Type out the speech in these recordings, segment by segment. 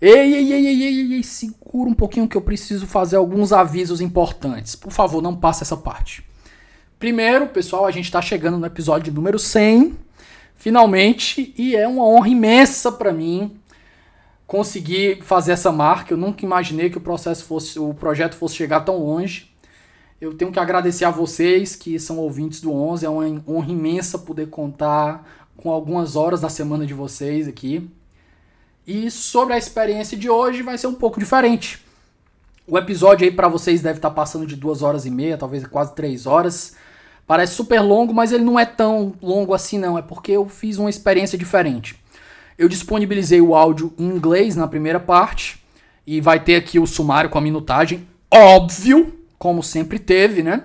Ei, ei, ei, ei, ei, ei, segura um pouquinho que eu preciso fazer alguns avisos importantes. Por favor, não passe essa parte. Primeiro, pessoal, a gente está chegando no episódio número 100, finalmente, e é uma honra imensa para mim conseguir fazer essa marca. Eu nunca imaginei que o processo fosse, o projeto fosse chegar tão longe. Eu tenho que agradecer a vocês que são ouvintes do 11, é uma honra imensa poder contar com algumas horas da semana de vocês aqui. E sobre a experiência de hoje vai ser um pouco diferente. O episódio aí para vocês deve estar tá passando de duas horas e meia, talvez quase três horas. Parece super longo, mas ele não é tão longo assim não. É porque eu fiz uma experiência diferente. Eu disponibilizei o áudio em inglês na primeira parte e vai ter aqui o sumário com a minutagem, óbvio, como sempre teve, né?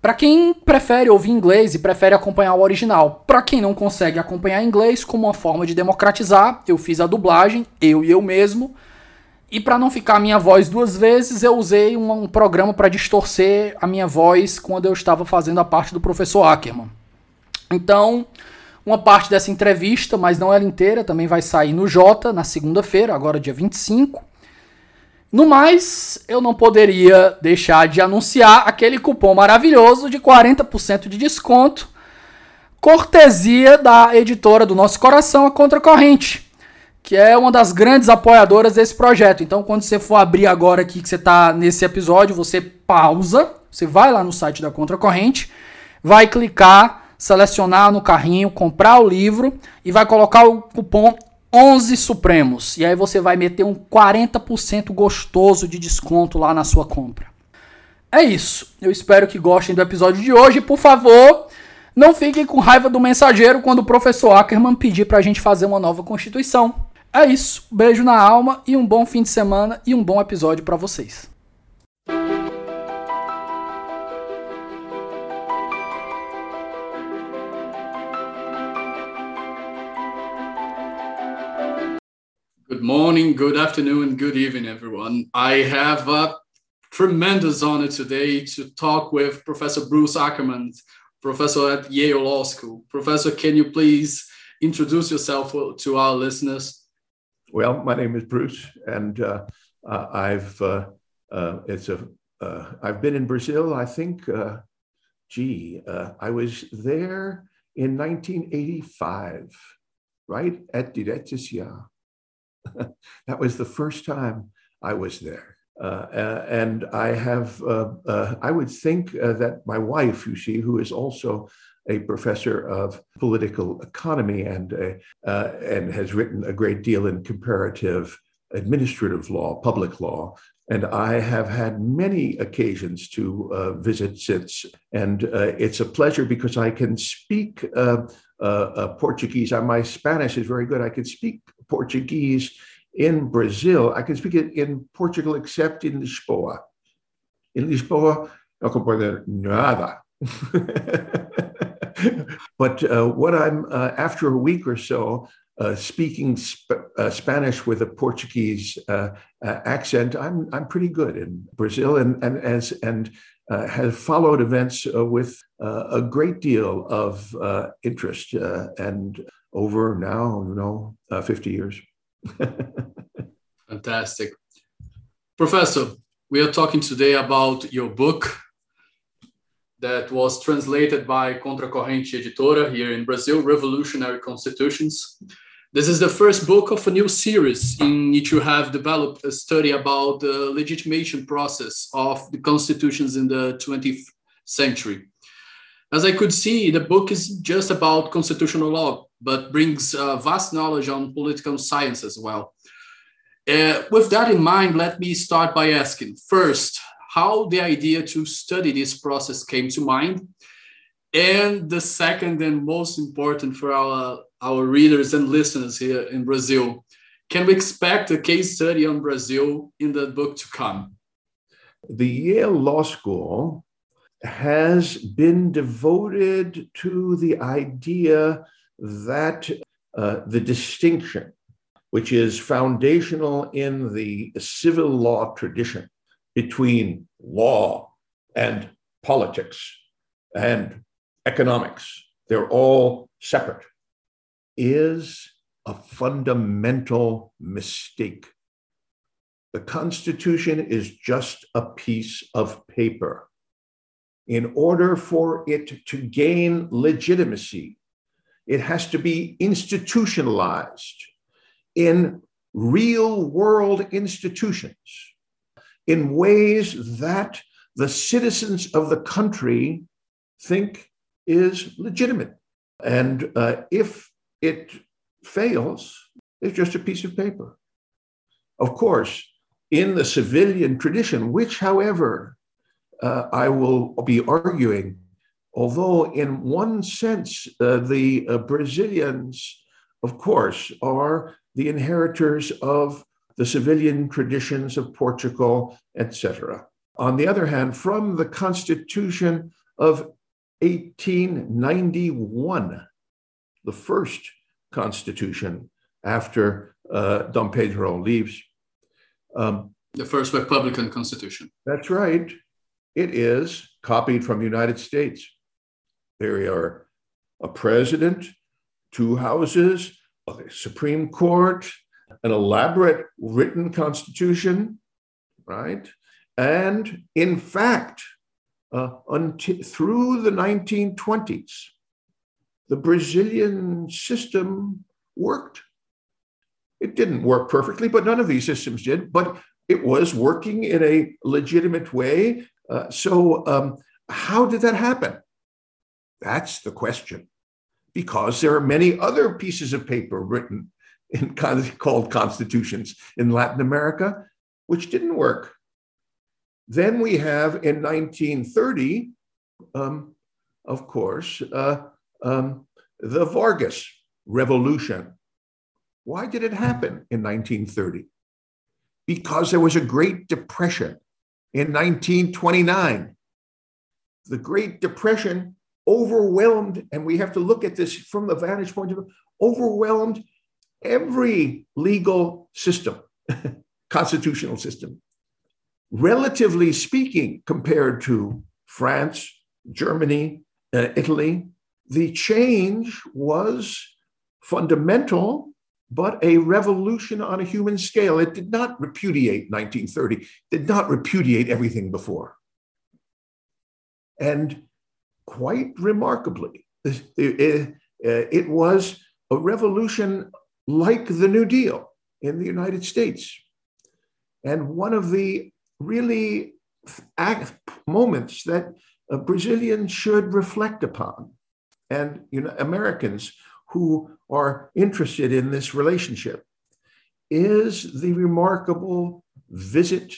Para quem prefere ouvir inglês e prefere acompanhar o original. Para quem não consegue acompanhar inglês, como uma forma de democratizar, eu fiz a dublagem, eu e eu mesmo. E para não ficar a minha voz duas vezes, eu usei um, um programa para distorcer a minha voz quando eu estava fazendo a parte do professor Ackerman. Então, uma parte dessa entrevista, mas não ela inteira, também vai sair no Jota na segunda-feira, agora dia 25. No mais, eu não poderia deixar de anunciar aquele cupom maravilhoso de 40% de desconto, cortesia da editora do nosso coração, a Contracorrente, que é uma das grandes apoiadoras desse projeto. Então, quando você for abrir agora aqui que você está nesse episódio, você pausa, você vai lá no site da Contracorrente, vai clicar, selecionar no carrinho, comprar o livro e vai colocar o cupom 11 Supremos. E aí você vai meter um 40% gostoso de desconto lá na sua compra. É isso. Eu espero que gostem do episódio de hoje. Por favor, não fiquem com raiva do mensageiro quando o professor Ackerman pedir pra gente fazer uma nova constituição. É isso. Beijo na alma e um bom fim de semana e um bom episódio para vocês. Good morning, good afternoon, and good evening, everyone. I have a tremendous honor today to talk with Professor Bruce Ackerman, professor at Yale Law School. Professor, can you please introduce yourself to our listeners? Well, my name is Bruce, and uh, uh, I've uh, uh it's a have uh, been in Brazil. I think, uh, gee, I was there in 1985, right at Diretas Já that was the first time I was there. Uh, uh, and I have, uh, uh I would think uh, that my wife, you see, who is also a professor of political economy and, uh, and has written a great deal in comparative administrative law, public law, and I have had many occasions to uh, visit since. And uh, it's a pleasure because I can speak uh, Portuguese. My Spanish is very good. I can speak Portuguese in Brazil. I can speak it in Portugal, except in Lisboa. In Lisboa, no comprendo nada. but uh, what I'm, uh, after a week or so, uh, speaking sp- uh, Spanish with a Portuguese uh, uh, accent, I'm, I'm pretty good in Brazil and, and, as, and have followed events with a great deal of interest. and over now, you know, uh, 50 years. Fantastic. Professor, we are talking today about your book that was translated by Contracorrente Editora here in Brazil, Revolutionary Constitutions. This is the first book of a new series in which you have developed a study about the legitimation process of the constitutions in the 20th century. As I could see, the book is just about constitutional law, but brings uh, vast knowledge on political science as well. Uh, with that in mind, let me start by asking first how the idea to study this process came to mind. And the second and most important for our, our readers and listeners here in Brazil, can we expect a case study on Brazil in the book to come? The Yale Law School has been devoted to the idea that uh, the distinction, which is foundational in the civil law tradition between law and politics and economics, they're all separate, is a fundamental mistake. The Constitution is just a piece of paper. In order for it to gain legitimacy, it has to be institutionalized in real world institutions in ways that the citizens of the country think is legitimate. And uh, if it fails, it's just a piece of paper. Of course, in the civilian tradition, which, however, uh, I will be arguing, although in one sense, uh, the uh, Brazilians, of course, are the inheritors of the civilian traditions of Portugal, etc. On the other hand, from the Constitution of 1891, the first constitution after uh, Dom Pedro leaves. Um, the first Republican Constitution. That's right. It is copied from the United States. There are a president, two houses, a Supreme Court, an elaborate written constitution, right? And in fact, uh, until, through the 1920s, the Brazilian system worked. It didn't work perfectly, but none of these systems did, but it was working in a legitimate way. Uh, so, um, how did that happen? That's the question. Because there are many other pieces of paper written in called constitutions in Latin America, which didn't work. Then we have in 1930, um, of course, uh, um, the Vargas Revolution. Why did it happen in 1930? Because there was a Great Depression in 1929. The Great Depression overwhelmed, and we have to look at this from the vantage point of overwhelmed every legal system, constitutional system. Relatively speaking, compared to France, Germany, uh, Italy, the change was fundamental, but a revolution on a human scale. It did not repudiate 1930, did not repudiate everything before. And quite remarkably, uh, it was a revolution like the New Deal in the United States. And one of the really moments that Brazilians should reflect upon and you know, Americans who are interested in this relationship is the remarkable visit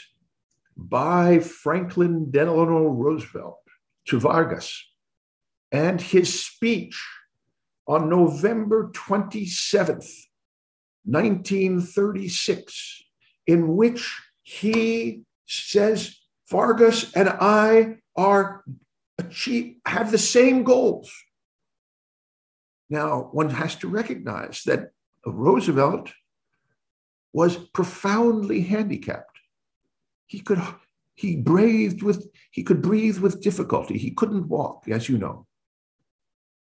by Franklin Delano Roosevelt to Vargas and his speech on November 27th, 1936, in which he says, Vargas and I are achieve, have the same goals. Now, one has to recognize that Roosevelt was profoundly handicapped. He could he breathed with he could breathe with difficulty. He couldn't walk, as you know.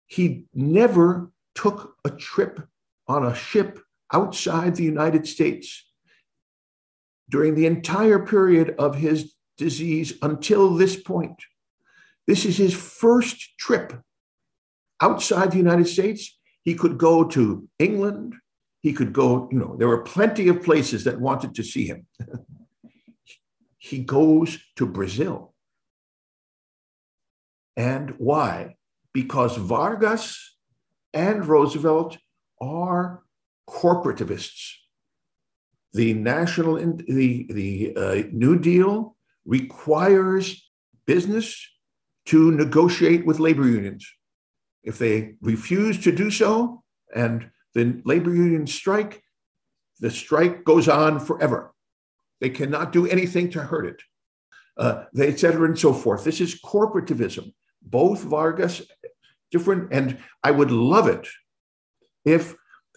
He never took a trip on a ship outside the United States during the entire period of his disease until this point. This is his first trip outside the United States. He could go to England. He could go, you know, there were plenty of places that wanted to see him. he goes to Brazil. And why? Because Vargas and Roosevelt are corporativists. The national, the, the uh, New Deal requires business to negotiate with labor unions. If they refuse to do so and the labor unions strike, the strike goes on forever. They cannot do anything to hurt it, uh, et cetera, and so forth. This is corporativism. Both Vargas, different, and I would love it if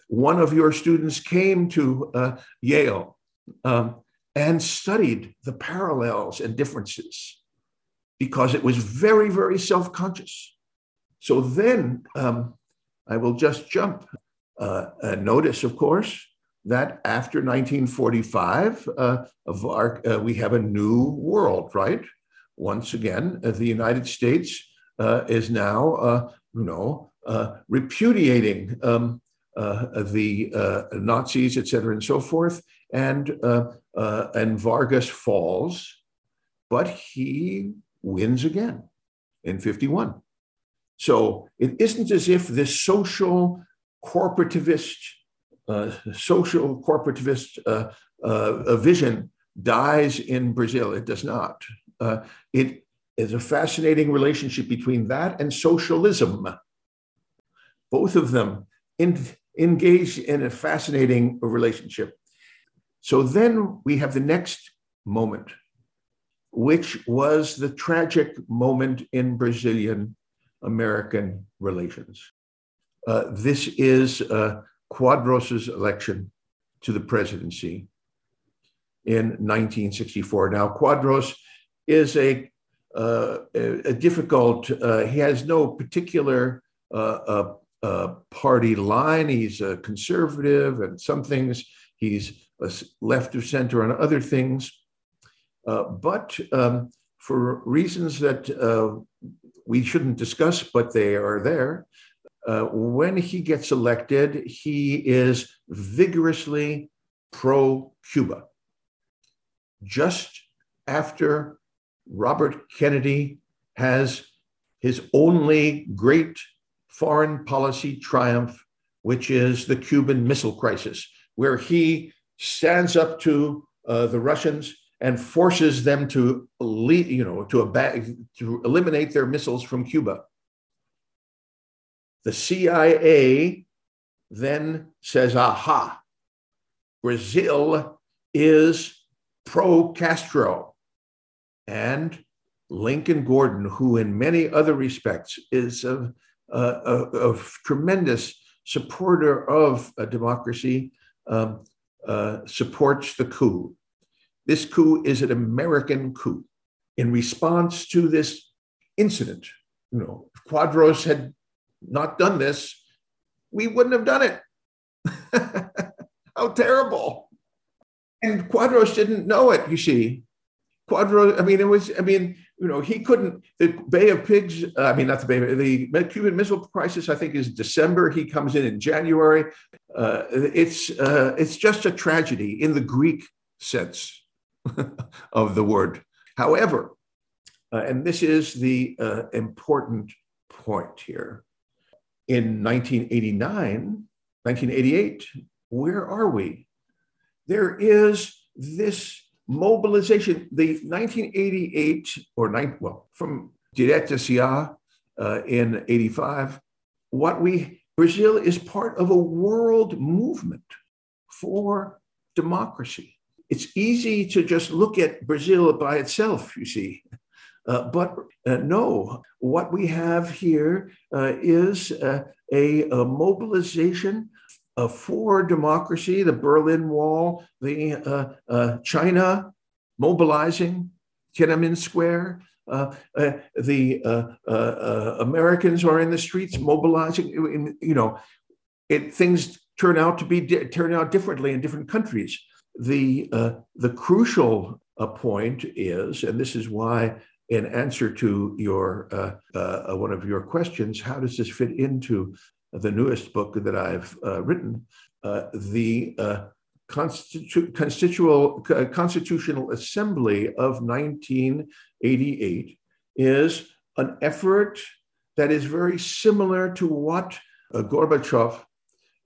one of your students came to uh, Yale um, and studied the parallels and differences because it was very, very self conscious. So then um, I will just jump uh, notice, of course, that after 1945, uh, uh, we have a new world, right? Once again, uh, the United States is now, you know, repudiating um, the Nazis, et cetera, and so forth. And, and Vargas falls, but he wins again in 51. So it isn't as if this social corporativist, uh, social corporativist uh, uh, vision dies in Brazil. It does not. Uh, it is a fascinating relationship between that and socialism. Both of them in, engage in a fascinating relationship. So then we have the next moment, which was the tragic moment in Brazilian American relations. Uh, this is uh, Quadros's election to the presidency in 1964. Now, Quadros is a, difficult, uh, he has no particular uh, uh, party line. He's a conservative and some things, he's left of center on other things. but um, for reasons that we shouldn't discuss, but they are there. Uh, when he gets elected, he is vigorously pro Cuba. Just after Robert Kennedy has his only great foreign policy triumph, which is the Cuban Missile Crisis, where he stands up to uh, the Russians and forces them to you know, to, ab- to eliminate their missiles from Cuba. The CIA then says, aha, Brazil is pro Castro. And Lincoln Gordon, who in many other respects is a, a, a, a tremendous supporter of democracy, um, uh, supports the coup. This coup is an American coup. In response to this incident, you know, if Quadros had not done this, we wouldn't have done it. How terrible. And Quadros didn't know it, you see. Quadros, I mean, it was, I mean, you know, he couldn't, the Bay of Pigs, uh, I mean, not the Bay, the Cuban Missile Crisis, I think, is December. He comes in in January. Uh, it's, uh, it's just a tragedy in the Greek sense of the word. However, uh, and this is the uh, important point here in 1989, 1988, where are we? There is this mobilization. The 1988 or nine, well, from Diretas Já uh, in 85, what we Brazil is part of a world movement for democracy. It's easy to just look at Brazil by itself, you see, uh, but uh, no, what we have here uh, is uh, a, a, mobilization uh, for democracy, the Berlin Wall, the uh, China mobilizing Tiananmen Square. the Americans are in the streets mobilizing. You know, it, things turn out to be turn out differently in different countries. The the crucial point is, and this is why in answer to your uh, uh, one of your questions, how does this fit into the newest book that I've uh, written? Uh, the uh, Constitu- Constitutional, Constitutional Assembly of 1988 is an effort that is very similar to what uh, Gorbachev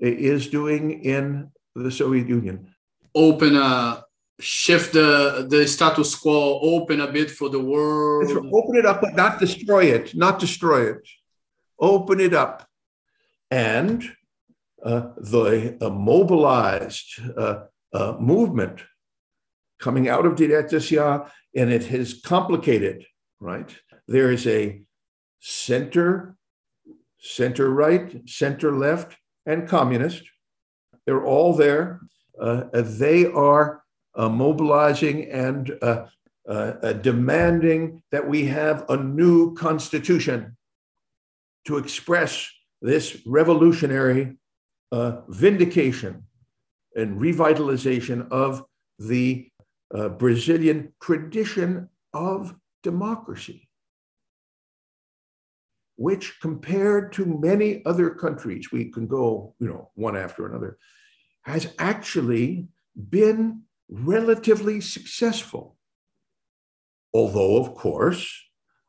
is doing in the Soviet Union. Open a shift the the status quo, open a bit for the world. Open it up, but not destroy it. Not destroy it. Open it up, and uh, the uh, mobilized uh, uh movement coming out of Já, and has complicated. Right there is a center, center right, center left, and communist. They're all there. Uh, they are mobilizing and demanding that we have a new constitution to express this revolutionary uh, vindication and revitalization of the uh, Brazilian tradition of democracy, which compared to many other countries, we can go, you know, one after another, has actually been relatively successful. Although, of course,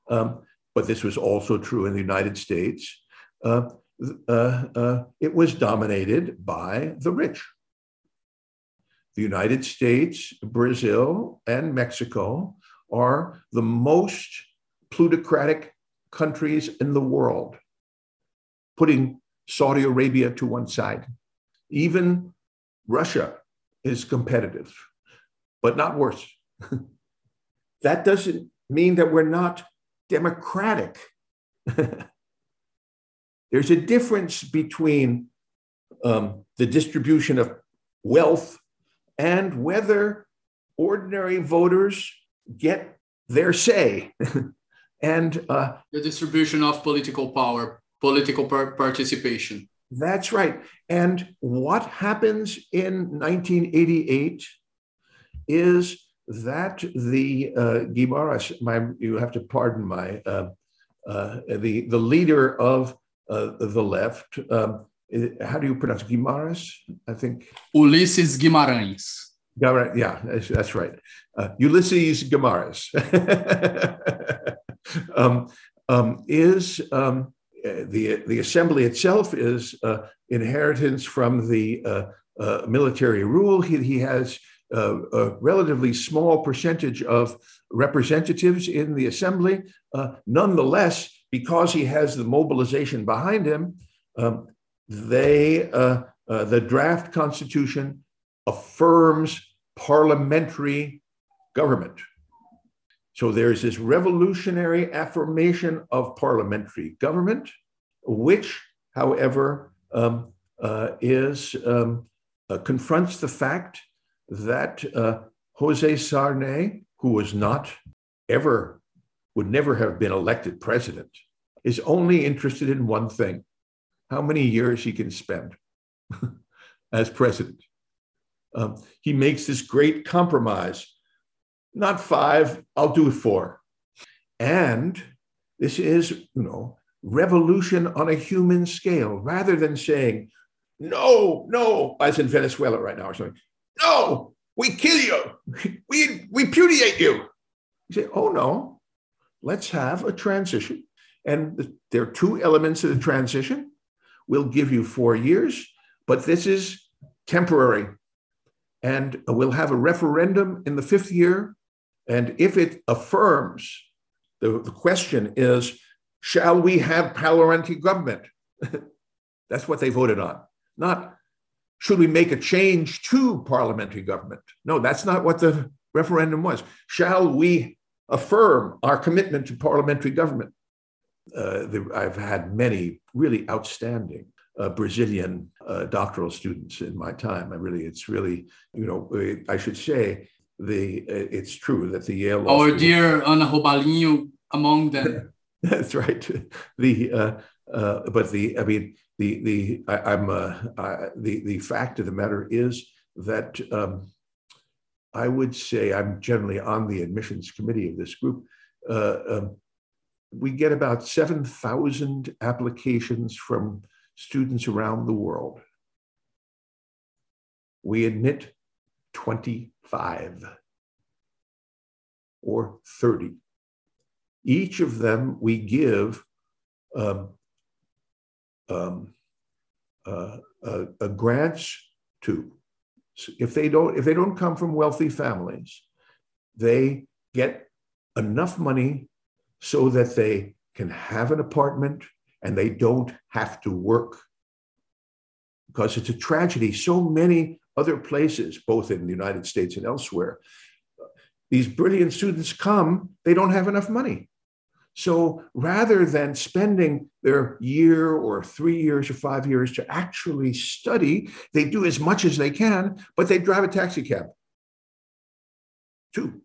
um, but this was also true in the United States, uh, uh, uh, it was dominated by the rich. The United States, Brazil, and Mexico are the most plutocratic countries in the world, putting Saudi Arabia to one side. Even Russia is competitive, but not worse. that doesn't mean that we're not democratic. There's a difference between um, the distribution of wealth and whether ordinary voters get their say. and uh, the distribution of political power, political par- participation. That's right. And what happens in 1988 is that the uh, Guimarães, my, you have to pardon my, uh, uh, the, the leader of the left, um, how do you pronounce Guimarães? I think. Ulysses Guimarães. Yeah, that's, that's right. Uh, Ulysses Guimarães um, um, is um, the the assembly itself is uh, inheritance from the uh, uh military rule. He, he has uh, a relatively small percentage of representatives in the assembly. Uh, nonetheless, because he has the mobilization behind him, um, they the draft constitution affirms parliamentary government. So there's this revolutionary affirmation of parliamentary government, which, however, um, uh, is um, uh, confronts the fact that uh, Jose Sarney, who was not ever, would never have been elected president, is only interested in one thing how many years he can spend as president. Um, he makes this great compromise. Not five, I'll do four. And this is, you know, revolution on a human scale, rather than saying, no, no, as in Venezuela right now or something. No, we kill you. We repudiate you. You say, oh no, let's have a transition. And there are two elements of the transition. We'll give you four years, but this is temporary and we'll have a referendum in the fifth year. And if it affirms, the, the question is shall we have parliamentary government? That's what they voted on. Not should we make a change to parliamentary government? No, that's not what the referendum was. Shall we affirm our commitment to parliamentary government? Uh, the, I've had many really outstanding uh, Brazilian uh, doctoral students in my time. I really, it's really, you know, I should say the it's true that the Yale. Law Our School, dear Ana Robalinho among them. that's right. The uh, uh, but the I mean the the I, am uh, I, the the fact of the matter is that um, I would say I'm generally on the admissions committee of this group. Uh, um, we get about seven thousand applications from students around the world. We admit 25 or 30. Each of them we give um, um, uh, uh, uh, grants to. So if they don't, if they don't come from wealthy families, they get enough money so that they can have an apartment and they don't have to work because it's a tragedy. So many other places, both in the United States and elsewhere, these brilliant students come, they don't have enough money. So rather than spending their year or three years or five years to actually study, they do as much as they can, but they drive a taxi cab too,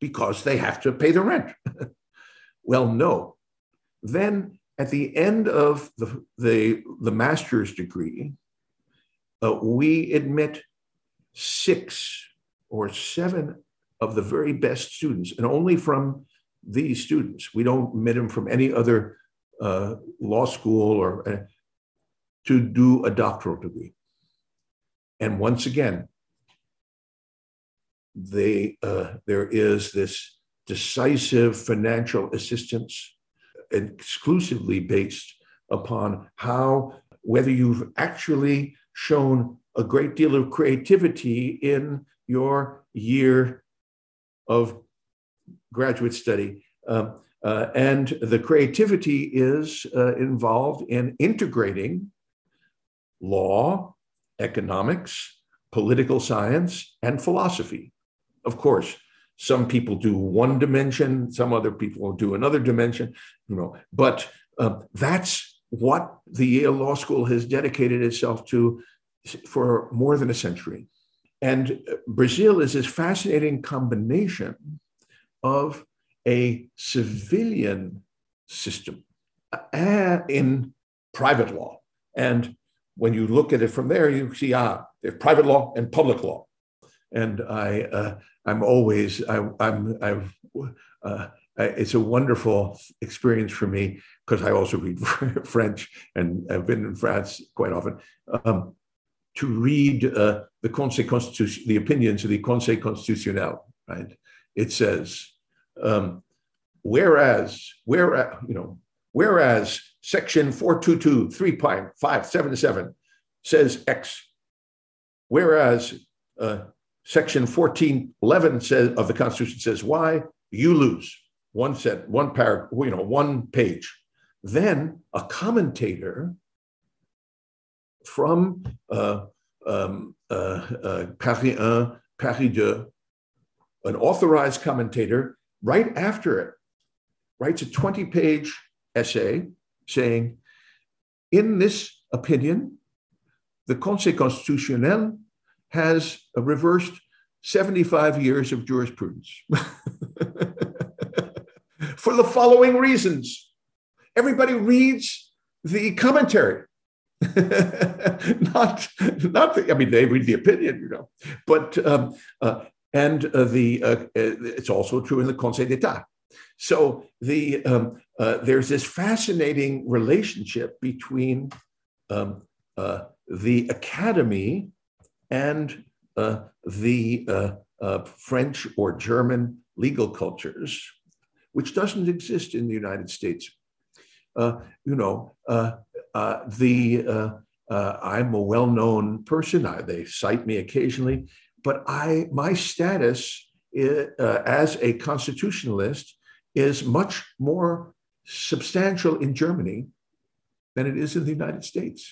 because they have to pay the rent. well, no. Then at the end of the, the, the master's degree, uh, we admit six or seven of the very best students, and only from these students. We don't admit them from any other uh, law school or uh, to do a doctoral degree. And once again, they, uh, there is this decisive financial assistance exclusively based upon how, whether you've actually shown a great deal of creativity in your year of graduate study. Um, uh, and the creativity is uh, involved in integrating law, economics, political science, and philosophy. Of course, some people do one dimension, some other people do another dimension, you know, but uh, that's what the Yale Law School has dedicated itself to for more than a century. And Brazil is this fascinating combination of a civilian system uh, in private law. And when you look at it from there, you see, ah, private law and public law. And I, uh, I'm always, I, I'm, I've, uh, it's a wonderful experience for me because I also read French and I've been in France quite often. Um, to read uh, the Conseil Constitution, the opinions of the Conseil Constitutionnel, right? It says, um, whereas, where, you know, whereas section 422, 3.577 says X, whereas uh, section 1411 says of the Constitution says why you lose one set, one paragraph, you know, one page. Then a commentator from uh, um, uh, uh, Paris 1, Paris 2, an authorized commentator, right after it, writes a 20 page essay saying, in this opinion, the Conseil constitutionnel has reversed 75 years of jurisprudence for the following reasons. Everybody reads the commentary. not, not. The, I mean, they read the opinion, you know, but um, uh, and uh, the uh, it's also true in the Conseil d'État. So the um, uh, there's this fascinating relationship between um, uh, the academy and uh, the French or German legal cultures, which doesn't exist in the United States. you know, uh, the uh, uh, I'm a well-known person. I, they cite me occasionally, but I my status is, uh, as a constitutionalist is much more substantial in Germany than it is in the United States,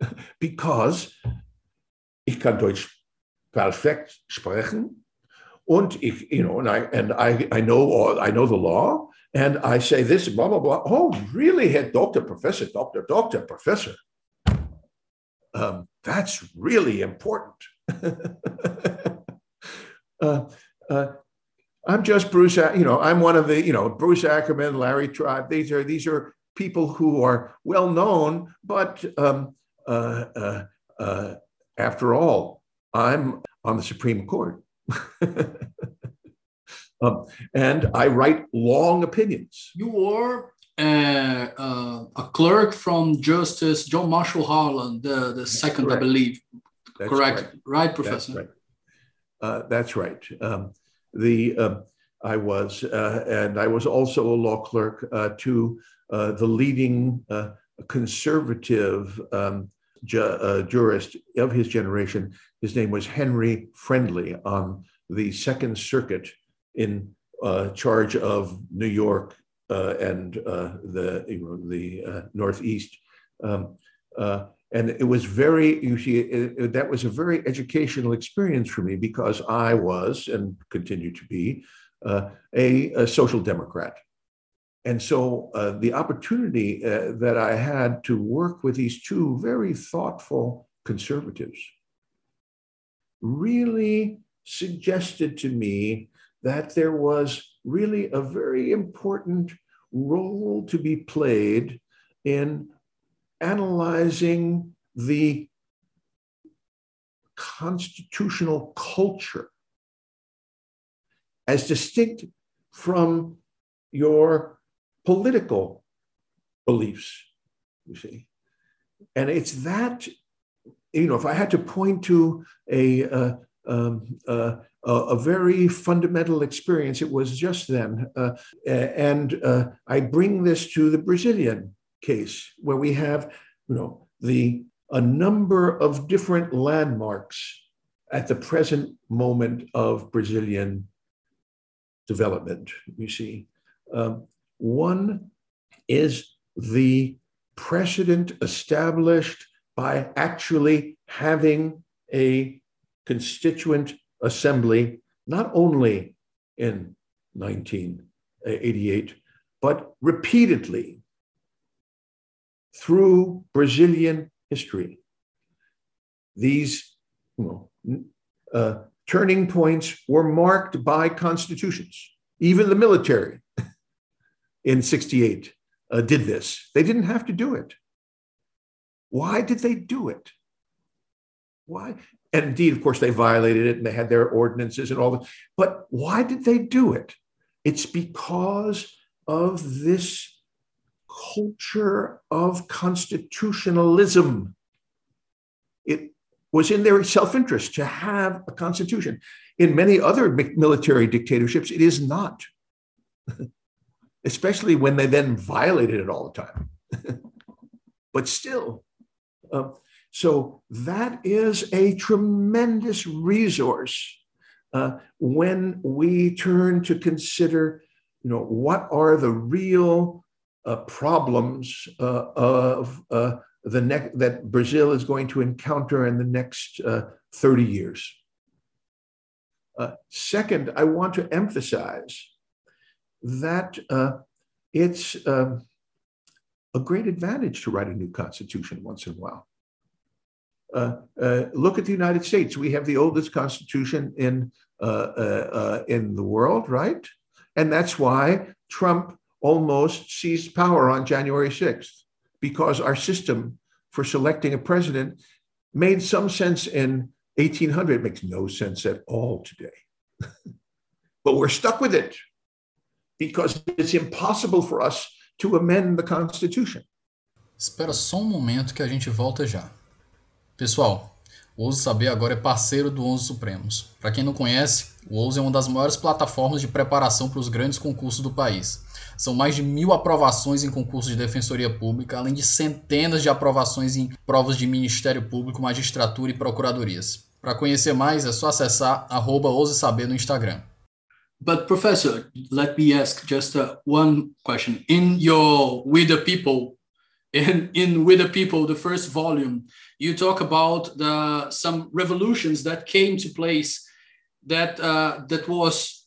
because ich kann Deutsch perfekt sprechen und ich, you know, and I and I I know all, I know the law and I say this, blah, blah, blah. Oh, really, head doctor, professor, doctor, doctor, professor. Um, that's really important. uh, uh, I'm just Bruce, you know, I'm one of the, you know, Bruce Ackerman, Larry Tribe. These are, these are people who are well known, but um, uh, uh, uh after all, I'm on the Supreme Court. Um, and I write long opinions. You were uh, uh, a clerk from Justice John Marshall Harlan, the, the second, correct. I believe. That's correct. Right. right, Professor? That's right. Uh, that's right. Um, the um, I was, uh, and I was also a law clerk uh, to uh, the leading conservative um, ju- jurist of his generation. His name was Henry Friendly on the Second Circuit in uh, charge of New York uh, and uh, the you know, the uh, Northeast. Um, uh, and it was very, you see, it, it, that was a very educational experience for me because I was and continue to be a, a, social democrat. And so uh, the opportunity uh, that I had to work with these two very thoughtful conservatives really suggested to me that there was really a very important role to be played in analyzing the constitutional culture as distinct from your political beliefs, you see. And it's that, you know, if I had to point to a, uh, um, uh, a very fundamental experience, it was just then. Uh, and uh, I bring this to the Brazilian case, where we have, you know, the a number of different landmarks at the present moment of Brazilian development. You see, um, one is the precedent established by actually having a constituent assembly, not only in 1988, but repeatedly through Brazilian history. These you know, uh, turning points were marked by constitutions. Even the military in 68 uh, did this. They didn't have to do it. Why did they do it? Why? And indeed, of course, they violated it and they had their ordinances and all that. But why did they do it? It's because of this culture of constitutionalism. It was in their self interest to have a constitution. In many other military dictatorships, it is not, especially when they then violated it all the time. but still, uh, so that is a tremendous resource uh, when we turn to consider, you know, what are the real uh, problems uh, of uh, the ne- that Brazil is going to encounter in the next uh, 30 years. Second, I want to emphasize that uh, it's um, a great advantage to write a new constitution once in a while. Uh, uh, look at the United States. We have the oldest constitution in uh, in the world, right? And that's why Trump almost seized power on January 6th because our system for selecting a president made some sense in 1800. It makes no sense at all today. but we're stuck with it because it's impossible for us to amend the Constitution. Espera só um momento que a gente volta já. Pessoal, o Ouso Saber agora é parceiro do Ouso Supremos. Para quem não conhece, o Ouso é uma das maiores plataformas de preparação para os grandes concursos do país. São mais de mil aprovações em concursos de defensoria pública, além de centenas de aprovações em provas de Ministério Público, magistratura e procuradorias. Para conhecer mais, é só acessar arroba Ouse Saber no Instagram. But professor, let me ask just uh, one question. In your With the People, in, in We the People, the first volume, you talk about the, some revolutions that came to place that uh, that was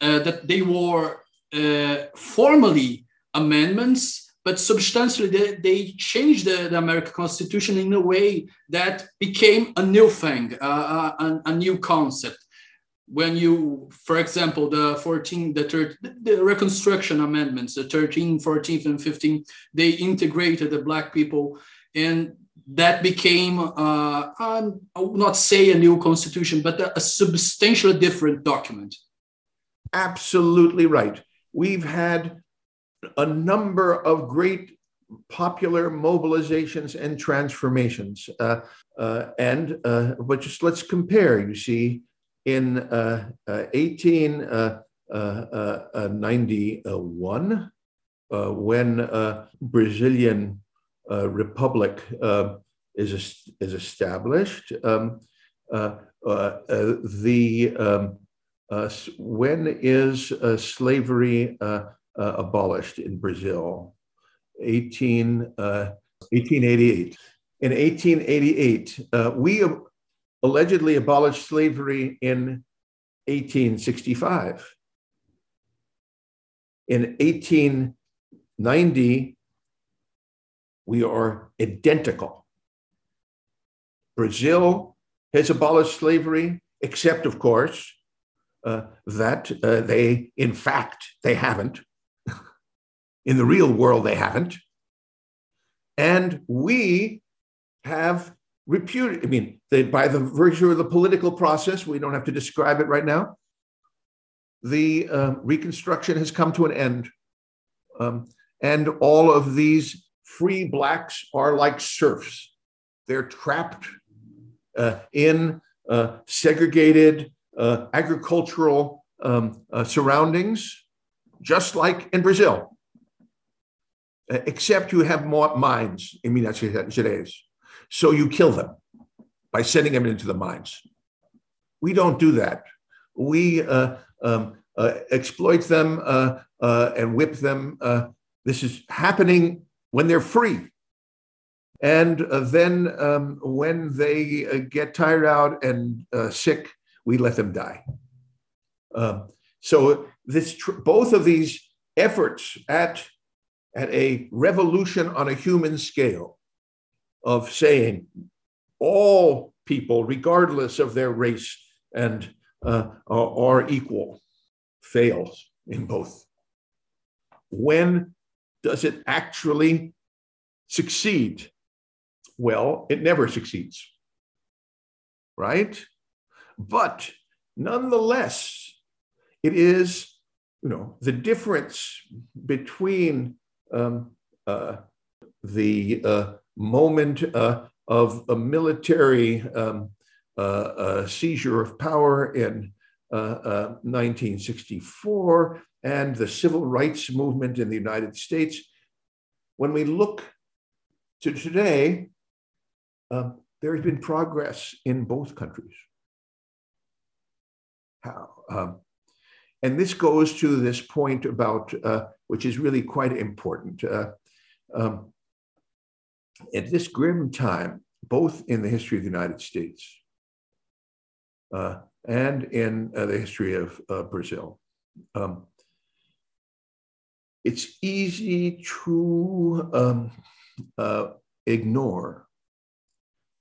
uh, that they were uh, formally amendments, but substantially they, they changed the, the, American Constitution in a way that became a new thing, uh, a, a, new concept. When you, for example, the 14, the, third, the Reconstruction Amendments, the 13, 14th, and 15, they integrated the Black people, and that became, uh, I will not say a new constitution, but a, a substantially different document. Absolutely right we've had a number of great popular mobilizations and transformations. Uh, uh, and uh, but just let's compare. You see, in 1891, uh, uh, uh, when Brazilian Republic is is established, um, the um, uh, when is uh, slavery uh, uh abolished in Brazil? 18, 1888. Uh, in 1888, uh, we allegedly abolished slavery in 1865. In 1890, we are identical. Brazil has abolished slavery, except, of course, uh, that uh, they, in fact, they haven't. in the real world, they haven't. And we have repudiate, I mean, they, by the virtue of the political process, we don't have to describe it right now, the uh, Reconstruction has come to an end. Um, and all of these free blacks are like serfs. They're trapped uh, in uh, segregated uh, agricultural um, uh, surroundings, just like in Brazil, uh, except you have more mines in Minas Gerais. So you kill them by sending them into the mines. We don't do that. We uh, um, exploit them and whip them. this is happening when they're free. And uh, then um, when they uh, get tired out and uh, sick, we let them die. Um, so this tr- both of these efforts at, at a revolution on a human scale of saying all people, regardless of their race and uh, are, equal, fails in both. When does it actually succeed? Well, it never succeeds, right? But nonetheless, it is, you know, the difference between um, uh, the uh, moment uh, of a military um, uh, uh, seizure of power in 1964 uh, and the civil rights movement in the United States. When we look to today, um, there has been progress in both countries. How? Um, and this goes to this point about, uh, which is really quite important. Uh, um, at this grim time, both in the history of the United States uh, and in uh, the history of uh, Brazil, um, it's easy to um, uh, ignore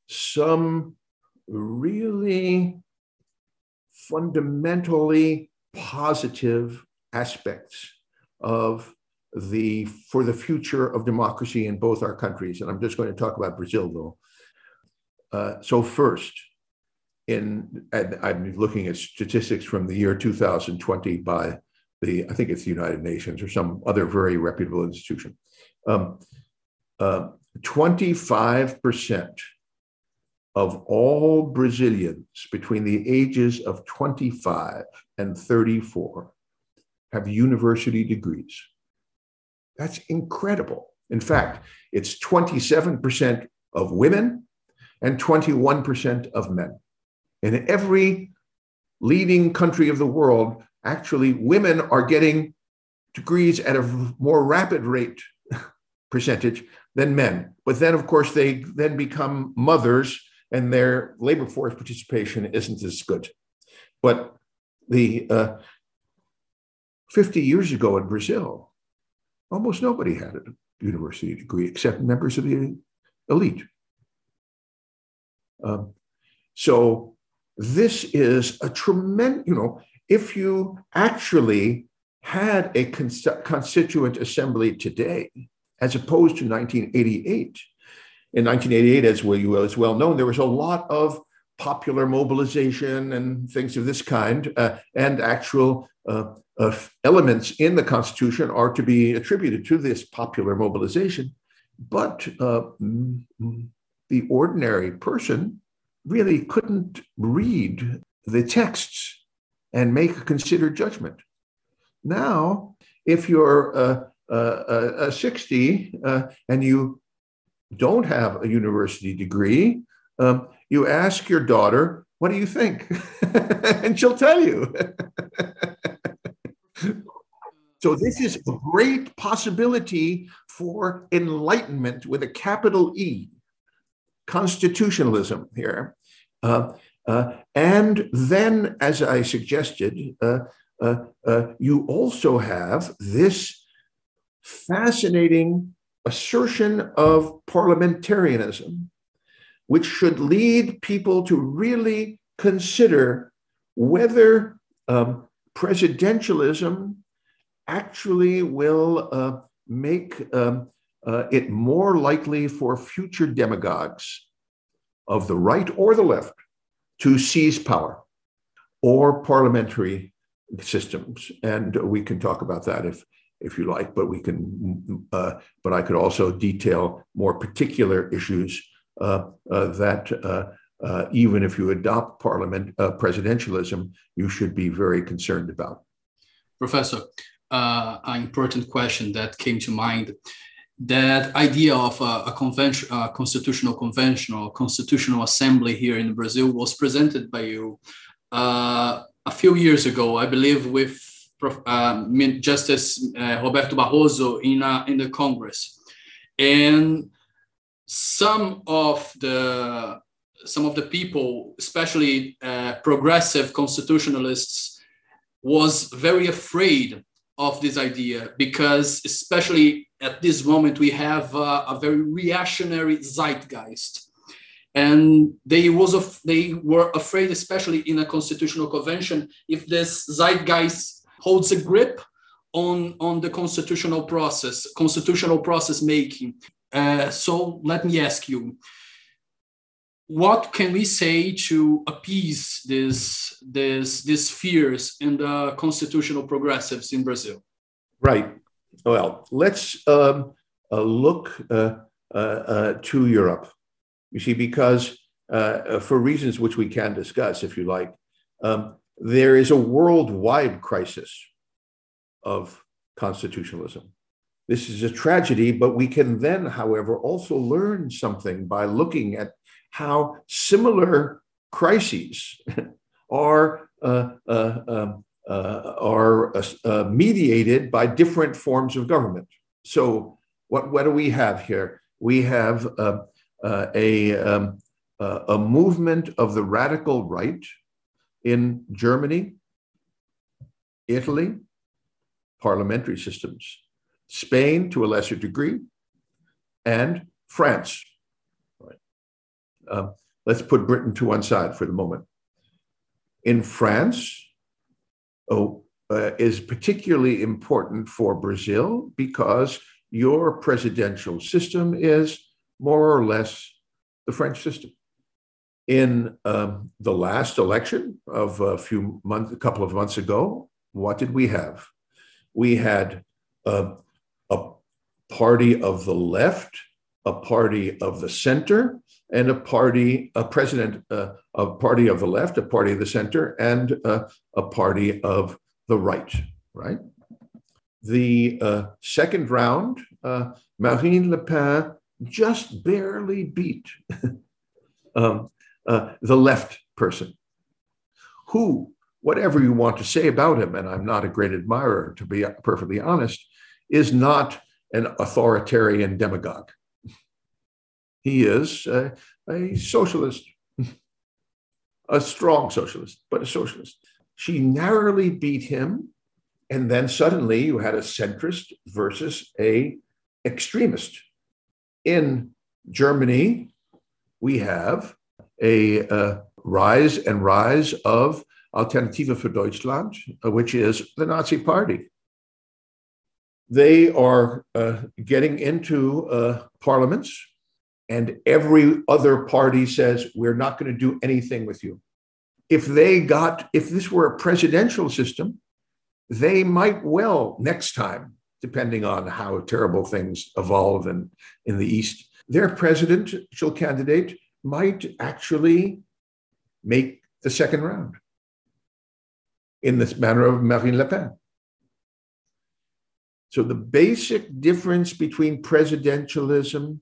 some really fundamentally positive aspects of the for the future of democracy in both our countries and i'm just going to talk about brazil though uh, so first in i'm looking at statistics from the year 2020 by the i think it's the united nations or some other very reputable institution um, uh, 25% of all Brazilians between the ages of 25 and 34 have university degrees. That's incredible. In fact, it's 27% of women and 21% of men. In every leading country of the world, actually, women are getting degrees at a more rapid rate percentage than men. But then, of course, they then become mothers and their labor force participation isn't as good. But the uh, 50 years ago in Brazil, almost nobody had a university degree except members of the elite. Um, so this is a tremendous, you know, if you actually had a constituent assembly today, as opposed to 1988, in 1988, as well, as well known, there was a lot of popular mobilization and things of this kind, uh, and actual uh, uh, elements in the Constitution are to be attributed to this popular mobilization. But uh, the ordinary person really couldn't read the texts and make a considered judgment. Now, if you're uh, uh, 60 and you don't have a university degree, um, you ask your daughter, What do you think? and she'll tell you. so, this is a great possibility for enlightenment with a capital E, constitutionalism here. Uh, uh, and then, as I suggested, uh, uh, uh you also have this fascinating assertion of parliamentarianism, which should lead people to really consider whether um, presidentialism actually will uh, make um, uh, it more likely for future demagogues of the right or the left to seize power or parliamentary systems. And we can talk about that if, if you like, but we can, uh, but I could also detail more particular issues that uh, uh, even if you adopt parliament uh, presidentialism, you should be very concerned about. Professor, an important question that came to mind that idea of a, a convention, a constitutional convention or constitutional assembly here in Brazil was presented by you uh, a few years ago, I believe, with uh, Justice uh, Roberto Barroso in uh, in the Congress, and some of the some of the people, especially uh, progressive constitutionalists, was very afraid of this idea because, especially at this moment, we have uh, a very reactionary zeitgeist, and they was af- they were afraid, especially in a constitutional convention, if this zeitgeist holds a grip on on the constitutional process, constitutional process making. Uh, so let me ask you what can we say to appease this, this, these fears in the constitutional progressives in Brazil? Right. Well, let's um, uh, look uh, uh, uh to Europe. You see, because for reasons which we can discuss, if you like, um, there is a worldwide crisis of constitutionalism. This is a tragedy, but we can then, however, also learn something by looking at how similar crises are uh, uh, um, uh, are uh, uh, mediated by different forms of government. So, what, what do we have here? We have uh, a, um, a movement of the radical right in Germany, Italy, parliamentary systems, Spain to a lesser degree, and France. Um, let's put Britain to one side for the moment. In France, oh, uh, is particularly important for Brazil because your presidential system is more or less the French system. In um, the last election of a few months, a couple of months ago, what did we have? We had uh, party of the left, a party of the center, and a party, a president, uh, a party of the left, a party of the center, and uh, a party of the right, right? The uh, second round, uh, Marine Le Pen just barely beat um, uh, the left person, who, whatever you want to say about him, and I'm not a great admirer, to be perfectly honest, is not an authoritarian demagogue. He is a, a socialist, a strong socialist, but a socialist. She narrowly beat him. And then suddenly you had a centrist versus a extremist. In Germany, we have a uh, rise and rise of Alternative für Deutschland, which is the Nazi Party. They are uh, getting into uh, parliaments and every other party says, we're not going to do anything with you. If they got, if this were a presidential system, they might well next time, depending on how terrible things evolve in, in the East, their presidential candidate might actually make the second round in this manner of Marine Le Pen. So the basic difference between presidentialism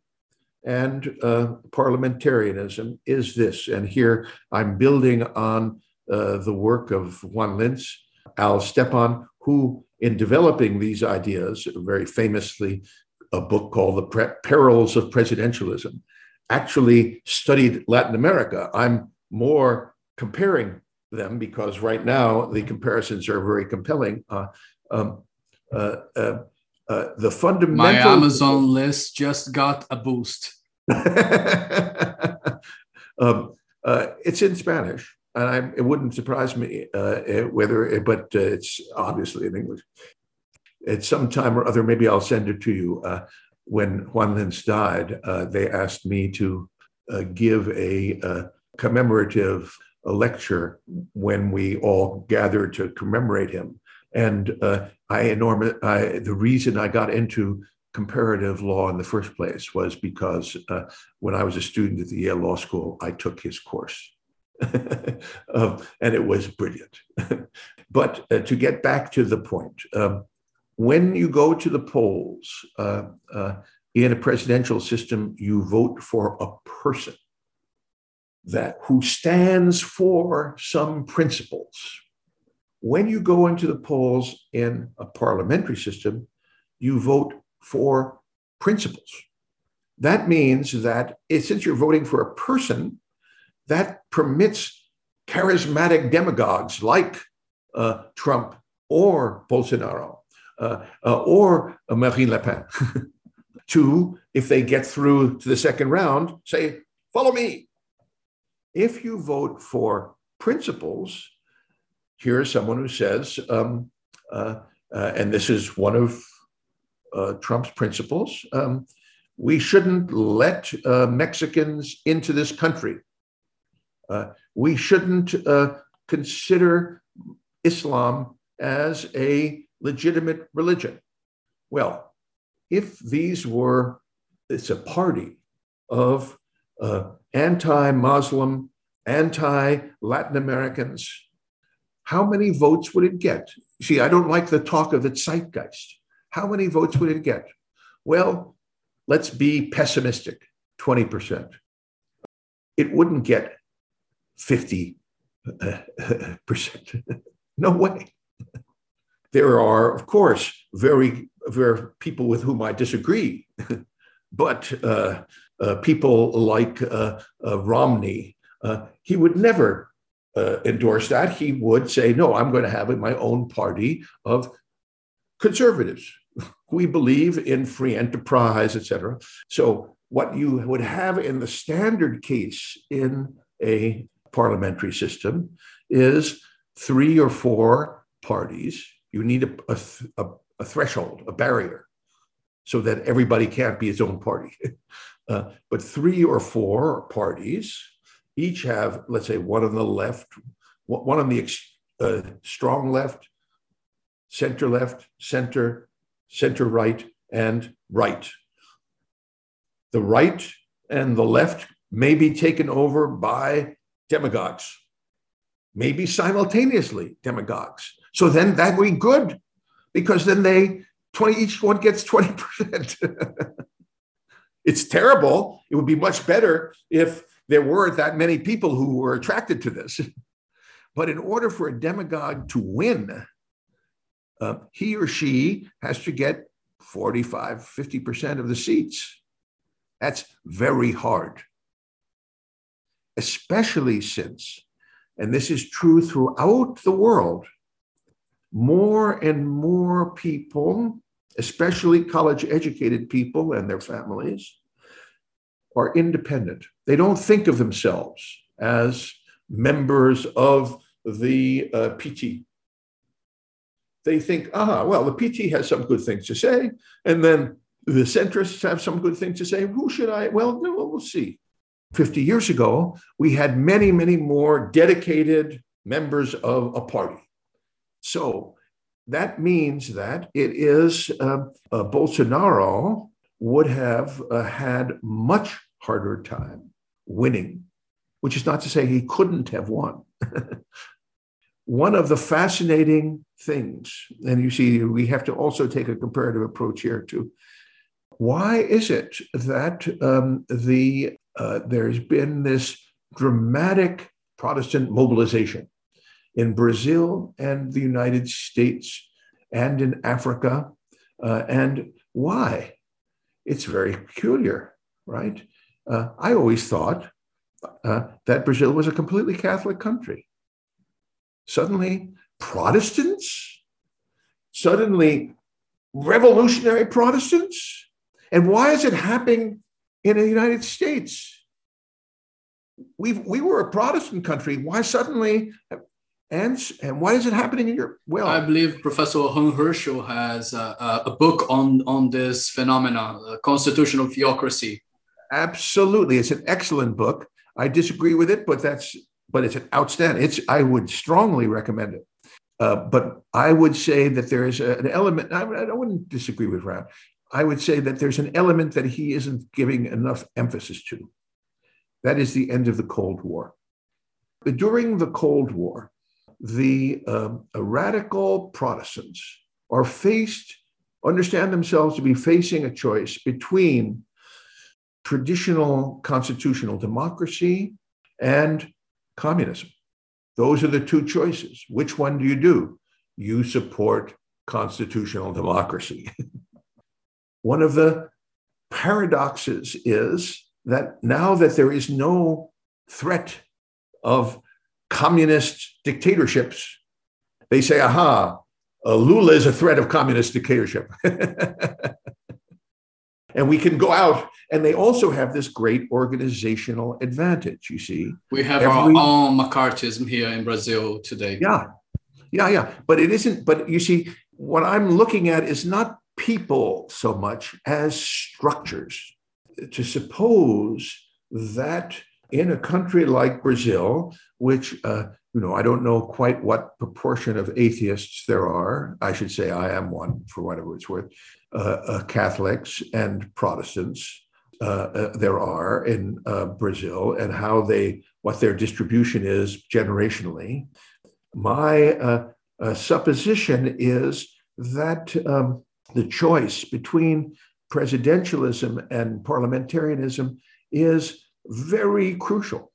and uh, parliamentarianism is this. And here I'm building on uh, the work of Juan Linz, Al Stepan, who, in developing these ideas, very famously, a book called The Pre- Perils of Presidentialism, actually studied Latin America. I'm more comparing them because right now the comparisons are very compelling. Uh, um, the fundamental. My Amazon list just got a boost. um, uh, it's in Spanish, and I, it wouldn't surprise me uh, whether, but uh, it's obviously in English. At some time or other, maybe I'll send it to you. Uh, when Juan Linz died, they asked me to uh, give a, a commemorative a lecture when we all gathered to commemorate him. And uh, I enormous. I, the reason I got into comparative law in the first place was because uh, when I was a student at the Yale Law School, I took his course. um, and it was brilliant. but uh, to get back to the point, um, when you go to the polls uh, uh, in a presidential system, you vote for a person that who stands for some principles. When you go into the polls in a parliamentary system, you vote for principles. That means that since you're voting for a person, that permits charismatic demagogues like uh, Trump or Bolsonaro uh, uh, or Marine Le Pen to, if they get through to the second round, say, follow me. If you vote for principles, here's someone who says, um, uh, uh, and this is one of uh, Trump's principles um, we shouldn't let uh, Mexicans into this country. Uh, we shouldn't uh, consider Islam as a legitimate religion. Well, if these were, it's a party of anti Muslim, anti Latin Americans, how many votes would it get? See, I don't like the talk of the zeitgeist. How many votes would it get? Well, let's be pessimistic 20%. It wouldn't get 50%. no way. There are, of course, very, very people with whom I disagree, but uh, uh, people like uh, uh Romney, uh, he would never uh, endorse that. He would say, no, I'm going to have my own party of conservatives. We believe in free enterprise, etc. So, what you would have in the standard case in a parliamentary system is three or four parties. You need a, a, a threshold, a barrier, so that everybody can't be its own party. uh, but three or four parties each have, let's say, one on the left, one on the uh, strong left, center left, center, center right, and right. The right and the left may be taken over by demagogues, maybe simultaneously demagogues. So then that would be good because then they 20 each one gets 20%. it's terrible. It would be much better if there weren't that many people who were attracted to this. But in order for a demagogue to win, uh, he or she has to get 45, 50% of the seats. That's very hard, especially since, and this is true throughout the world, more and more people, especially college educated people and their families, are independent. They don't think of themselves as members of the uh, PT, they think, ah, well, the PT has some good things to say, and then the centrists have some good things to say. Who should I? Well, we'll see. 50 years ago, we had many, many more dedicated members of a party. So that means that it is uh, uh, Bolsonaro would have uh, had much harder time winning, which is not to say he couldn't have won. one of the fascinating things, and you see, we have to also take a comparative approach here too. Why is it that um, the uh, there's been this dramatic Protestant mobilization in Brazil and the United States and in Africa? Uh, and why? It's very peculiar, right? Uh, I always thought uh, that Brazil was a completely Catholic country. Suddenly, Protestants? Suddenly, revolutionary Protestants? And why is it happening in the United States? we we were a Protestant country. Why suddenly? And, and why is it happening in Europe? Well, I believe Professor Hung Hirschl has a, a book on on this phenomenon, constitutional theocracy. Absolutely, it's an excellent book. I disagree with it, but that's but it's an outstanding. It's I would strongly recommend it. Uh, but I would say that there is a, an element. I, I wouldn't disagree with Ran. I would say that there's an element that he isn't giving enough emphasis to. That is the end of the Cold War. During the Cold War, the um, radical Protestants are faced, understand themselves to be facing a choice between traditional constitutional democracy and communism. Those are the two choices. Which one do you do? You support constitutional democracy. one of the paradoxes is that now that there is no threat of communist dictatorships, they say, aha, Lula is a threat of communist dictatorship. and we can go out and they also have this great organizational advantage you see. We have Every, our own mccarthyism here in brazil today. Yeah. Yeah yeah. But it isn't but you see what i'm looking at is not people so much as structures. To suppose that in a country like brazil which uh, you know i don't know quite what proportion of atheists there are i should say i am one for whatever it's worth uh, uh, Catholics and Protestants uh, uh, there are in Brazil and how they what their distribution is generationally. My supposition is that um, the choice between presidentialism and parliamentarianism is very crucial.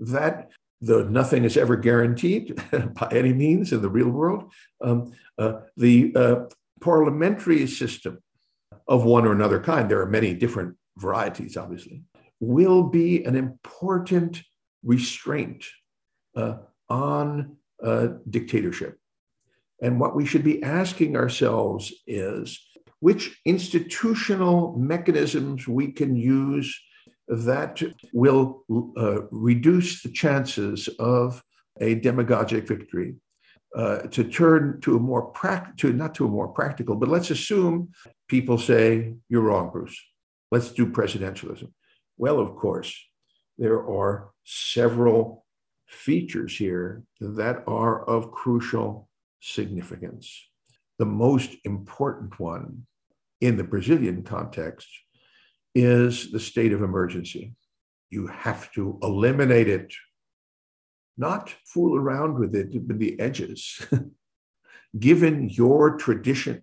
That though nothing is ever guaranteed by any means in the real world, um, uh, the uh, parliamentary system of one or another kind, there are many different varieties, obviously, will be an important restraint uh, on uh, dictatorship. And what we should be asking ourselves is which institutional mechanisms we can use that will uh, reduce the chances of a demagogic victory uh, to turn to a more practical, not to a more practical, but let's assume people say, you're wrong, Bruce. Let's do presidentialism. Well, of course, there are several features here that are of crucial significance. The most important one in the Brazilian context is the state of emergency. You have to eliminate it not fool around with it in the edges. Given your tradition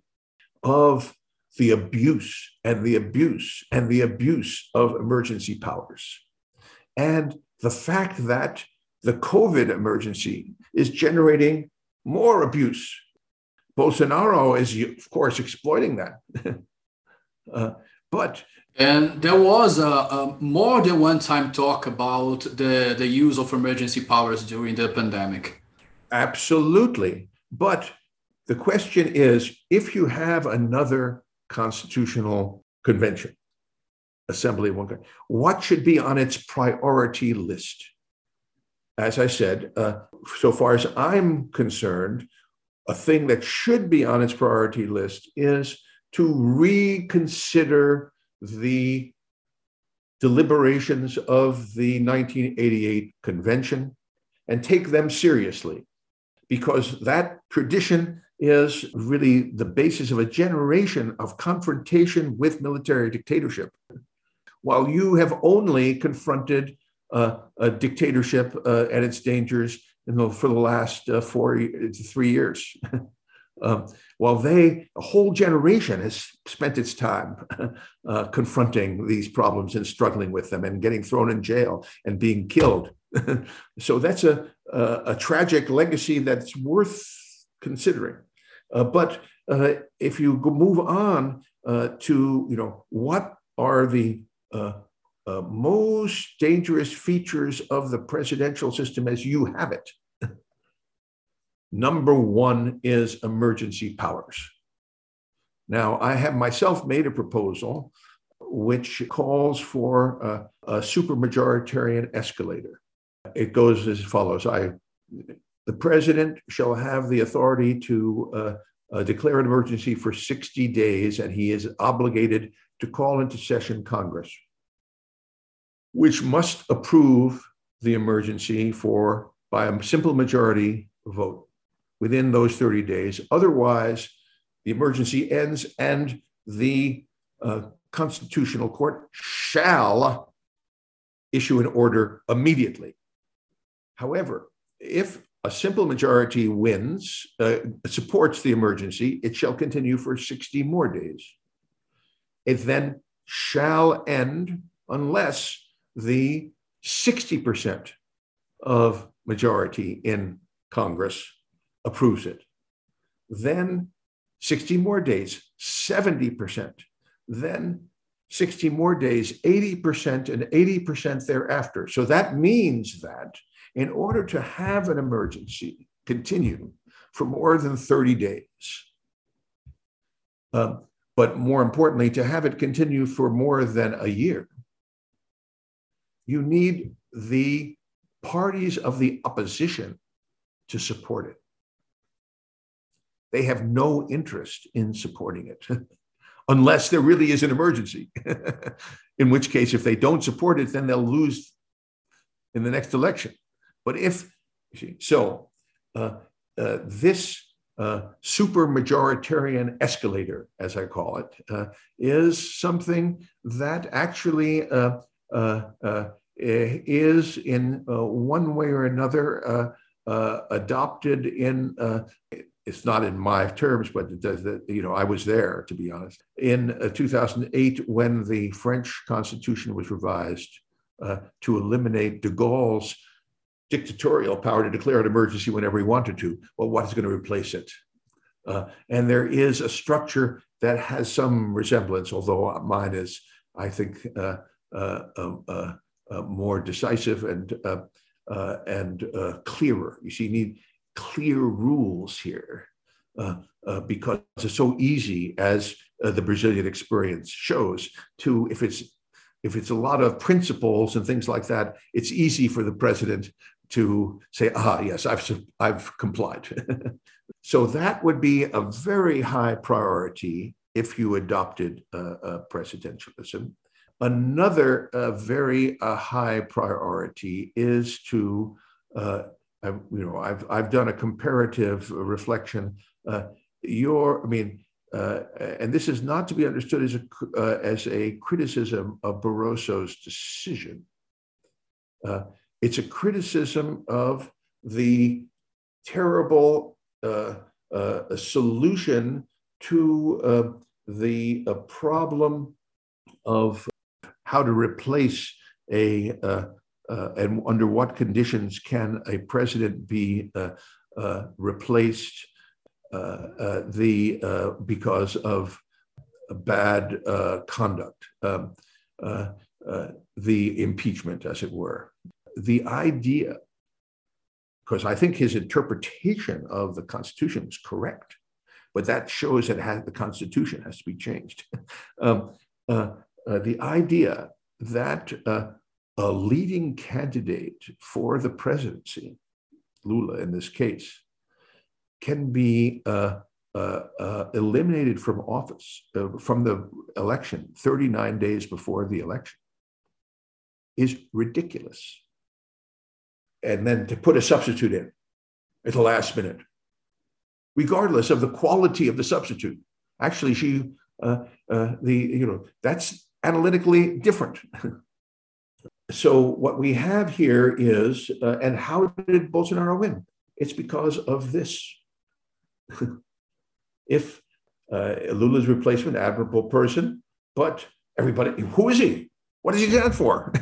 of the abuse and the abuse and the abuse of emergency powers, and the fact that the COVID emergency is generating more abuse. Bolsonaro is, of course, exploiting that. uh, but and there was a, a, more than one time talk about the, the use of emergency powers during the pandemic. Absolutely. But the question is if you have another constitutional convention, assembly, what should be on its priority list? As I said, uh, so far as I'm concerned, a thing that should be on its priority list is to reconsider the deliberations of the 1988 convention and take them seriously because that tradition is really the basis of a generation of confrontation with military dictatorship. While you have only confronted uh, a dictatorship uh, and its dangers the, for the last uh, four, three years. Um, while they, a whole generation has spent its time uh, confronting these problems and struggling with them and getting thrown in jail and being killed. so that's a, a, a, tragic legacy that's worth considering. Uh, but uh, if you move on uh, to, you know, what are the uh, uh, most dangerous features of the presidential system as you have it? Number one is emergency powers. Now, I have myself made a proposal which calls for a, a supermajoritarian escalator. It goes as follows I, The president shall have the authority to uh, uh, declare an emergency for 60 days, and he is obligated to call into session Congress. which must approve the emergency for by a simple majority vote within those 30 days. Otherwise, the emergency ends and the uh, Constitutional Court shall issue an order immediately. However, if a simple majority wins, uh, supports the emergency, it shall continue for 60 more days. It then shall end unless the 60% of majority in Congress approves it. Then 60 more days, 70%. Then 60 more days, 80% and 80% thereafter. So that means that in order to have an emergency continue for more than 30 days, um, but more importantly, to have it continue for more than a year, you need the parties of the opposition to support it. They have no interest in supporting it unless there really is an emergency. in which case, if they don't support it, then they'll lose in the next election. But if, so uh, uh, this uh, super majoritarian escalator, as I call it, uh, is something that actually uh, uh, is in one way or another adopted in it's not in my terms, but it does that, you know, I was there, to be honest. In uh, 2008, when the French constitution was revised uh, to eliminate de Gaulle's dictatorial power to declare an emergency whenever he wanted to, well, what is going to replace it? Uh, and there is a structure that has some resemblance, although mine is, I think, uh, uh, um, uh, more decisive and and clearer. You see, you need clear rules here uh, uh, because it's so easy, as uh, the Brazilian experience shows, to if it's if it's a lot of principles and things like that, it's easy for the president to say, "Ah, yes, I've I've complied." so that would be a very high priority if you adopted uh, presidentialism. Another uh, very uh, high priority is to uh, I've, you know, I've, I've done a comparative reflection. Uh, your, I mean, uh, and this is not to be understood as a, uh, as a criticism of Barroso's decision. Uh, it's a criticism of the terrible uh, uh, solution to the problem of how to replace a uh, and under what conditions can a president be uh, uh, replaced uh, uh, the uh, because of bad conduct, um, the impeachment, as it were. The idea, because I think his interpretation of the Constitution is correct, but that shows that has, the Constitution has to be changed. um, the idea that a leading candidate for the presidency, Lula in this case, can be uh, uh, uh, eliminated from office, uh, from the election 39 days before the election, is ridiculous. And then to put a substitute in at the last minute, regardless of the quality of the substitute. Actually, she, uh, uh, the, you know, that's analytically different. so what we have here is, uh, and how did Bolsonaro win? It's because of this. if uh, Lula's replacement, admirable person, but everybody, who is he? What is he stand for?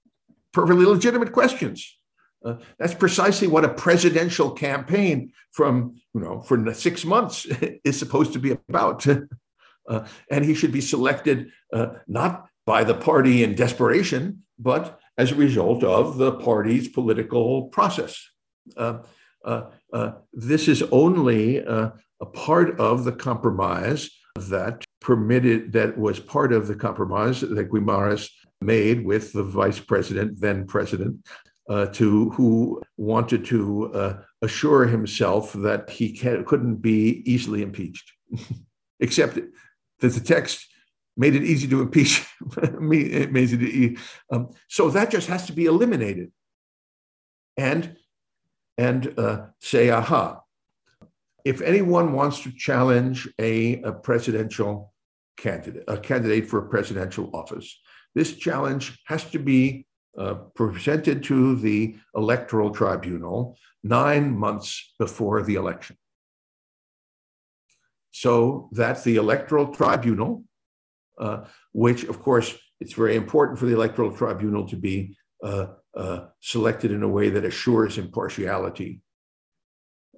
Perfectly legitimate questions. Uh, that's precisely what a presidential campaign from you know for six months is supposed to be about. uh, and he should be selected uh, not by the party in desperation, but as a result of the party's political process. Uh, uh, uh, this is only uh, a part of the compromise that permitted, that was part of the compromise that Guimarães made with the vice president, then president, uh, to who wanted to uh, assure himself that he can, couldn't be easily impeached, except that the text made it easy to impeach. it made it, um, so that just has to be eliminated. And and uh, say, aha, if anyone wants to challenge a, a presidential candidate, a candidate for a presidential office, this challenge has to be uh, presented to the electoral tribunal nine months before the election. So that the electoral tribunal, which of course it's very important for the electoral tribunal to be uh, uh, selected in a way that assures impartiality.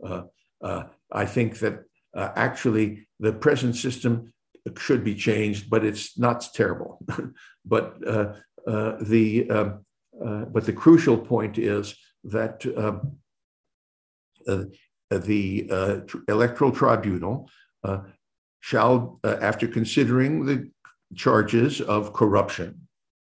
Uh, uh, I think that uh, actually the present system should be changed, but it's not terrible. but the um, but the crucial point is that um, the electoral tribunal shall, after considering the charges of corruption,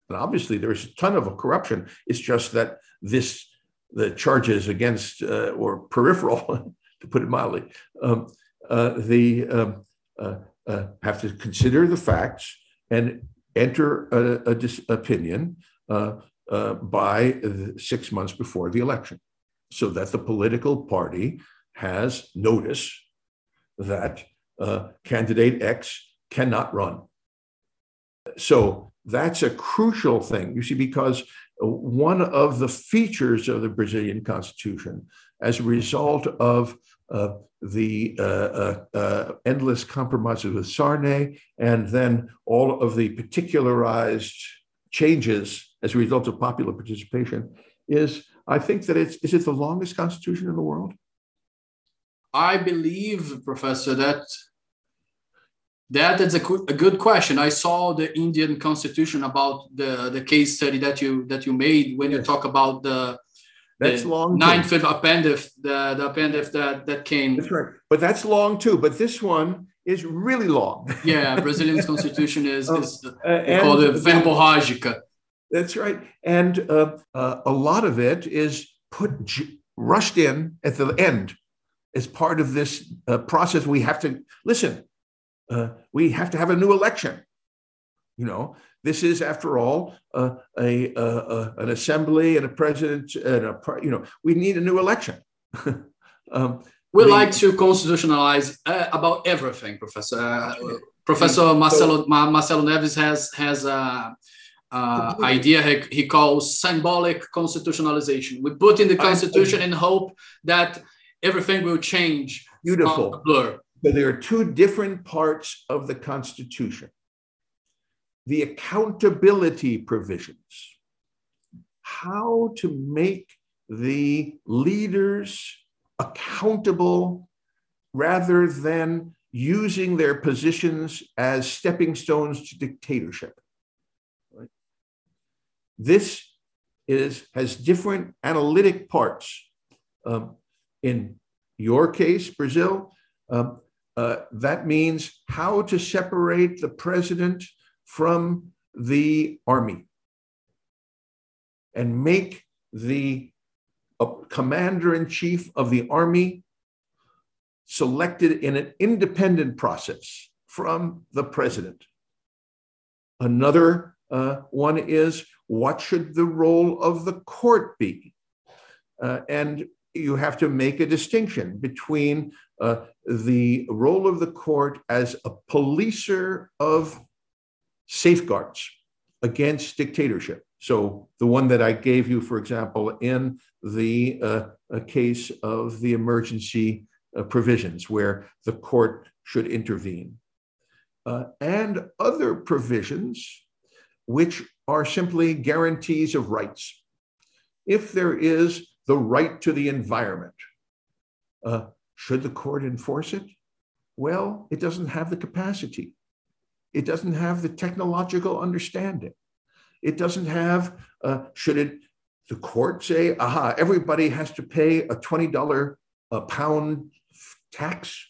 and obviously, there's a ton of corruption. It's just that this, the charges against uh, or peripheral, to put it mildly, um, uh, the um, uh, uh have to consider the facts and enter a, a dis- opinion uh, uh, by six months before the election, so that the political party has notice that candidate X cannot run. So that's a crucial thing, you see, because one of the features of the Brazilian constitution, as a result of uh, the uh, uh, endless compromises with Sarney, and then all of the particularized changes as a result of popular participation, is I think that it's is it the longest constitution in the world? I believe, Professor, that that that's a, a good question. I saw the Indian constitution about the, the case study that you that you made when yes. you talk about the that's the long ninth too. appendix, the, the appendix that that came. That's right, but that's long too. But this one is really long. yeah, Brazilian constitution is oh, is uh, called the verborrágica. That's right, and uh, uh, a lot of it is put j- rushed in at the end as part of this uh, process. We have to listen uh, we have to have a new election. You know, this is, after all, uh, a, a, a, an assembly and a president and a you know we need a new election. um, we the, like to constitutionalize uh, about everything, Professor. Uh, Professor Marcelo Marcelo Neves has has a, a idea he, he, calls symbolic constitutionalization. We put in the constitution in hope that everything will change. Beautiful. Blur. But there are two different parts of the Constitution the accountability provisions, how to make the leaders accountable rather than using their positions as stepping stones to dictatorship. This is, has different analytic parts. Um, in your case, Brazil, um, uh, that means how to separate the president from the army and make the uh, commander in chief of the army selected in an independent process from the president. Another uh, one is what should the role of the court be? Uh, and you have to make a distinction between uh, the role of the court as a policer of safeguards against dictatorship. So, the one that I gave you, for example, in the uh, case of the emergency uh, provisions, where the court should intervene, uh, and other provisions which are simply guarantees of rights. If there is the right to the environment. Uh, should the court enforce it? Well, it doesn't have the capacity. It doesn't have the technological understanding. It doesn't have, uh, should it, the court say, aha, everybody has to pay a $20 a pound tax?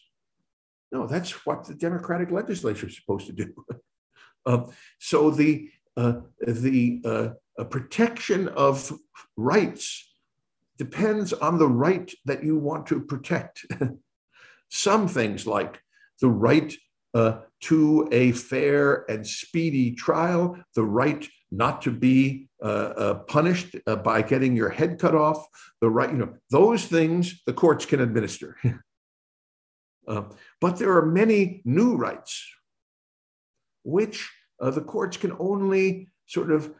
No, that's what the Democratic legislature is supposed to do. uh, so the, uh, the uh, protection of rights depends on the right that you want to protect. Some things like the right uh, to a fair and speedy trial, the right not to be uh, uh, punished uh, by getting your head cut off, the right, you know, those things the courts can administer. Uh, but there are many new rights which uh, the courts can only sort of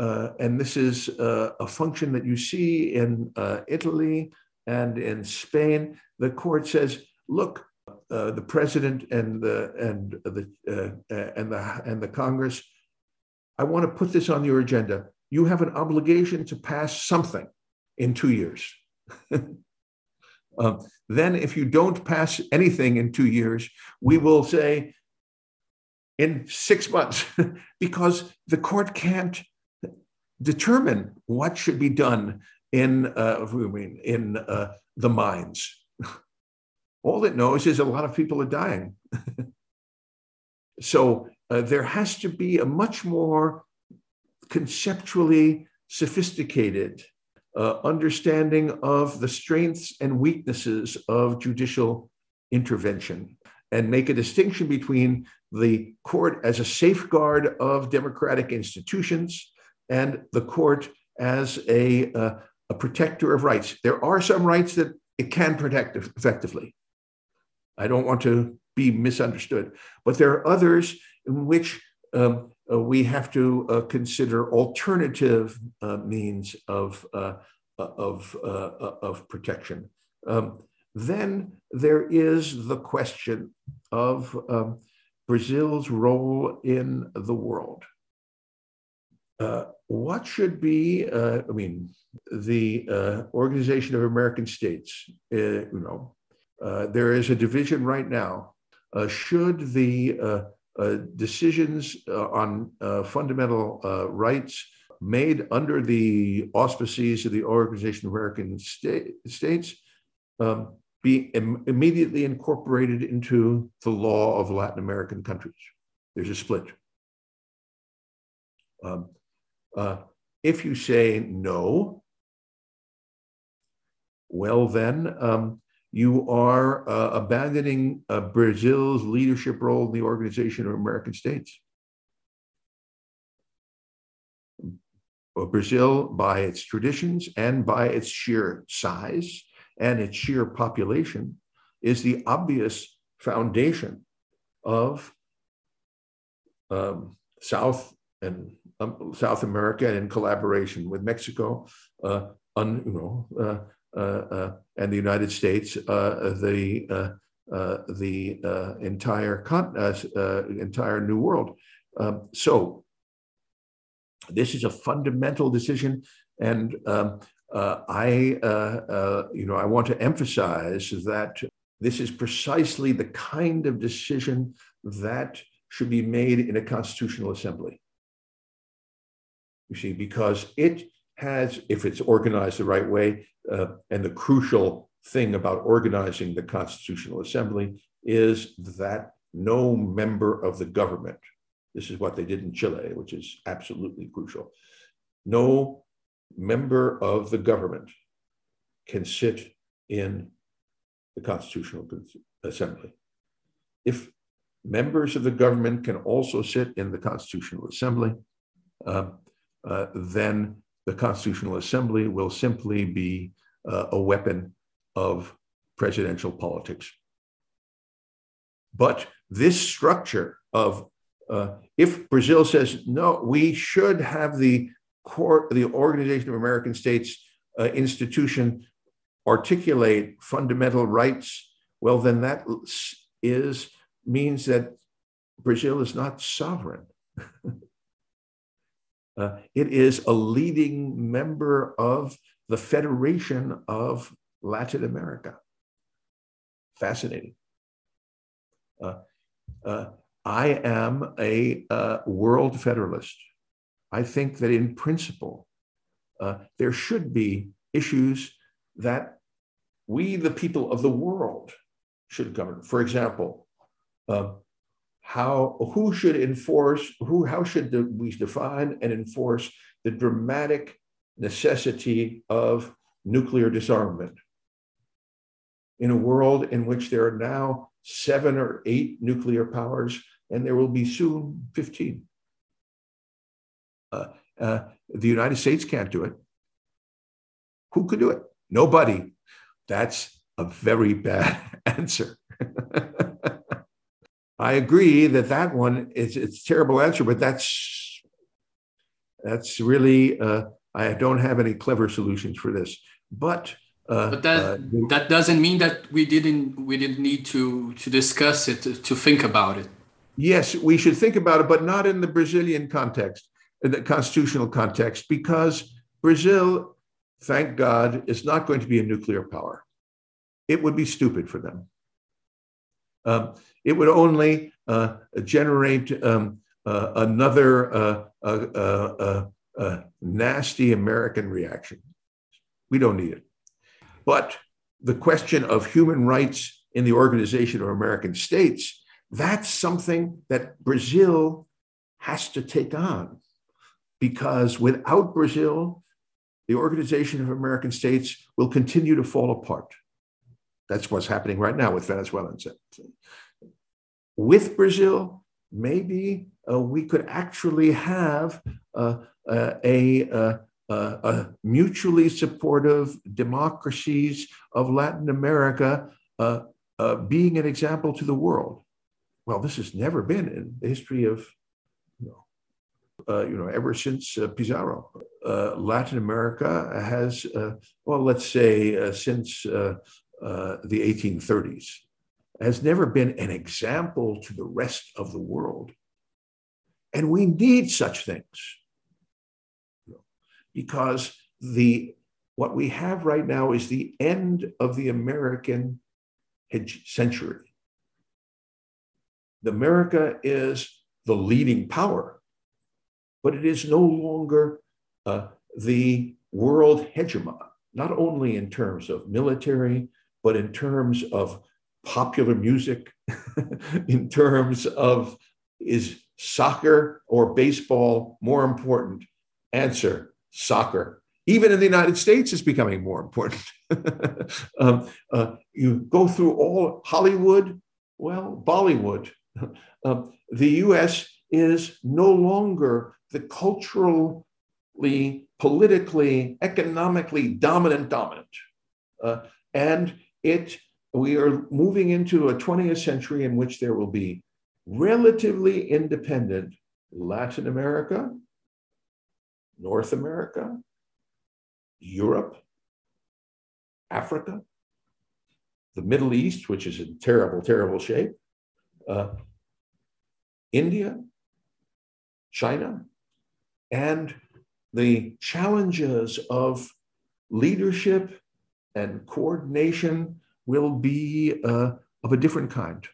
uh, and this is a function that you see in Italy and in Spain. The court says, look, uh, the president and the and the uh, and the and the Congress. I want to put this on your agenda. You have an obligation to pass something in two years. um, then, if you don't pass anything in two years, we will say in six months, because the court can't determine what should be done in uh, in uh, the mines all it knows is a lot of people are dying. so uh, there has to be a much more conceptually sophisticated uh, understanding of the strengths and weaknesses of judicial intervention and make a distinction between the court as a safeguard of democratic institutions and the court as a, uh, a protector of rights. There are some rights that it can protect effectively. I don't want to be misunderstood. But there are others in which um, uh, we have to uh, consider alternative uh, means of, uh, uh, of, of protection. Um, then there is the question of um, Brazil's role in the world. What should be, I mean, the Organization of American States, you know, uh, there is a division right now. Uh, should the uh, uh decisions uh, on fundamental rights made under the auspices of the Organization of American Sta- States um, be Im- immediately incorporated into the law of Latin American countries? There's a split. Um, if you say no, well, then um, you are uh, abandoning uh, Brazil's leadership role in the Organization of American States. Brazil, by its traditions and by its sheer size and its sheer population, is the obvious foundation of um, South and um, South America in collaboration with Mexico, uh, un, you know, uh, uh, uh, and the United States, uh, the the entire entire New World. Um, so this is a fundamental decision, and um, I you know I want to emphasize that this is precisely the kind of decision that should be made in a constitutional assembly. You see, because it has, if it's organized the right way, uh, and the crucial thing about organizing the Constitutional Assembly is that no member of the government, this is what they did in Chile, which is absolutely crucial, no member of the government can sit in the Constitutional Assembly. If members of the government can also sit in the Constitutional Assembly, uh, uh, then the Constitutional Assembly will simply be uh, a weapon of presidential politics. But this structure of uh, if Brazil says no, we should have the court, the Organization of American States uh, institution articulate fundamental rights. Well, then that is means that Brazil is not sovereign. Uh, it is a leading member of the Federation of Latin America. Fascinating. Uh, uh, I am a uh, world federalist. I think that in principle, uh, there should be issues that we, the people of the world, should govern. For example, uh, how who should enforce who how should we define and enforce the dramatic necessity of nuclear disarmament in a world in which there are now seven or eight nuclear powers, and there will be soon 15. Uh, uh, the United States can't do it. Who could do it? Nobody. That's a very bad answer. I agree that that one is it's a terrible answer, but that's that's really uh, I don't have any clever solutions for this. But uh, but that uh, that doesn't mean that we didn't we didn't need to to discuss it to, to think about it. Yes, we should think about it, but not in the Brazilian context, in the constitutional context, because Brazil, thank God, is not going to be a nuclear power. It would be stupid for them. Um, it would only uh, generate um, uh, another uh, uh, uh, nasty American reaction. We don't need it. But the question of human rights in the Organization of American States, that's something that Brazil has to take on. Because without Brazil, the Organization of American States will continue to fall apart. That's what's happening right now with Venezuelans. With Brazil, maybe uh, we could actually have uh, uh, a, uh, uh, a, mutually supportive democracies of Latin America uh, being an example to the world. Well, this has never been in the history of, you know, you know ever since Pizarro. Latin America has, well, let's say since the 1830s, has never been an example to the rest of the world. And we need such things because the what we have right now is the end of the American century. America is the leading power, but it is no longer uh, the world hegemon, not only in terms of military, but in terms of popular music, in terms of is soccer or baseball more important? Answer soccer. Even in the United States, is becoming more important. um, uh, you go through all Hollywood, well, Bollywood. Um, the US is no longer the culturally, politically, economically dominant dominant. Uh, and it we are moving into a 20th century in which there will be relatively independent Latin America, North America, Europe, Africa, the Middle East, which is in terrible, terrible shape, uh, India, China, and the challenges of leadership and coordination will be uh, of a different kind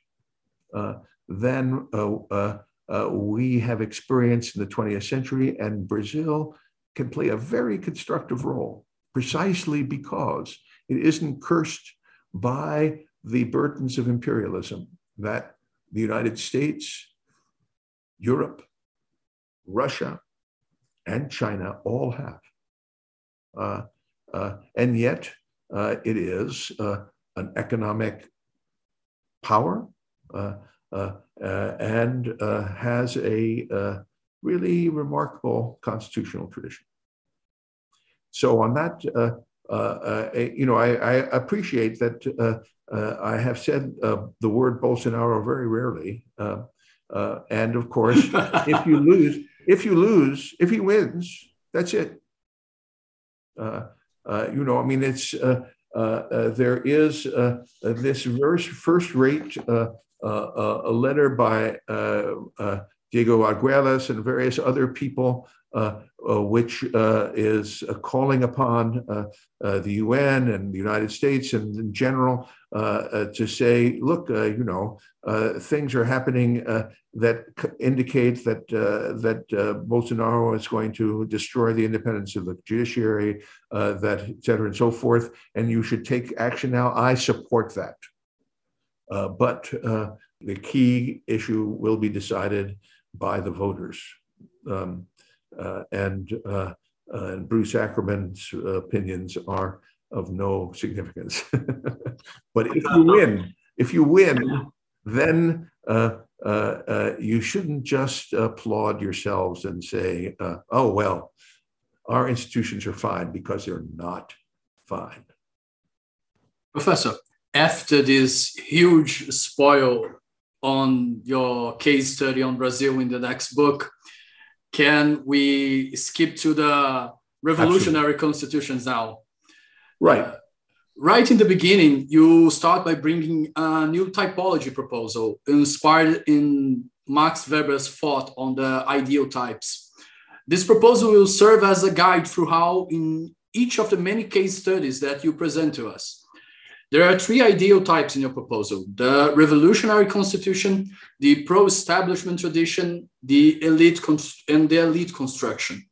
uh, than uh, uh, uh, we have experienced in the 20th century, and Brazil can play a very constructive role precisely because it isn't cursed by the burdens of imperialism that the United States, Europe, Russia, and China all have. Uh, uh, and yet, uh, it is an economic power uh, uh, uh, and has a really remarkable constitutional tradition. So on that, you know, I, I, appreciate that I have said the word Bolsonaro very rarely. and of course, if you lose, if you lose, if he wins, that's it. Uh, uh, you know, I mean, it's uh, uh, Uh, uh, there is uh, this first rate a letter by Diego Arguelhes and various other people, uh, uh, which uh, is calling upon the UN and the United States and in general to say, look, you know, things are happening that indicate that that Bolsonaro is going to destroy the independence of the judiciary, that et cetera and so forth, and you should take action now. I support that. Uh, but uh, the key issue will be decided by the voters. Um, uh, and, uh, uh, and Bruce Ackerman's opinions are of no significance. but if you win, if you win, then uh, uh, uh, you shouldn't just applaud yourselves and say, uh, oh, well, our institutions are fine because they're not fine. Professor, after this huge spoil on your case study on Brazil in the next book, can we skip to the revolutionary Absolutely. constitutions now? Right. Right in the beginning, you start by bringing a new typology proposal inspired in Max Weber's thought on the ideal types. This proposal will serve as a guide through how, in each of the many case studies that you present to us, there are three ideal types in your proposal the revolutionary constitution, the pro establishment tradition, the elite and the elite construction.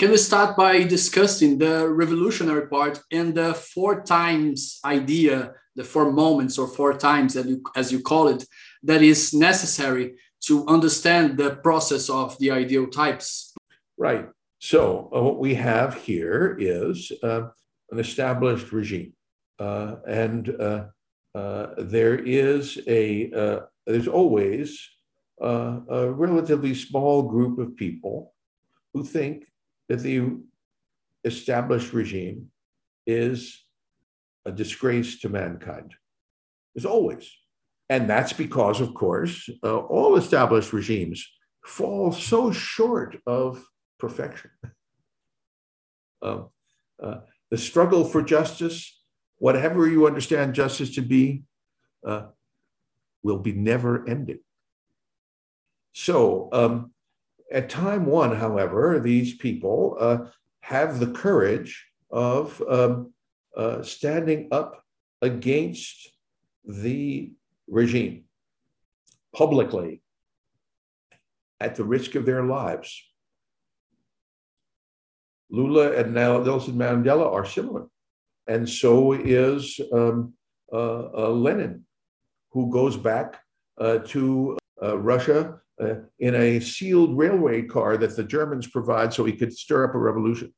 Can we start by discussing the revolutionary part and the four times idea, the four moments or four times that you, as you call it, that is necessary to understand the process of the ideal types? Right. So uh, what we have here is uh, an established regime, uh, and uh, uh, there is a uh, there's always a relatively small group of people who think that the established regime is a disgrace to mankind. As always. And that's because, of course, uh, all established regimes fall so short of perfection. Uh, uh, the struggle for justice, whatever you understand justice to be, uh, will be never ending. So, um, at time one, however, these people uh, have the courage of um, uh, standing up against the regime publicly at the risk of their lives. Lula and Nelson Mandela are similar, and so is um, uh, uh Lenin, who goes back uh, to uh, Russia uh, in a sealed railway car that the Germans provide so he could stir up a revolution.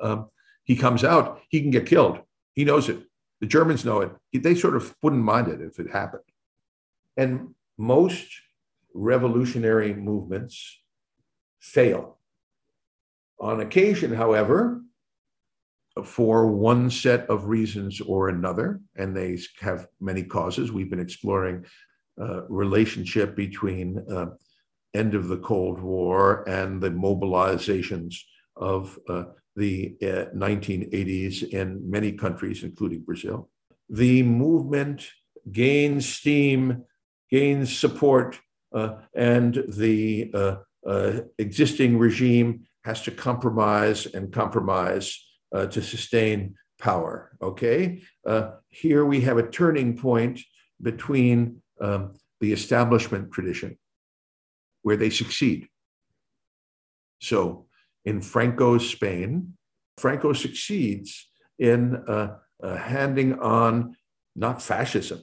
Um, he comes out, he can get killed. He knows it. The Germans know it. He, they sort of wouldn't mind it if it happened. And most revolutionary movements fail. On occasion, however, for one set of reasons or another, and they have many causes. We've been exploring uh, relationship between uh, end of the Cold War and the mobilizations of uh, the 1980s in many countries, including Brazil. The movement gains steam, gains support, uh, and the uh, uh, existing regime has to compromise and compromise to sustain power. Okay, here we have a turning point between um, the establishment tradition where they succeed. So in Franco's Spain, Franco succeeds in uh, uh, handing on not fascism,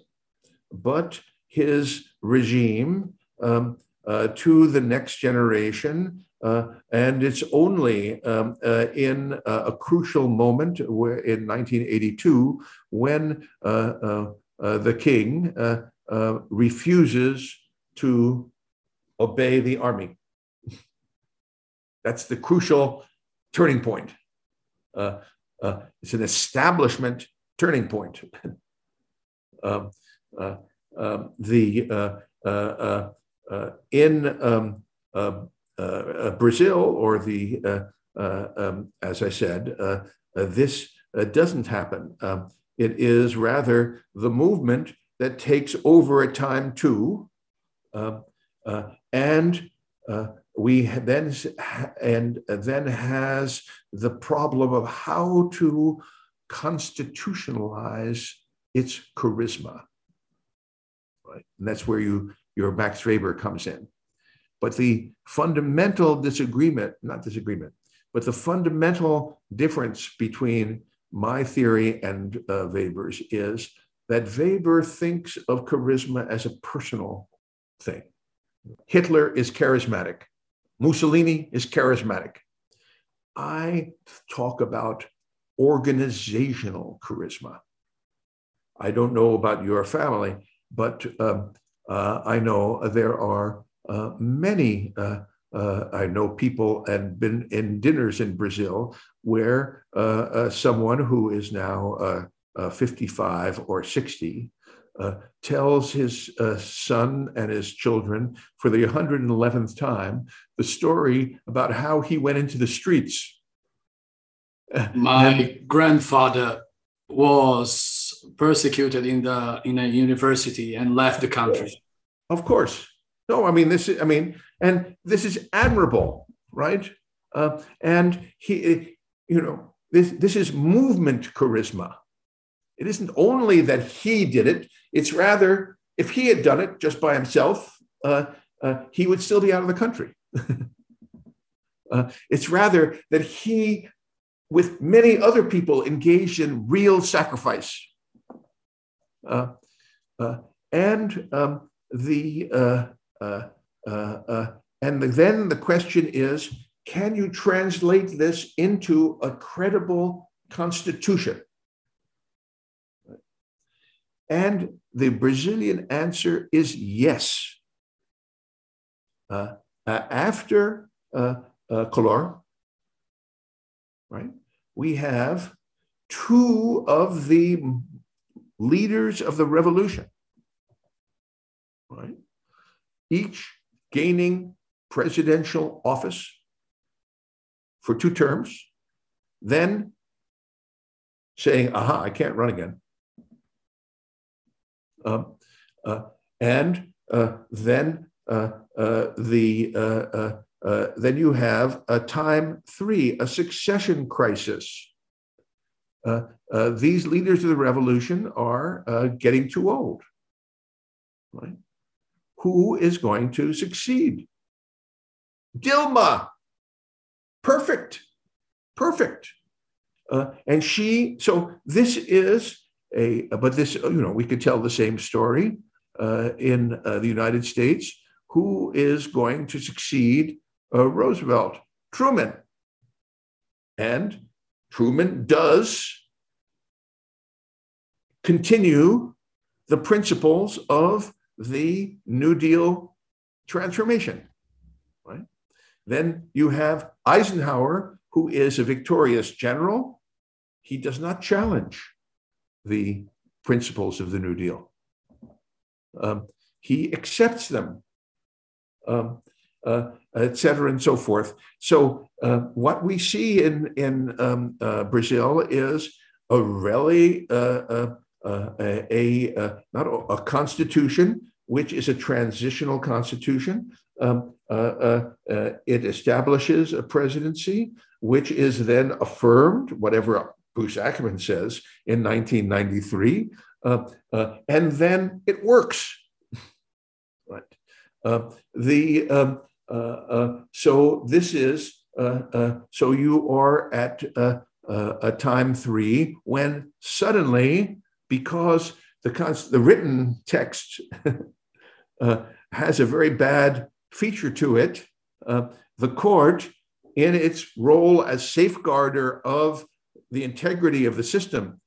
but his regime um, uh, to the next generation. Uh, and it's only um, uh, in a crucial moment where in 1982 when uh, the king uh, refuses to obey the army. That's the crucial turning point. Uh, uh, it's an establishment turning point. um, uh, um, the uh, in um, Brazil or the um, as I said, this doesn't happen. Um, it is rather the movement that takes over a time too. Uh, uh, and uh, we then and then has the problem of how to constitutionalize its charisma. Right? And that's where you your Max Weber comes in. But the fundamental disagreement, not disagreement, but the fundamental difference between my theory and uh, Weber's is that Weber thinks of charisma as a personal thing. Hitler is charismatic. Mussolini is charismatic. I talk about organizational charisma. I don't know about your family, but um, uh, I know there are uh, many. Uh, uh, I know people and been in dinners in Brazil where someone who is now 55 or 60 uh, tells his uh, son and his children for the 111th time the story about how he went into the streets. My and, grandfather was persecuted in the in a university and left the country. Of course. No, I mean this is I mean and this is admirable, right? Uh, and he you know this this is movement charisma. It isn't only that he did it, it's rather if he had done it just by himself, uh, uh, he would still be out of the country. uh, it's rather that he, with many other people, engaged in real sacrifice. Uh, uh, and um, the uh, and then the question is, can you translate this into a credible constitution? And the Brazilian answer is yes. Uh, uh, after uh, uh Collor, right, we have two of the leaders of the revolution, right, each gaining presidential office for two terms, then saying, aha, I can't run again. Um, and uh, then uh, the then you have a time three, a succession crisis. these leaders of the revolution are getting too old. Right? Who is going to succeed? Dilma. Perfect. Perfect. Uh, and she, so this is a, but this, you know, we could tell the same story uh, in uh, the United States. Who is going to succeed uh, Roosevelt? Truman. And Truman does continue the principles of the New Deal transformation. Right? Then you have Eisenhower, who is a victorious general. He does not challenge the principles of the New Deal. Um, he accepts them, um, uh, et cetera, and so forth. So, uh, what we see in, in um, uh, Brazil is a really uh, uh, uh, a, a, not a, a, constitution, which is a transitional constitution. Um, it establishes a presidency, which is then affirmed, whatever Bruce Ackerman says in 1993, uh, uh, and then it works. right. Uh, the um, uh, uh, so this is uh, so you are at a time three when suddenly because the the written text has a very bad feature to it, the court in its role as safeguarder of the integrity of the system,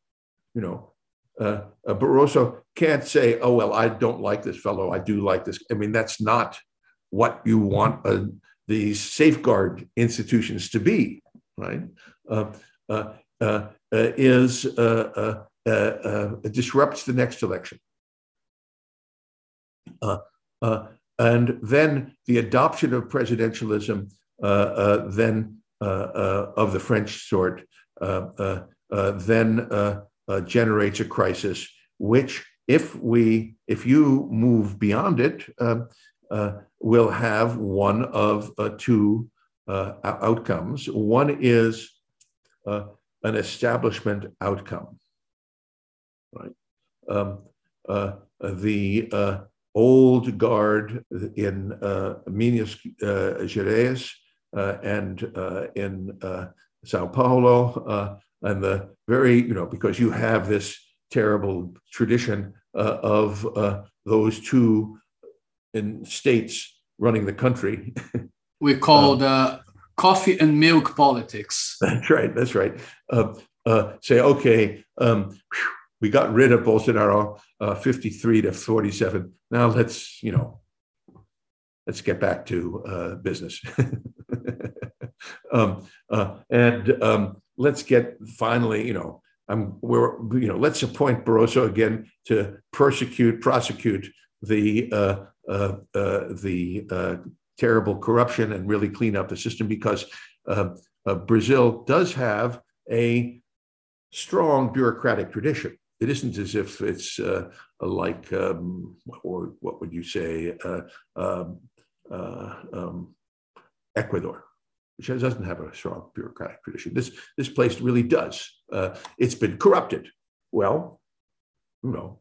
you know, uh, uh, Barroso can't say, "Oh well, I don't like this fellow. I do like this." I mean, that's not what you want uh, these safeguard institutions to be, right? Uh, uh, uh is disrupts the next election, and then the adoption of presidentialism, then of the French sort, Uh, uh, uh, then generates a crisis, which if we if you move beyond it, will have one of two outcomes. One is an establishment outcome, right? Um, uh, the uh, old guard in uh, Minas Gerais and in Sao Paulo, uh, and the very, you know, because you have this terrible tradition uh, of uh, those two in states running the country. we call the um, coffee and milk politics. That's right. That's right. Uh, uh, say, okay, um, we got rid of Bolsonaro uh, 53 to 47. Now let's, you know, let's get back to uh, business. um, uh, and um, let's get finally, you know, I'm, we're, you know, let's appoint Barroso again to persecute, prosecute the uh, uh, uh, the terrible corruption and really clean up the system because Brazil does have a strong bureaucratic tradition. It isn't as if it's like, um, or what would you say, um, um, Ecuador which doesn't have a strong bureaucratic tradition. This, this place really does. Uh, it's been corrupted. Well, you know,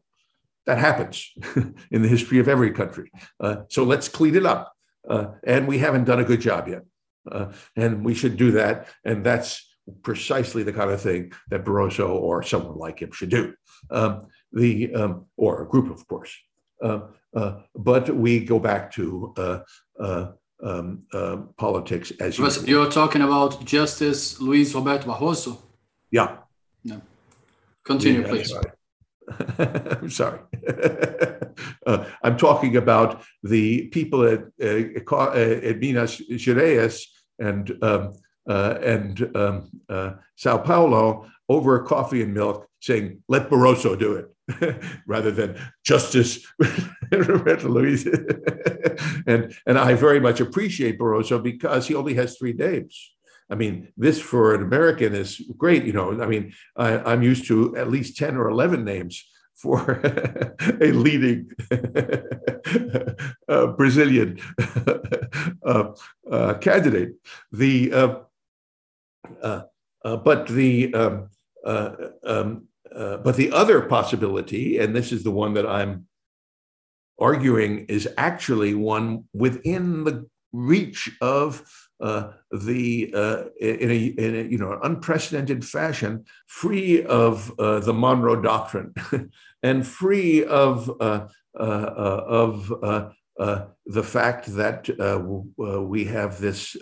that happens in the history of every country. Uh, so let's clean it up. Uh, and we haven't done a good job yet. Uh, and we should do that. And that's precisely the kind of thing that Barroso or someone like him should do. Um, the um, or a group, of course. Uh, uh, but we go back to um, uh, politics as you. You're talking about Justice Luis Roberto Barroso. Yeah. No. Continue, yeah, please. I'm sorry. uh, I'm talking about the people at, uh, uh at Minas Gerais and um, uh, and um, uh, Sao Paulo over coffee and milk, saying, "Let Barroso do it." rather than Justice Roberto Luis. and, and I very much appreciate Barroso because he only has three names. I mean, this for an American is great. You know, I mean, I, am used to at least 10 or 11 names for a leading uh, Brazilian uh, uh, candidate. The uh, uh, uh, but the um, um, uh, but the other possibility, and this is the one that I'm arguing, is actually one within the reach of uh, the uh, in, a, in, a, you know unprecedented fashion, free of uh, the Monroe Doctrine, and free of uh, of the fact that we have this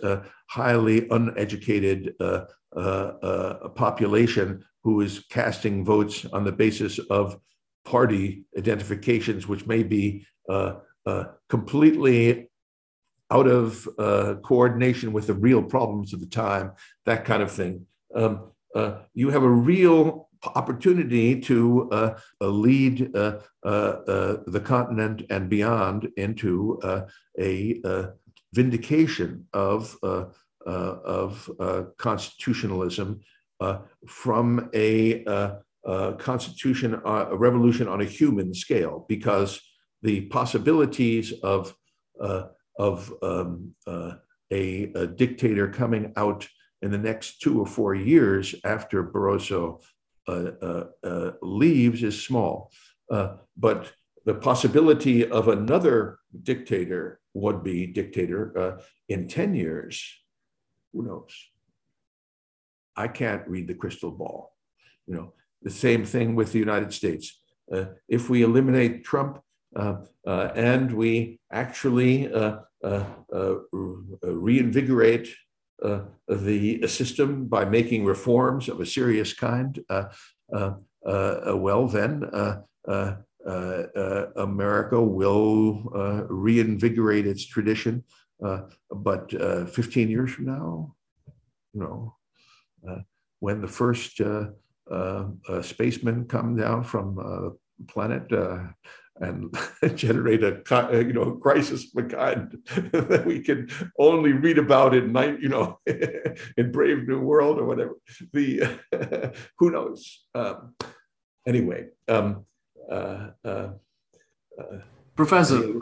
highly uneducated population who is casting votes on the basis of party identifications, which may be uh, uh, completely out of uh, coordination with the real problems of the time, that kind of thing. Um, uh, you have a real opportunity to uh, uh, lead the continent and beyond into a vindication of, of constitutionalism from a, uh, uh, constitution, a revolution on a human scale, because the possibilities of of um, a, a, dictator coming out in the next two or four years after Barroso uh, uh, uh, leaves is small. but the possibility of another dictator, would be dictator, in 10 years, who knows? I can't read the crystal ball. You know, the same thing with the United States. Uh, if we eliminate Trump uh, uh, and we actually uh, uh, uh, reinvigorate the system by making reforms of a serious kind, well, then America will reinvigorate its tradition. but 15 years from now, you know, when the first uh, uh, spacemen come down from the planet and generate a you know crisis of a kind that we can only read about in night you know in Brave New World or whatever. The who knows. Um, anyway, um, uh, uh, uh, Professor,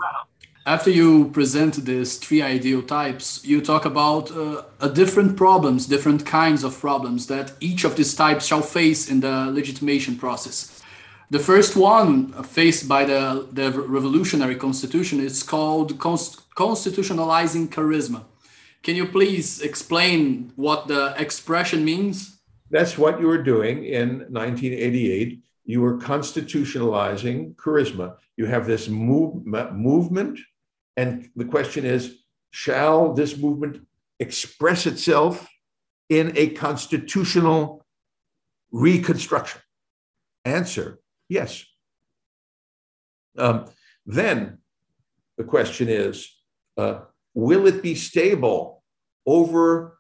after you present these three ideal types, you talk about uh, different problems, different kinds of problems that each of these types shall face in the legitimation process. The first one faced by the, the revolutionary constitution is called const constitutionalizing charisma. Can you please explain what the expression means? That's what you were doing in 1988. You were constitutionalizing charisma. You have this move, movement and the question is shall this movement express itself in a constitutional reconstruction? Answer Yes. Um, then the question is uh, will it be stable over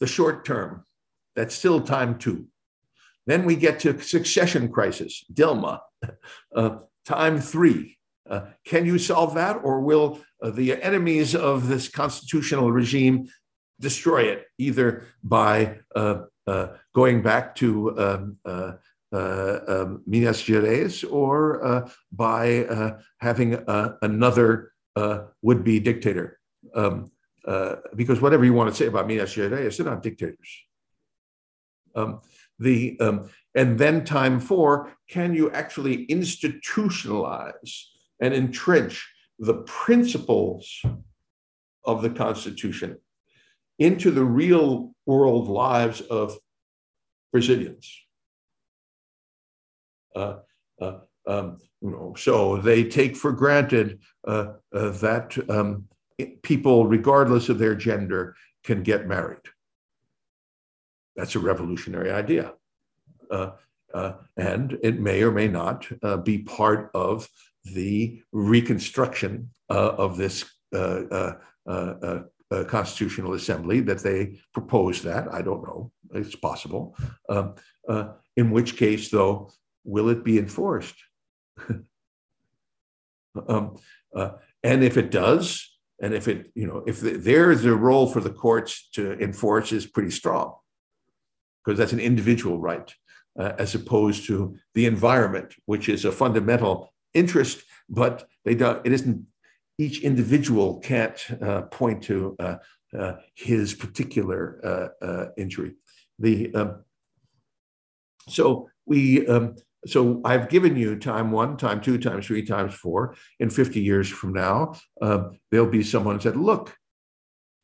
the short term? That's still time two. Then we get to succession crisis, Dilma. Uh, time three. Uh, can you solve that, or will uh, the enemies of this constitutional regime destroy it, either by uh, uh, going back to um, uh, um, Minas Gerais or by having another would-be dictator? Um, because whatever you want to say about Minas Gerais, they're not dictators. Um, the um, and then time four, can you actually institutionalize and entrench the principles of the Constitution into the real world lives of Brazilians? Uh, uh, um, you know, so they take for granted uh, uh that um, people, regardless of their gender, can get married. That's a revolutionary idea. Uh, uh, and it may or may not be part of the reconstruction uh, of this uh, uh, constitutional assembly that they propose that. I don't know. It's possible. Um, in which case, though, will it be enforced? um, and if it does, and if it, you know, if the, there is a role for the courts to enforce is pretty strong because that's an individual right, uh, as opposed to the environment, which is a fundamental interest, but they don't, it isn't, each individual can't uh, point to uh, uh his particular uh, uh, injury. The, um, so we, um, so I've given you time one, time two, times three, times four. In 50 years from now, um, there'll be someone who said, look,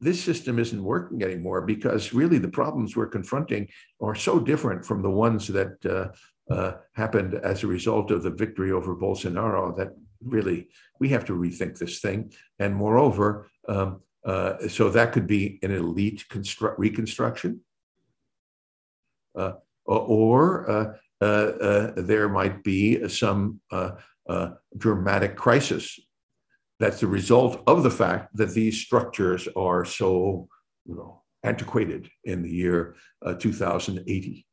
this system isn't working anymore because really the problems we're confronting are so different from the ones that uh, uh, happened as a result of the victory over Bolsonaro that really we have to rethink this thing. And moreover, um, uh, so that could be an elite constru- reconstruction, uh, or uh, uh, there might be some dramatic crisis that's the result of the fact that these structures are so you know, antiquated in the year uh, 2080.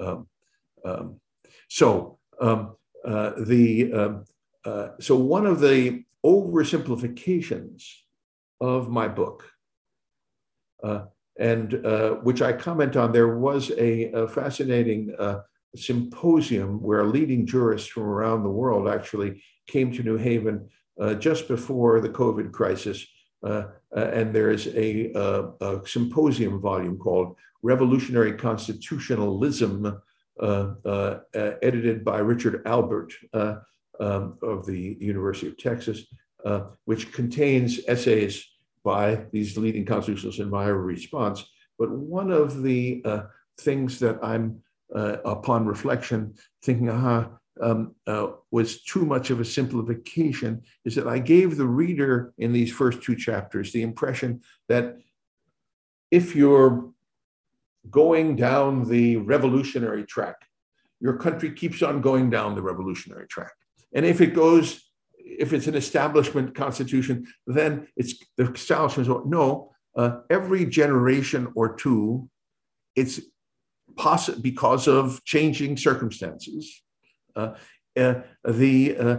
Um, um, so um, uh, the um, uh, so one of the oversimplifications of my book, uh, and uh, which I comment on, there was a, a fascinating uh, symposium where leading jurists from around the world actually came to New Haven uh, just before the COVID crisis. And there's a, a, symposium volume called Revolutionary Constitutionalism, Uh, uh, uh, edited by Richard Albert um, of the University of Texas, which contains essays by these leading constitutionalists in my response. But one of the things that I'm, upon reflection, thinking, aha, um, uh, was too much of a simplification is that I gave the reader in these first two chapters the impression that if you're going down the revolutionary track, your country keeps on going down the revolutionary track. And if it goes, if it's an establishment constitution, then it's the establishment. No, uh, every generation or two, it's possible because of changing circumstances uh, uh, the uh,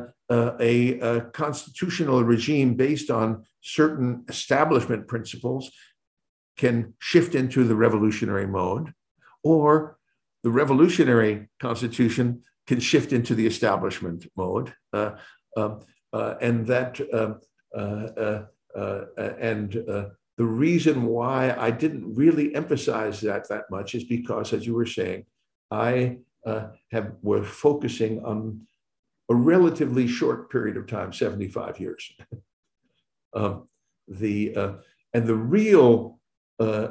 a, a, constitutional regime based on certain establishment principles can shift into the revolutionary mode, or the revolutionary constitution can shift into the establishment mode, uh, uh, uh, and that um, and the reason why I didn't really emphasize that that much is because, as you were saying, I uh, have were focusing on a relatively short period of time, 75 years. um, the uh, and the real uh, uh, uh, Uh,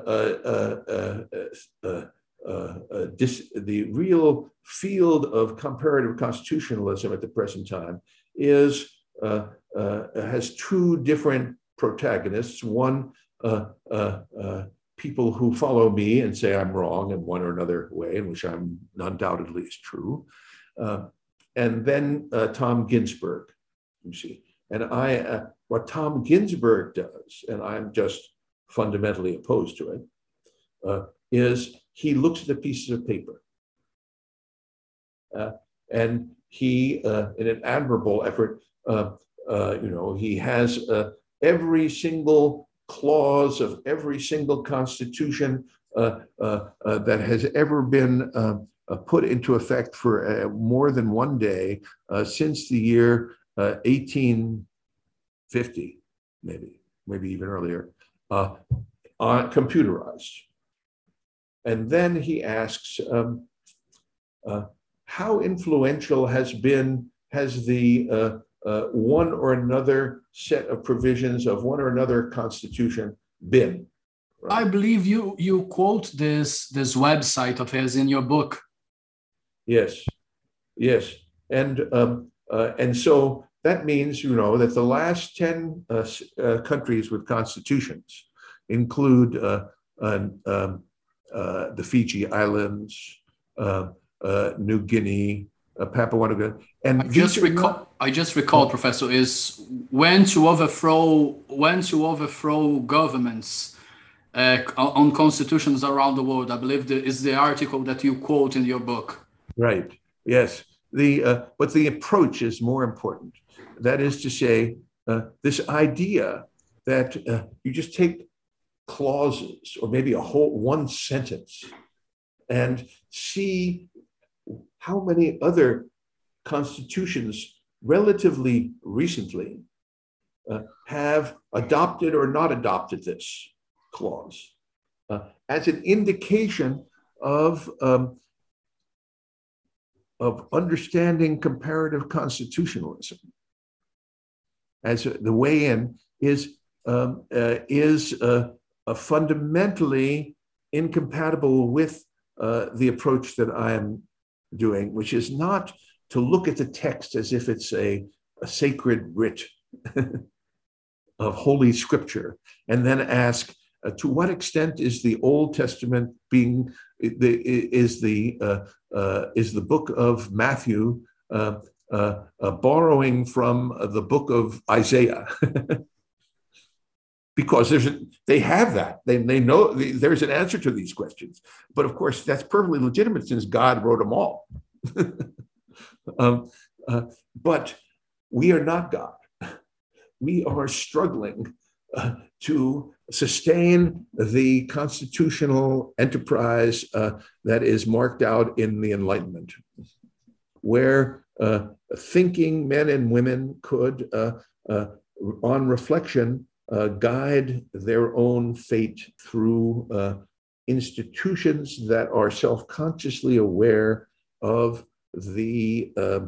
uh, uh, dis, the real field of comparative constitutionalism at the present time is has two different protagonists. One people who follow me and say I'm wrong in one or another way, in which I'm undoubtedly is true. uh, and then uh, Tom Ginsburg, you see. And I, uh, what Tom Ginsburg does, and I'm just fundamentally opposed to it, uh, is he looks at the pieces of paper. Uh, and he, uh, in an admirable effort, uh, uh, you know, he has uh, every single clause of every single constitution that has ever been put into effect for more than one day since the year uh, 1850, maybe, maybe even earlier, uh, on computerized. And then he asks, um, uh, how influential has been has the uh, uh, one or another set of provisions of one or another constitution been? I believe you you quote this this website of his in your book. Yes, yes, and um, uh, and so that means you know that the last ten uh, uh, countries with constitutions include uh, uh, um, uh, the Fiji Islands, uh, uh, New Guinea, uh, Papua New Guinea, and I just recall I just recall, Professor, is when to overthrow when to overthrow governments uh, on on constitutions around the world. I believe the, is the article that you quote in your book. Right. Yes. The uh, but the approach is more important. That is to say, uh, this idea that uh, you just take clauses or maybe a whole one sentence and see how many other constitutions relatively recently uh, have adopted or not adopted this clause uh, as an indication of um, of understanding comparative constitutionalism as the way in is um, uh, is uh, fundamentally incompatible with uh, the approach that I am doing, which is not to look at the text as if it's a, a sacred writ of holy scripture, and then ask uh, to what extent is the Old Testament being the, is the is the book of Matthew uh, uh, uh, borrowing from the book of Isaiah. because there's a, they have that. They, they know there's an answer to these questions. But of course that's perfectly legitimate since god wrote them all. Um, uh, but we are not god. We are struggling uh, to sustain the constitutional enterprise uh, that is marked out in the enlightenment where uh, thinking men and women could uh, uh, on reflection uh, guide their own fate through uh, institutions that are self consciously aware of the uh,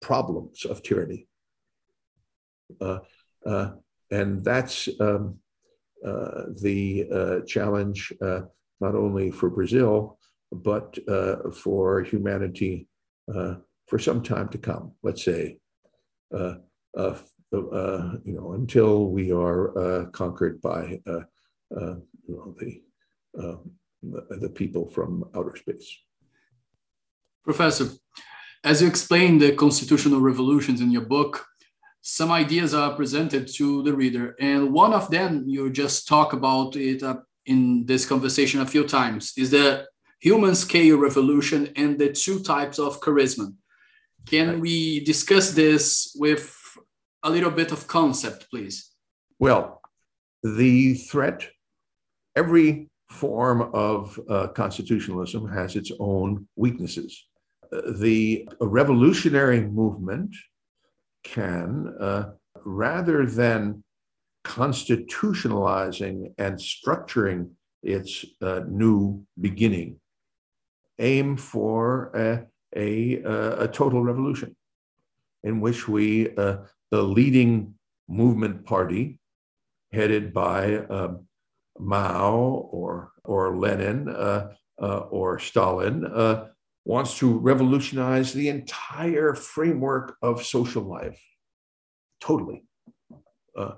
problems of tyranny. Uh, uh, and that's um, uh, the uh, challenge uh, not only for Brazil, but uh, for humanity uh, for some time to come, let's say. Uh, uh, uh, you know, until we are uh, conquered by uh, uh, you know, the, the people from outer space. Professor, as you explain the constitutional revolutions in your book, some ideas are presented to the reader, and one of them you just talk about it in this conversation a few times is the human scale revolution and the two types of charisma. Can Right. we discuss this with a little bit of concept, please? Well, the threat, every form of uh, constitutionalism has its own weaknesses. Uh, the revolutionary movement can, uh, rather than constitutionalizing and structuring its uh, new beginning, aim for a, a, a total revolution in which we, uh, the leading movement party, headed by um, Mao or or Lenin uh, uh, or Stalin, uh, wants to revolutionize the entire framework of social life, totally. Uh,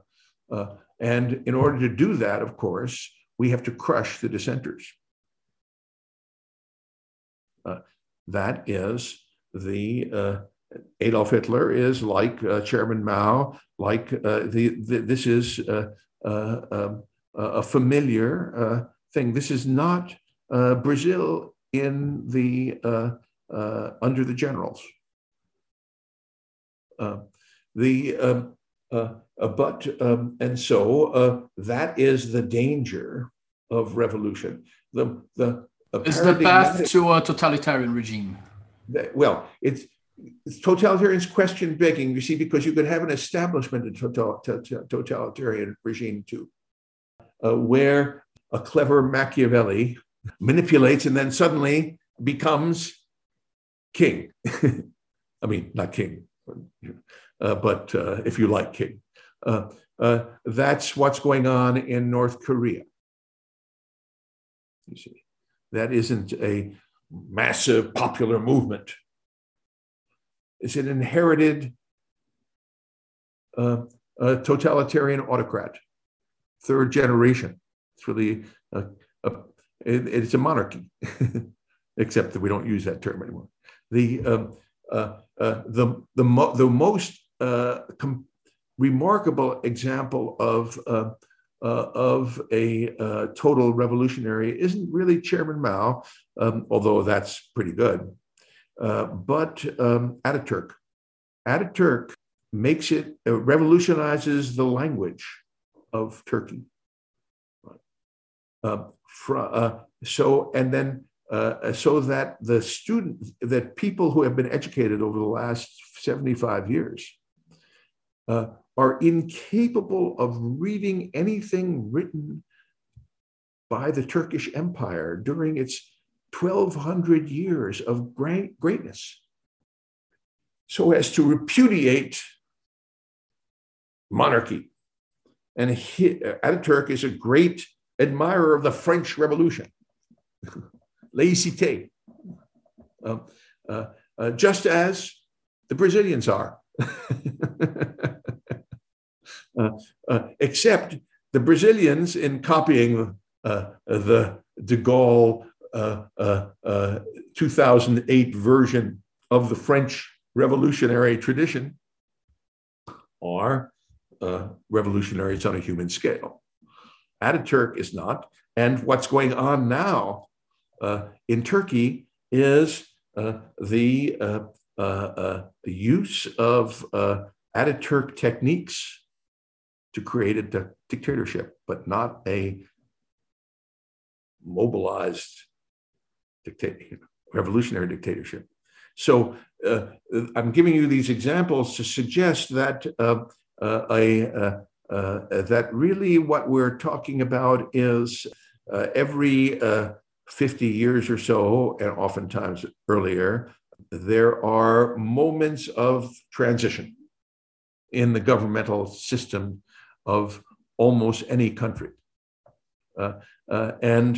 uh, and in order to do that, of course, we have to crush the dissenters. That is the uh, Adolf Hitler is like uh, Chairman Mao, like uh, the, the, this is uh, uh, um, a familiar thing. This is not Brazil in the under the generals. the um, but um, and so that is the danger of revolution. The the is the path to a totalitarian regime. Well, it's totalitarian's question begging, you see, because you could have an establishment in totalitarian regime too, uh, where a clever Machiavelli manipulates and then suddenly becomes king. I mean, not king, uh, but uh, if you like king. Uh, uh, that's what's going on in North Korea. You see, that isn't a massive popular movement It's an inherited uh, totalitarian autocrat, third generation. It's really a, a it, it's a monarchy, except that we don't use that term anymore. The um, uh, uh, the the mo- the most uh, com- remarkable example of uh, of a uh, total revolutionary isn't really Chairman Mao, um, although that's pretty good. Uh, but um, Ataturk. Ataturk makes it, uh, revolutionizes the language of Turkey. Uh, uh, so, and then so that the student, that people who have been educated over the last 75 years are incapable of reading anything written by the Turkish Empire during its 1,200 years of great, greatness so as to repudiate monarchy. And he, Ataturk is a great admirer of the French Revolution, laïcité, uh, uh, uh, just as the Brazilians are. Uh, uh, except the Brazilians, in copying uh, the de Gaulle uh, uh, uh, 2008 version of the French revolutionary tradition are revolutionaries on a human scale. Ataturk is not. And what's going on now in Turkey is the use of Ataturk techniques to create a dictatorship, but not a mobilized dictator, revolutionary dictatorship. So uh, I'm giving you these examples to suggest that uh, uh, a, uh, uh, that really what we're talking about is uh, every 50 years or so, and oftentimes earlier, there are moments of transition in the governmental system of almost any country. and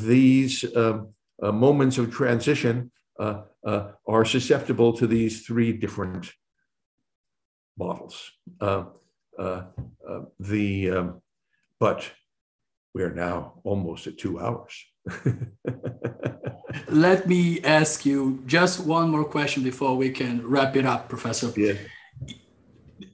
these um, uh, moments of transition uh, uh, are susceptible to these three different models. the um, but we're now almost at two hours. Let me ask you just one more question before we can wrap it up, Professor. Yeah.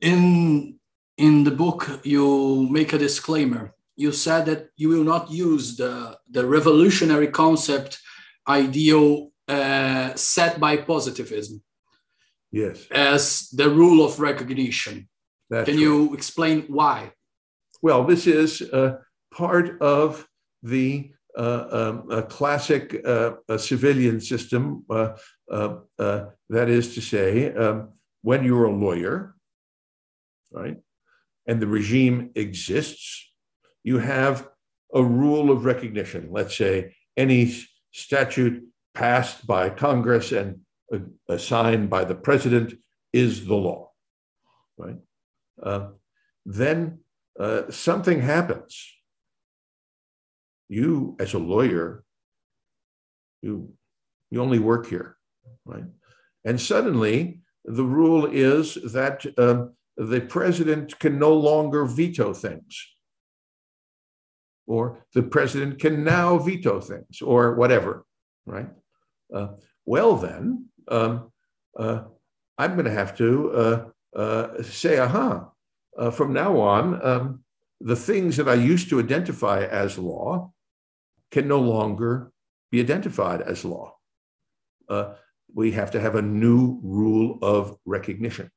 In in the book, you make a disclaimer. You said that you will not use the, the revolutionary concept ideal uh, set by positivism. Yes. As the rule of recognition. That's Can right. you explain why? Well, this is uh, part of the uh, um, classic uh, civilian system. Uh, uh, that is to say, um, when you're a lawyer, right, and the regime exists, you have a rule of recognition. Let's say any statute passed by Congress and uh, signed by the president is the law, right? Uh, then uh, something happens. You, as a lawyer, you you only work here, right? And suddenly, the rule is that uh, the president can no longer veto things or the president can now veto things or whatever, right? Uh, well, then, um, uh, I'm going to have to uh, uh, say, aha, uh, from now on, um, the things that I used to identify as law can no longer be identified as law. Uh, we have to have a new rule of recognition.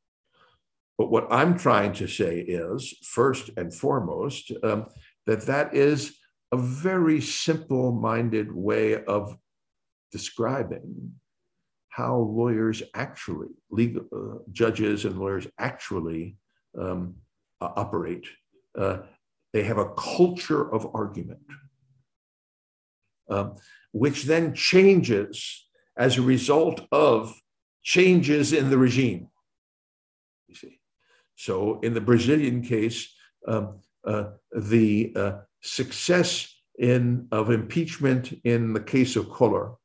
But what I'm trying to say is, first and foremost, um, that that is a very simple minded way of describing how lawyers actually, legal uh, judges and lawyers actually um, uh, operate. Uh, they have a culture of argument, um, which then changes as a result of changes in the regime. So in the Brazilian case, um, uh, the uh, success in, of impeachment in the case of Collor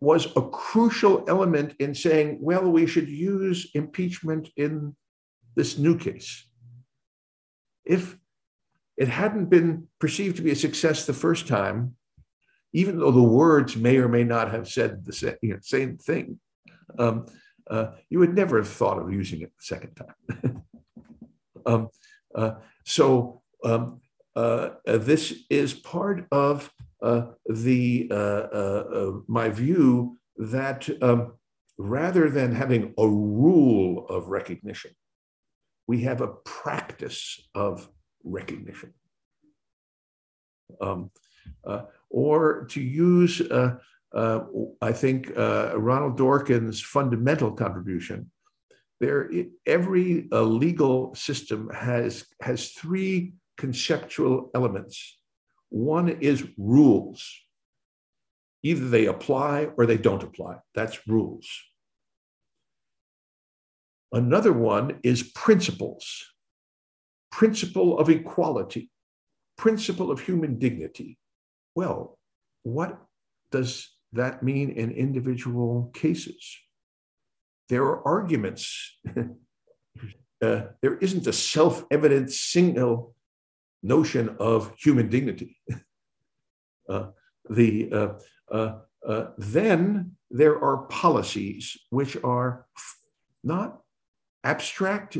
was a crucial element in saying, well, we should use impeachment in this new case. If it hadn't been perceived to be a success the first time, even though the words may or may not have said the same, you know, same thing, um, uh, you would never have thought of using it the second time. um, uh, so um, uh, this is part of uh, the uh, uh, my view that um, rather than having a rule of recognition, we have a practice of recognition. Um, or to use, I think, Ronald Dworkin's fundamental contribution, there every uh, legal system has has three conceptual elements. One is rules. Either they apply or they don't apply. That's rules. Another one is principles principle of equality, principle of human dignity. Well, what does that mean in individual cases? There are arguments. uh, there isn't a self evident single notion of human dignity. uh, the, uh, uh, uh, then there are policies which are not abstract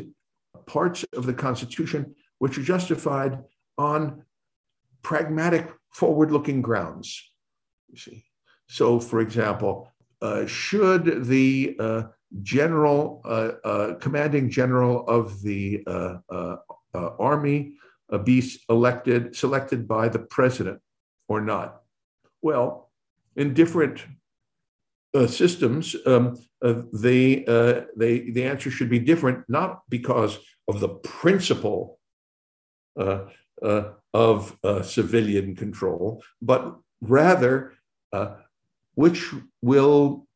parts of the Constitution which are justified on pragmatic, forward looking grounds. You see. So, for example, uh, should the uh, general, uh, uh commanding general of the uh, uh, army be elected, selected by the president or not? Well, in different systems, um, they, they, the answer should be different, not because of the principle of civilian control, but rather which will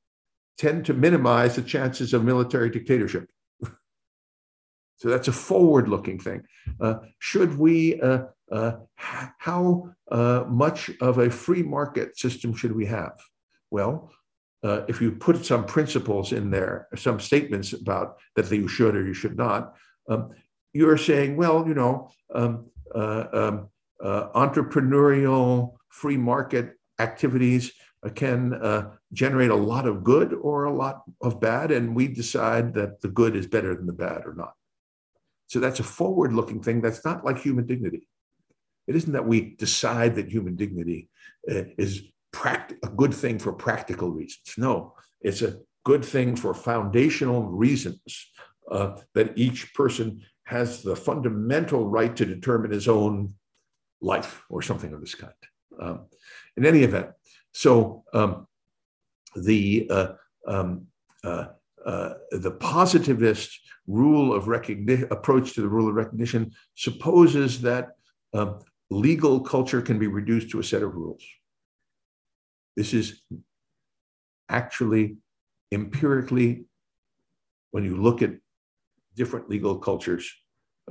tend to minimize the chances of military dictatorship. so that's a forward looking thing. Uh, should we, uh, how much of a free market system should we have? Well, uh, if you put some principles in there, some statements about that you should or you should not, um, you're saying, well, you know, um, uh, um, uh, entrepreneurial free market activities can uh, generate a lot of good or a lot of bad, and we decide that the good is better than the bad or not. So that's a forward looking thing. That's not like human dignity. It isn't that we decide that human dignity uh, is pract- a good thing for practical reasons. No, it's a good thing for foundational reasons uh, that each person has the fundamental right to determine his own life or something of this kind. Um, in any event, so um, the uh, um, uh, uh, the positivist rule of recognition approach to the rule of recognition supposes that um, legal culture can be reduced to a set of rules. This is actually empirically, when you look at different legal cultures,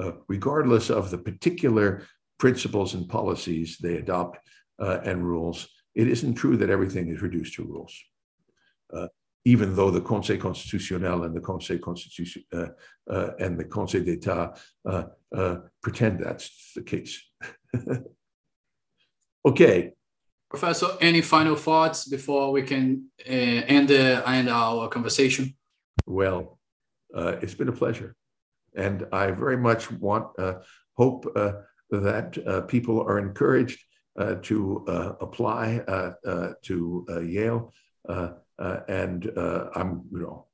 uh, regardless of the particular principles and policies they adopt uh, and rules. It isn't true that everything is reduced to rules, uh, even though the Conseil constitutionnel and the Conseil constitution uh, uh, and the Conseil d'État pretend that's the case. okay, Professor, any final thoughts before we can uh, end, end our conversation? Well, uh, it's been a pleasure. And I very much want, uh, hope uh, that uh, people are encouraged uh, Uh, to uh, apply uh, to Yale. and I'm, you know,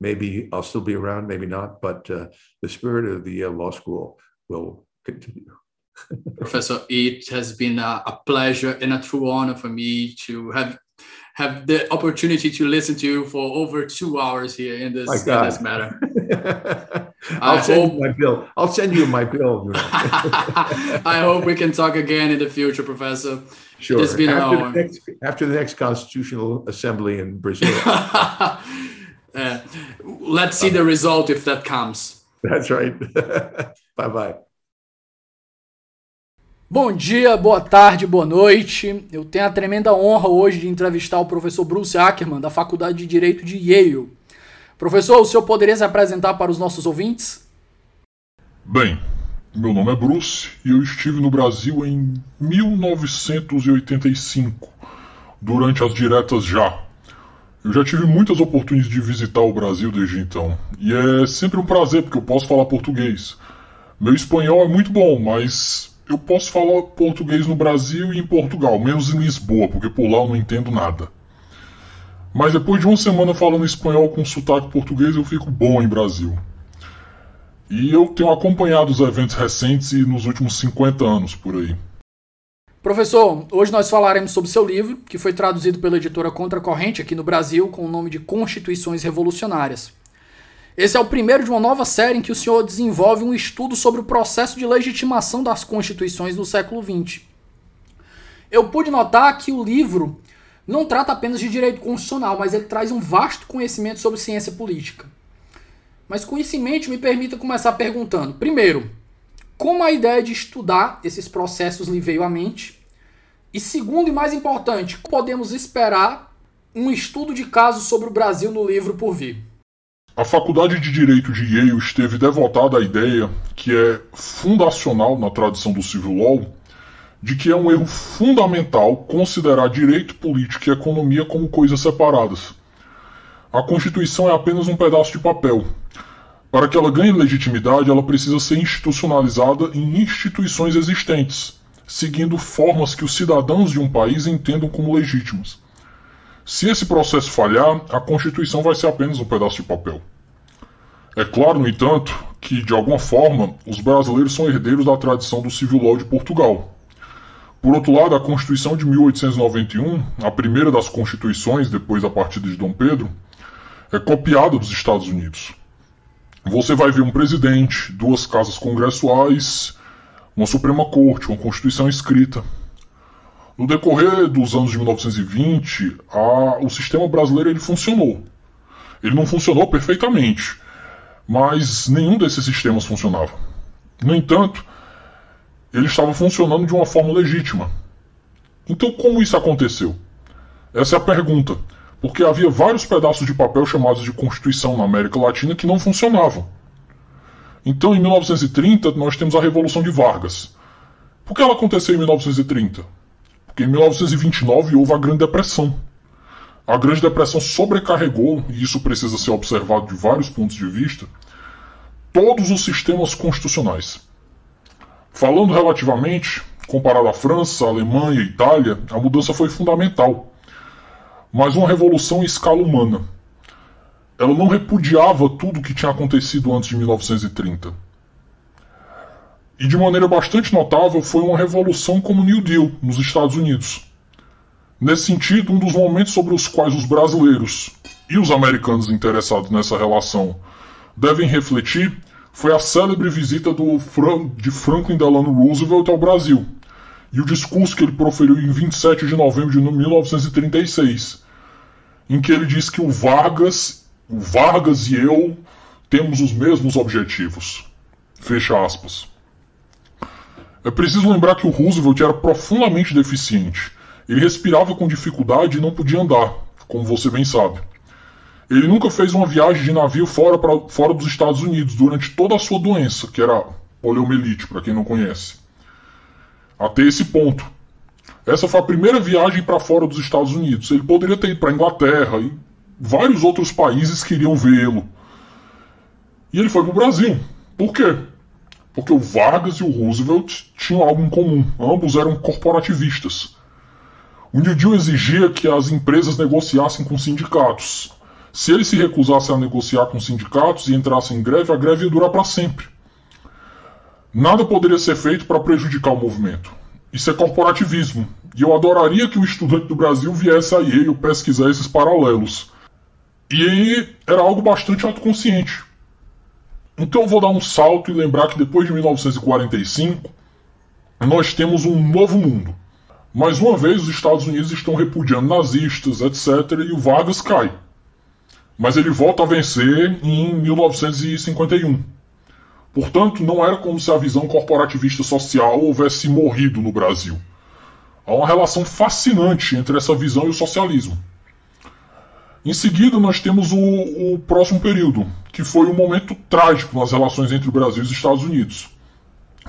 maybe I'll still be around, maybe not, but the spirit of the Yale Law School will continue. Professor, it has been a, a, pleasure and a true honor for me to have have the opportunity to listen to you for over two hours here in this, in this matter. I'll send hope, you my bill. I'll send you my bill. I hope we can talk again in the future, Professor. Sure. It's been after, the next, after the next Constitutional Assembly in Brazil. uh, let's see the result if that comes. That's right. bye bye. Bom dia, boa tarde, boa noite. Eu tenho a tremenda honra hoje de entrevistar o professor Bruce Ackerman, da Faculdade de Direito de Yale. Professor, o senhor poderia se apresentar para os nossos ouvintes? Bem, meu nome é Bruce e eu estive no Brasil em 1985, durante as diretas já. Eu já tive muitas oportunidades de visitar o Brasil desde então, e é sempre um prazer porque eu posso falar português. Meu espanhol é muito bom, mas eu posso falar português no Brasil e em Portugal, menos em Lisboa, porque por lá eu não entendo nada. Mas depois de uma semana falando espanhol com sotaque português, eu fico bom em Brasil. E eu tenho acompanhado os eventos recentes e nos últimos 50 anos por aí. Professor, hoje nós falaremos sobre seu livro, que foi traduzido pela editora Contracorrente aqui no Brasil com o nome de Constituições Revolucionárias. Esse é o primeiro de uma nova série em que o senhor desenvolve um estudo sobre o processo de legitimação das constituições do século XX. Eu pude notar que o livro não trata apenas de direito constitucional, mas ele traz um vasto conhecimento sobre ciência política. Mas com isso em mente, me permita começar perguntando: primeiro, como a ideia de estudar esses processos lhe veio à mente? E segundo e mais importante, podemos esperar um estudo de casos sobre o Brasil no livro por vir? A Faculdade de Direito de Yale esteve devotada à ideia, que é fundacional na tradição do civil law, de que é um erro fundamental considerar direito político e economia como coisas separadas. A Constituição é apenas um pedaço de papel. Para que ela ganhe legitimidade, ela precisa ser institucionalizada em instituições existentes, seguindo formas que os cidadãos de um país entendam como legítimas. Se esse processo falhar, a Constituição vai ser apenas um pedaço de papel. É claro, no entanto, que, de alguma forma, os brasileiros são herdeiros da tradição do civil law de Portugal. Por outro lado, a Constituição de 1891, a primeira das constituições depois da partida de Dom Pedro, é copiada dos Estados Unidos. Você vai ver um presidente, duas casas congressuais, uma Suprema Corte, uma Constituição escrita, no decorrer dos anos de 1920, a, o sistema brasileiro ele funcionou. Ele não funcionou perfeitamente, mas nenhum desses sistemas funcionava. No entanto, ele estava funcionando de uma forma legítima. Então, como isso aconteceu? Essa é a pergunta, porque havia vários pedaços de papel chamados de Constituição na América Latina que não funcionavam. Então, em 1930, nós temos a Revolução de Vargas. Por que ela aconteceu em 1930? Porque em 1929 houve a Grande Depressão. A Grande Depressão sobrecarregou, e isso precisa ser observado de vários pontos de vista, todos os sistemas constitucionais. Falando relativamente, comparado à França, à Alemanha e Itália, a mudança foi fundamental. Mas uma revolução em escala humana. Ela não repudiava tudo o que tinha acontecido antes de 1930 e de maneira bastante notável foi uma revolução como o New Deal nos Estados Unidos. Nesse sentido, um dos momentos sobre os quais os brasileiros e os americanos interessados nessa relação devem refletir foi a célebre visita do Fran de Franklin Delano Roosevelt ao Brasil e o discurso que ele proferiu em 27 de novembro de 1936, em que ele diz que o Vargas, o Vargas e eu temos os mesmos objetivos. Fecha aspas. É preciso lembrar que o Roosevelt era profundamente deficiente. Ele respirava com dificuldade e não podia andar, como você bem sabe. Ele nunca fez uma viagem de navio fora, pra, fora dos Estados Unidos durante toda a sua doença, que era poliomielite, para quem não conhece. Até esse ponto. Essa foi a primeira viagem para fora dos Estados Unidos. Ele poderia ter ido para Inglaterra e vários outros países queriam vê-lo. E ele foi para o Brasil. Por quê? Porque o Vargas e o Roosevelt tinham algo em comum. Ambos eram corporativistas. O New Deal exigia que as empresas negociassem com sindicatos. Se eles se recusassem a negociar com sindicatos e entrassem em greve, a greve ia durar para sempre. Nada poderia ser feito para prejudicar o movimento. Isso é corporativismo. E eu adoraria que o estudante do Brasil viesse a Yale pesquisar esses paralelos. E era algo bastante autoconsciente. Então eu vou dar um salto e lembrar que depois de 1945 nós temos um novo mundo. Mais uma vez, os Estados Unidos estão repudiando nazistas, etc., e o Vargas cai. Mas ele volta a vencer em 1951. Portanto, não era como se a visão corporativista social houvesse morrido no Brasil. Há uma relação fascinante entre essa visão e o socialismo. Em seguida, nós temos o, o próximo período, que foi um momento trágico nas relações entre o Brasil e os Estados Unidos,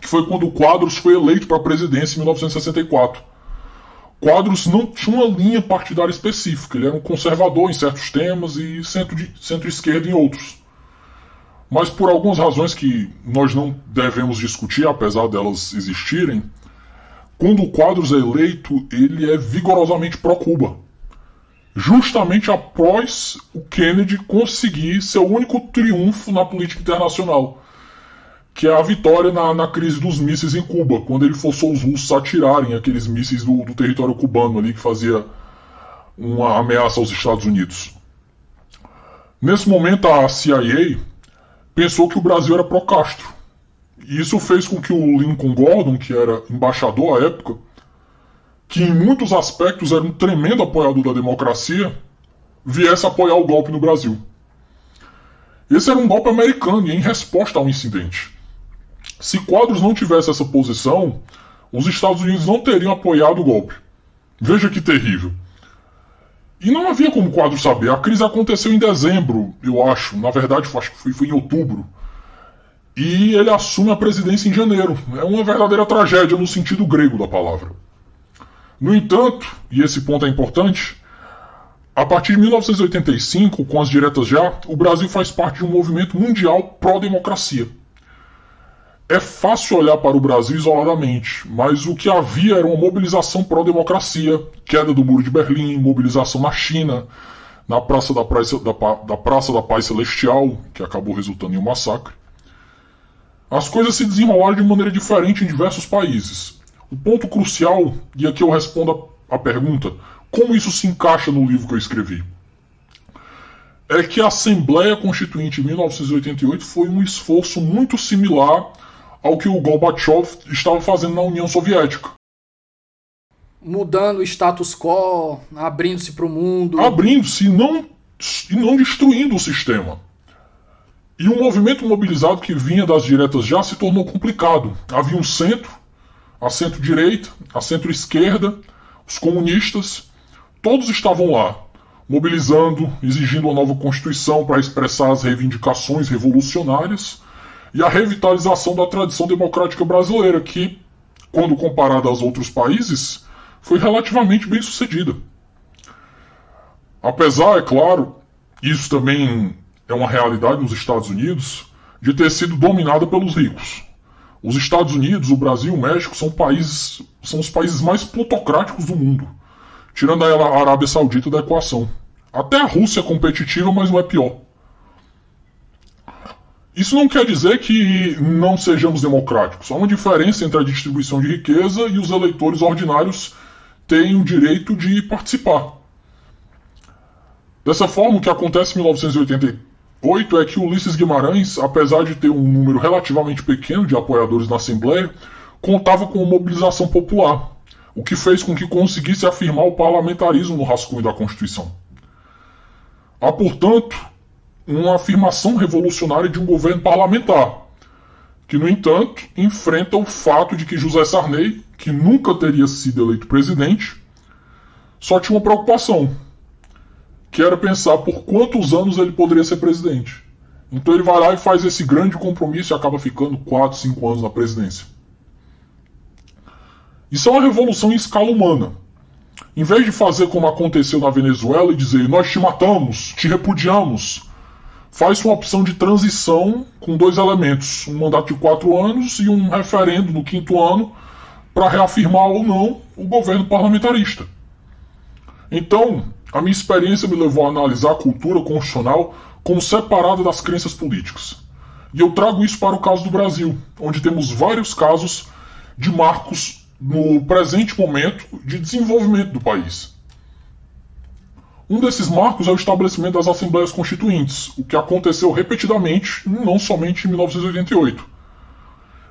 que foi quando o Quadros foi eleito para a presidência em 1964. Quadros não tinha uma linha partidária específica, ele era um conservador em certos temas e centro-esquerda centro em outros. Mas por algumas razões que nós não devemos discutir, apesar delas existirem, quando o Quadros é eleito, ele é vigorosamente pró-Cuba. Justamente após o Kennedy conseguir seu único triunfo na política internacional, que é a vitória na, na crise dos mísseis em Cuba, quando ele forçou os russos a atirarem aqueles mísseis do, do território cubano ali que fazia uma ameaça aos Estados Unidos. Nesse momento, a CIA pensou que o Brasil era pró-Castro. E isso fez com que o Lincoln Gordon, que era embaixador à época, que em muitos aspectos era um tremendo apoiador da democracia, viesse apoiar o golpe no Brasil. Esse era um golpe americano e em resposta ao incidente. Se Quadros não tivesse essa posição, os Estados Unidos não teriam apoiado o golpe. Veja que terrível. E não havia como Quadros saber. A crise aconteceu em dezembro, eu acho. Na verdade, acho que foi, foi em outubro. E ele assume a presidência em janeiro. É uma verdadeira tragédia no sentido grego da palavra. No entanto, e esse ponto é importante, a partir de 1985, com as diretas já, o Brasil faz parte de um movimento mundial pró-democracia. É fácil olhar para o Brasil isoladamente, mas o que havia era uma mobilização pró-democracia, queda do Muro de Berlim, mobilização na China, na Praça da, Praça, da, da Praça da Paz Celestial, que acabou resultando em um massacre. As coisas se desenrolaram de maneira diferente em diversos países. O ponto crucial, e aqui eu respondo a pergunta, como isso se encaixa no livro que eu escrevi? É que a Assembleia Constituinte de 1988 foi um esforço muito similar ao que o Gorbachev estava fazendo na União Soviética. Mudando o status quo, abrindo-se para o mundo. Abrindo-se e não, e não destruindo o sistema. E o movimento mobilizado que vinha das diretas já se tornou complicado. Havia um centro a centro-direita, a centro-esquerda, os comunistas, todos estavam lá, mobilizando, exigindo uma nova Constituição para expressar as reivindicações revolucionárias e a revitalização da tradição democrática brasileira, que, quando comparada aos outros países, foi relativamente bem sucedida. Apesar, é claro, isso também é uma realidade nos Estados Unidos, de ter sido dominada pelos ricos. Os Estados Unidos, o Brasil e o México são países são os países mais plutocráticos do mundo, tirando a Arábia Saudita da equação. Até a Rússia é competitiva, mas não é pior. Isso não quer dizer que não sejamos democráticos. Há uma diferença entre a distribuição de riqueza e os eleitores ordinários têm o direito de participar. Dessa forma, o que acontece em 1980, 8 é que Ulisses Guimarães, apesar de ter um número relativamente pequeno de apoiadores na Assembleia, contava com uma mobilização popular, o que fez com que conseguisse afirmar o parlamentarismo no rascunho da Constituição. Há, portanto, uma afirmação revolucionária de um governo parlamentar, que, no entanto, enfrenta o fato de que José Sarney, que nunca teria sido eleito presidente, só tinha uma preocupação que era pensar por quantos anos ele poderia ser presidente. Então ele vai lá e faz esse grande compromisso e acaba ficando 4, 5 anos na presidência. Isso é uma revolução em escala humana. Em vez de fazer como aconteceu na Venezuela e dizer nós te matamos, te repudiamos, faz uma opção de transição com dois elementos: um mandato de quatro anos e um referendo no quinto ano para reafirmar ou não o governo parlamentarista. Então, a minha experiência me levou a analisar a cultura constitucional como separada das crenças políticas. E eu trago isso para o caso do Brasil, onde temos vários casos de marcos no presente momento de desenvolvimento do país. Um desses marcos é o estabelecimento das Assembleias Constituintes, o que aconteceu repetidamente, não somente em 1988.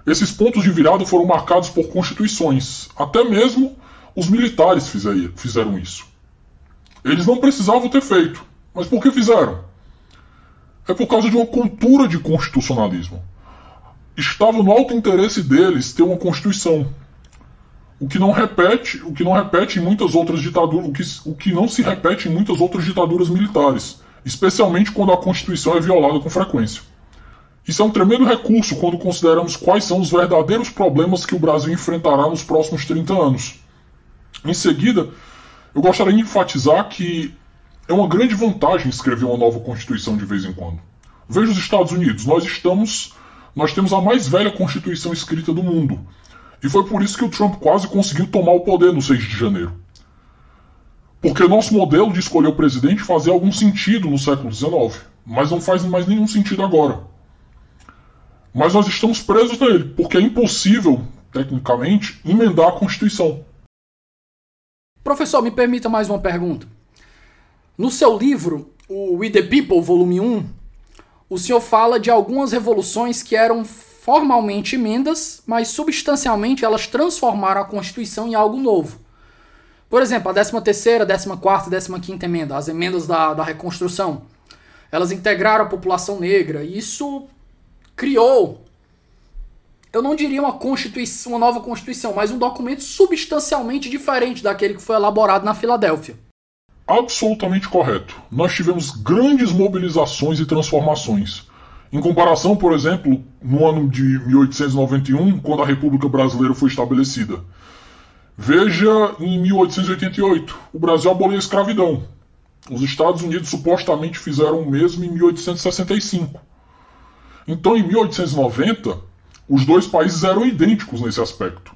Esses pontos de virada foram marcados por constituições, até mesmo os militares fizeram isso. Eles não precisavam ter feito, mas por que fizeram? É por causa de uma cultura de constitucionalismo. Estava no alto interesse deles ter uma constituição, o que não repete, o que não repete em muitas outras ditaduras, o que, o que não se repete em muitas outras ditaduras militares, especialmente quando a Constituição é violada com frequência. Isso é um tremendo recurso quando consideramos quais são os verdadeiros problemas que o Brasil enfrentará nos próximos 30 anos. Em seguida, eu gostaria de enfatizar que é uma grande vantagem escrever uma nova Constituição de vez em quando. Veja os Estados Unidos, nós estamos nós temos a mais velha Constituição escrita do mundo, e foi por isso que o Trump quase conseguiu tomar o poder no 6 de janeiro. Porque nosso modelo de escolher o presidente fazia algum sentido no século XIX, mas não faz mais nenhum sentido agora. Mas nós estamos presos nele, porque é impossível, tecnicamente, emendar a Constituição. Professor, me permita mais uma pergunta. No seu livro, o We the People, volume 1, o senhor fala de algumas revoluções que eram formalmente emendas, mas substancialmente elas transformaram a Constituição em algo novo. Por exemplo, a 13ª, 14ª, 15ª emenda, as emendas da, da reconstrução, elas integraram a população negra e isso criou, eu não diria uma constituição, uma nova constituição, mas um documento substancialmente diferente daquele que foi elaborado na Filadélfia. Absolutamente correto. Nós tivemos grandes mobilizações e transformações. Em comparação, por exemplo, no ano de 1891, quando a República Brasileira foi estabelecida. Veja em 1888, o Brasil aboliu a escravidão. Os Estados Unidos supostamente fizeram o mesmo em 1865. Então, em 1890, os dois países eram idênticos nesse aspecto.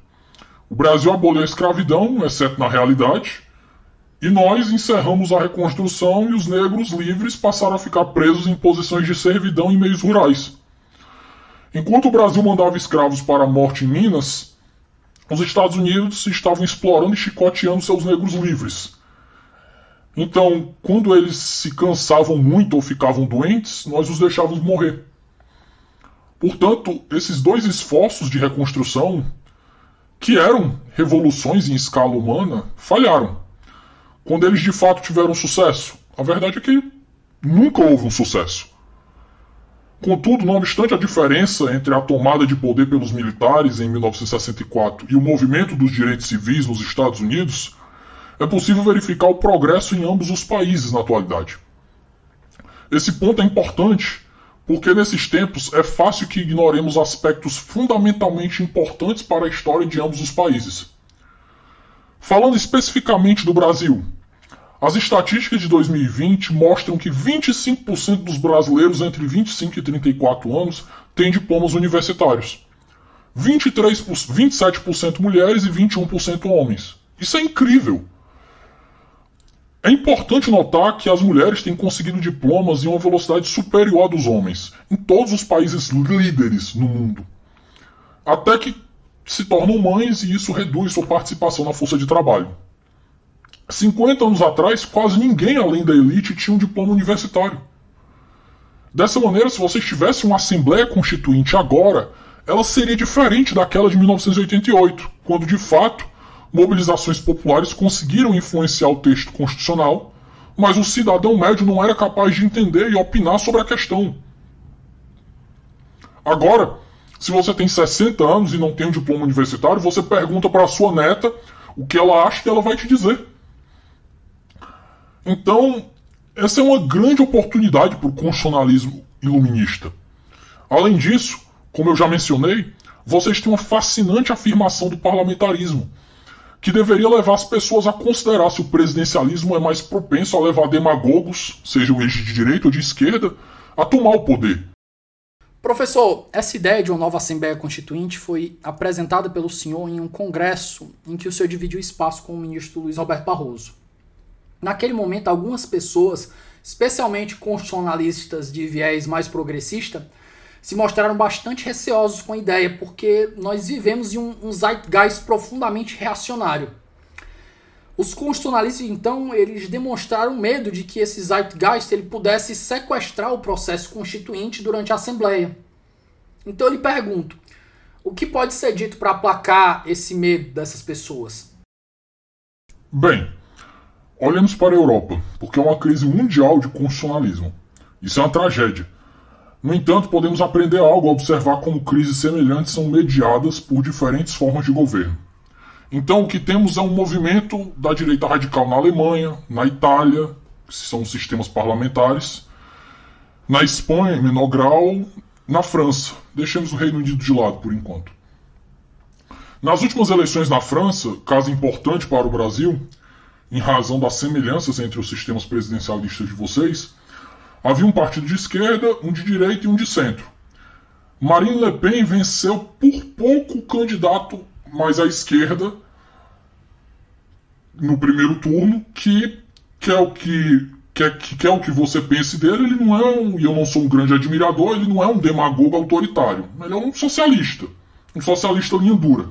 O Brasil aboliu a escravidão, exceto na realidade, e nós encerramos a reconstrução e os negros livres passaram a ficar presos em posições de servidão em meios rurais. Enquanto o Brasil mandava escravos para a morte em Minas, os Estados Unidos estavam explorando e chicoteando seus negros livres. Então, quando eles se cansavam muito ou ficavam doentes, nós os deixávamos morrer. Portanto, esses dois esforços de reconstrução, que eram revoluções em escala humana, falharam quando eles de fato tiveram sucesso? A verdade é que nunca houve um sucesso. Contudo, não obstante a diferença entre a tomada de poder pelos militares em 1964 e o movimento dos direitos civis nos Estados Unidos, é possível verificar o progresso em ambos os países na atualidade. Esse ponto é importante porque nesses tempos é fácil que ignoremos aspectos fundamentalmente importantes para a história de ambos os países. Falando especificamente do Brasil, as estatísticas de 2020 mostram que 25% dos brasileiros entre 25 e 34 anos têm diplomas universitários. 23, 27% mulheres e 21% homens. Isso é incrível. É importante notar que as mulheres têm conseguido diplomas em uma velocidade superior à dos homens, em todos os países líderes no mundo. Até que se tornam mães e isso reduz sua participação na força de trabalho. 50 anos atrás, quase ninguém além da elite tinha um diploma universitário. Dessa maneira, se você tivesse uma Assembleia Constituinte agora, ela seria diferente daquela de 1988, quando de fato mobilizações populares conseguiram influenciar o texto constitucional, mas o cidadão médio não era capaz de entender e opinar sobre a questão. Agora, se você tem 60 anos e não tem um diploma universitário, você pergunta para sua neta o que ela acha que ela vai te dizer. Então, essa é uma grande oportunidade para o constitucionalismo iluminista. Além disso, como eu já mencionei, vocês têm uma fascinante afirmação do parlamentarismo, que deveria levar as pessoas a considerar se o presidencialismo é mais propenso a levar demagogos, sejam eles de direita ou de esquerda, a tomar o poder. Professor, essa ideia de uma nova Assembleia Constituinte foi apresentada pelo senhor em um congresso em que o senhor dividiu espaço com o ministro Luiz Roberto Barroso. Naquele momento, algumas pessoas, especialmente constitucionalistas de viés mais progressista, se mostraram bastante receosos com a ideia, porque nós vivemos em um, um zeitgeist profundamente reacionário. Os constitucionalistas, então, eles demonstraram medo de que esse zeitgeist ele pudesse sequestrar o processo constituinte durante a Assembleia. Então eu lhe pergunto, o que pode ser dito para aplacar esse medo dessas pessoas? Bem, olhemos para a Europa, porque é uma crise mundial de constitucionalismo. Isso é uma tragédia. No entanto, podemos aprender algo ao observar como crises semelhantes são mediadas por diferentes formas de governo. Então, o que temos é um movimento da direita radical na Alemanha, na Itália, que são sistemas parlamentares, na Espanha, em menor grau, na França. Deixemos o Reino Unido de lado por enquanto. Nas últimas eleições na França, caso importante para o Brasil, em razão das semelhanças entre os sistemas presidencialistas de vocês, havia um partido de esquerda, um de direita e um de centro. Marine Le Pen venceu por pouco o candidato mais à esquerda no primeiro turno, que, que é o que quer que, o que você pense dele, ele não é um, e eu não sou um grande admirador, ele não é um demagogo autoritário. Ele é um socialista. Um socialista linha dura.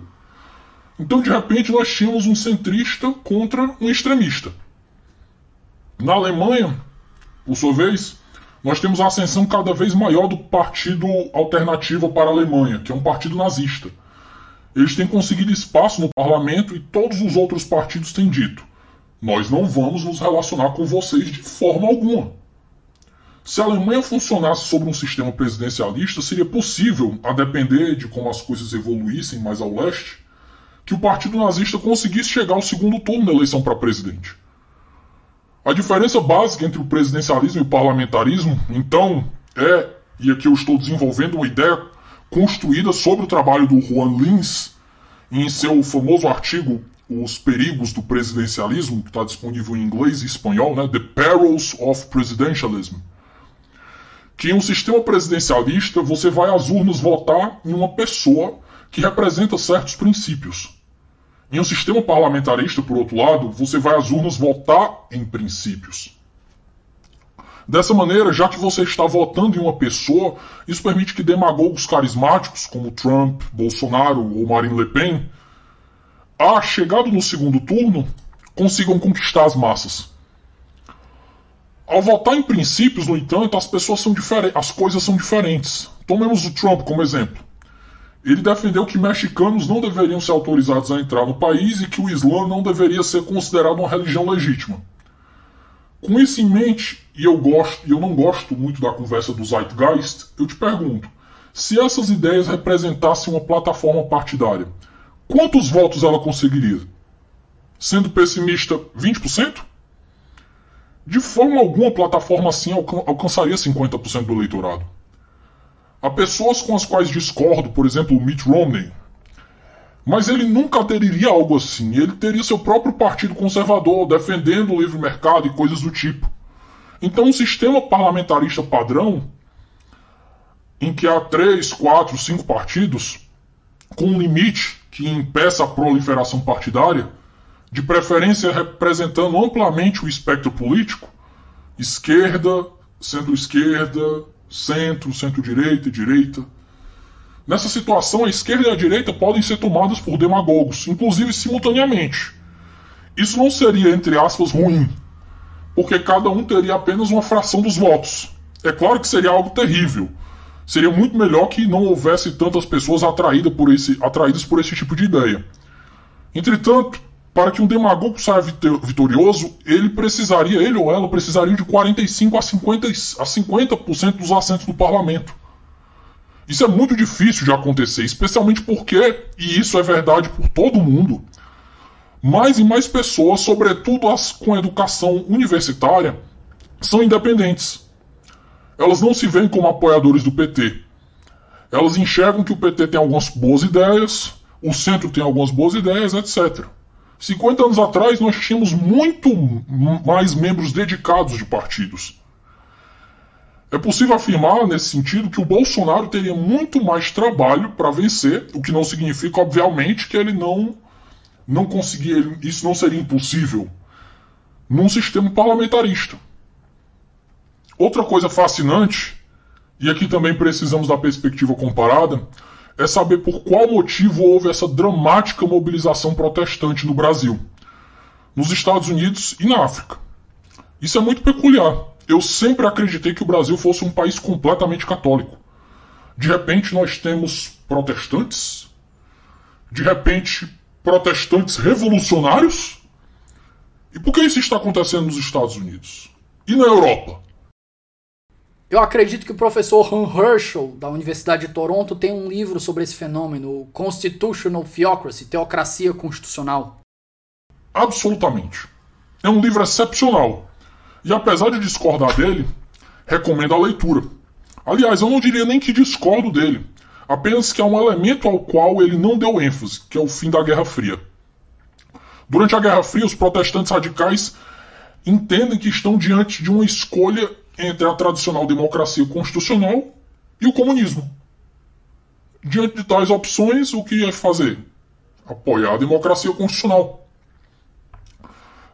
Então, de repente, nós tínhamos um centrista contra um extremista. Na Alemanha, por sua vez, nós temos a ascensão cada vez maior do Partido Alternativo para a Alemanha, que é um partido nazista. Eles têm conseguido espaço no parlamento e todos os outros partidos têm dito: nós não vamos nos relacionar com vocês de forma alguma. Se a Alemanha funcionasse sobre um sistema presidencialista, seria possível, a depender de como as coisas evoluíssem mais ao leste, que o partido nazista conseguisse chegar ao segundo turno da eleição para presidente. A diferença básica entre o presidencialismo e o parlamentarismo, então, é, e aqui eu estou desenvolvendo uma ideia construída sobre o trabalho do Juan Lins em seu famoso artigo Os Perigos do Presidencialismo, que está disponível em inglês e espanhol, né? The Perils of Presidentialism. Que em um sistema presidencialista você vai às urnas votar em uma pessoa que representa certos princípios. Em um sistema parlamentarista, por outro lado, você vai às urnas votar em princípios. Dessa maneira, já que você está votando em uma pessoa, isso permite que demagogos carismáticos como Trump, Bolsonaro ou Marine Le Pen, a chegado no segundo turno, consigam conquistar as massas. Ao votar em princípios, no entanto, as pessoas são diferentes, as coisas são diferentes. Tomemos o Trump como exemplo. Ele defendeu que mexicanos não deveriam ser autorizados a entrar no país e que o Islã não deveria ser considerado uma religião legítima. Com isso em mente, e eu gosto, e eu não gosto muito da conversa do Zeitgeist, eu te pergunto: se essas ideias representassem uma plataforma partidária, quantos votos ela conseguiria? Sendo pessimista, 20%? De forma alguma, plataforma assim alcan alcançaria 50% do eleitorado. Há pessoas com as quais discordo, por exemplo, o Mitt Romney, mas ele nunca aderiria a algo assim. Ele teria seu próprio partido conservador, defendendo o livre mercado e coisas do tipo. Então, um sistema parlamentarista padrão, em que há três, quatro, cinco partidos, com um limite que impeça a proliferação partidária, de preferência representando amplamente o espectro político, esquerda, centro-esquerda, centro, centro-direita e direita Nessa situação, a esquerda e a direita podem ser tomadas por demagogos, inclusive simultaneamente. Isso não seria, entre aspas, ruim, porque cada um teria apenas uma fração dos votos. É claro que seria algo terrível. Seria muito melhor que não houvesse tantas pessoas atraídas por esse, atraídas por esse tipo de ideia. Entretanto, para que um demagogo saia vitorioso, ele precisaria, ele ou ela precisaria de 45 a 50%, a 50 dos assentos do parlamento. Isso é muito difícil de acontecer, especialmente porque, e isso é verdade por todo mundo, mais e mais pessoas, sobretudo as com educação universitária, são independentes. Elas não se veem como apoiadores do PT. Elas enxergam que o PT tem algumas boas ideias, o centro tem algumas boas ideias, etc. 50 anos atrás nós tínhamos muito mais membros dedicados de partidos. É possível afirmar, nesse sentido, que o Bolsonaro teria muito mais trabalho para vencer, o que não significa, obviamente, que ele não, não conseguiria, isso não seria impossível num sistema parlamentarista. Outra coisa fascinante, e aqui também precisamos da perspectiva comparada, é saber por qual motivo houve essa dramática mobilização protestante no Brasil, nos Estados Unidos e na África. Isso é muito peculiar eu sempre acreditei que o Brasil fosse um país completamente católico. De repente nós temos protestantes, de repente protestantes revolucionários. E por que isso está acontecendo nos Estados Unidos? E na Europa? Eu acredito que o professor Han Herschel, da Universidade de Toronto, tem um livro sobre esse fenômeno, Constitutional Theocracy, Teocracia Constitucional. Absolutamente. É um livro excepcional. E apesar de discordar dele, recomendo a leitura. Aliás, eu não diria nem que discordo dele, apenas que há um elemento ao qual ele não deu ênfase, que é o fim da Guerra Fria. Durante a Guerra Fria, os protestantes radicais entendem que estão diante de uma escolha entre a tradicional democracia constitucional e o comunismo. Diante de tais opções, o que é fazer? Apoiar a democracia constitucional.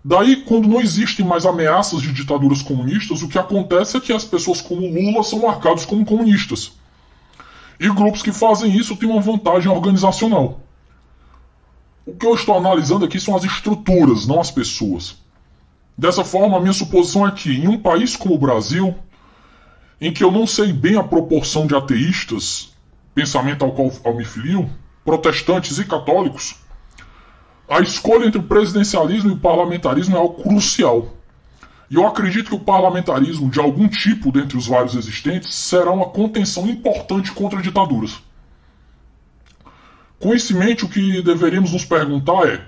Daí, quando não existem mais ameaças de ditaduras comunistas, o que acontece é que as pessoas como Lula são marcados como comunistas. E grupos que fazem isso têm uma vantagem organizacional. O que eu estou analisando aqui são as estruturas, não as pessoas. Dessa forma, a minha suposição é que, em um país como o Brasil, em que eu não sei bem a proporção de ateístas, pensamento ao qual eu me filio, protestantes e católicos, a escolha entre o presidencialismo e o parlamentarismo é algo crucial. E eu acredito que o parlamentarismo, de algum tipo dentre os vários existentes, será uma contenção importante contra ditaduras. Com isso em mente, o que deveríamos nos perguntar é: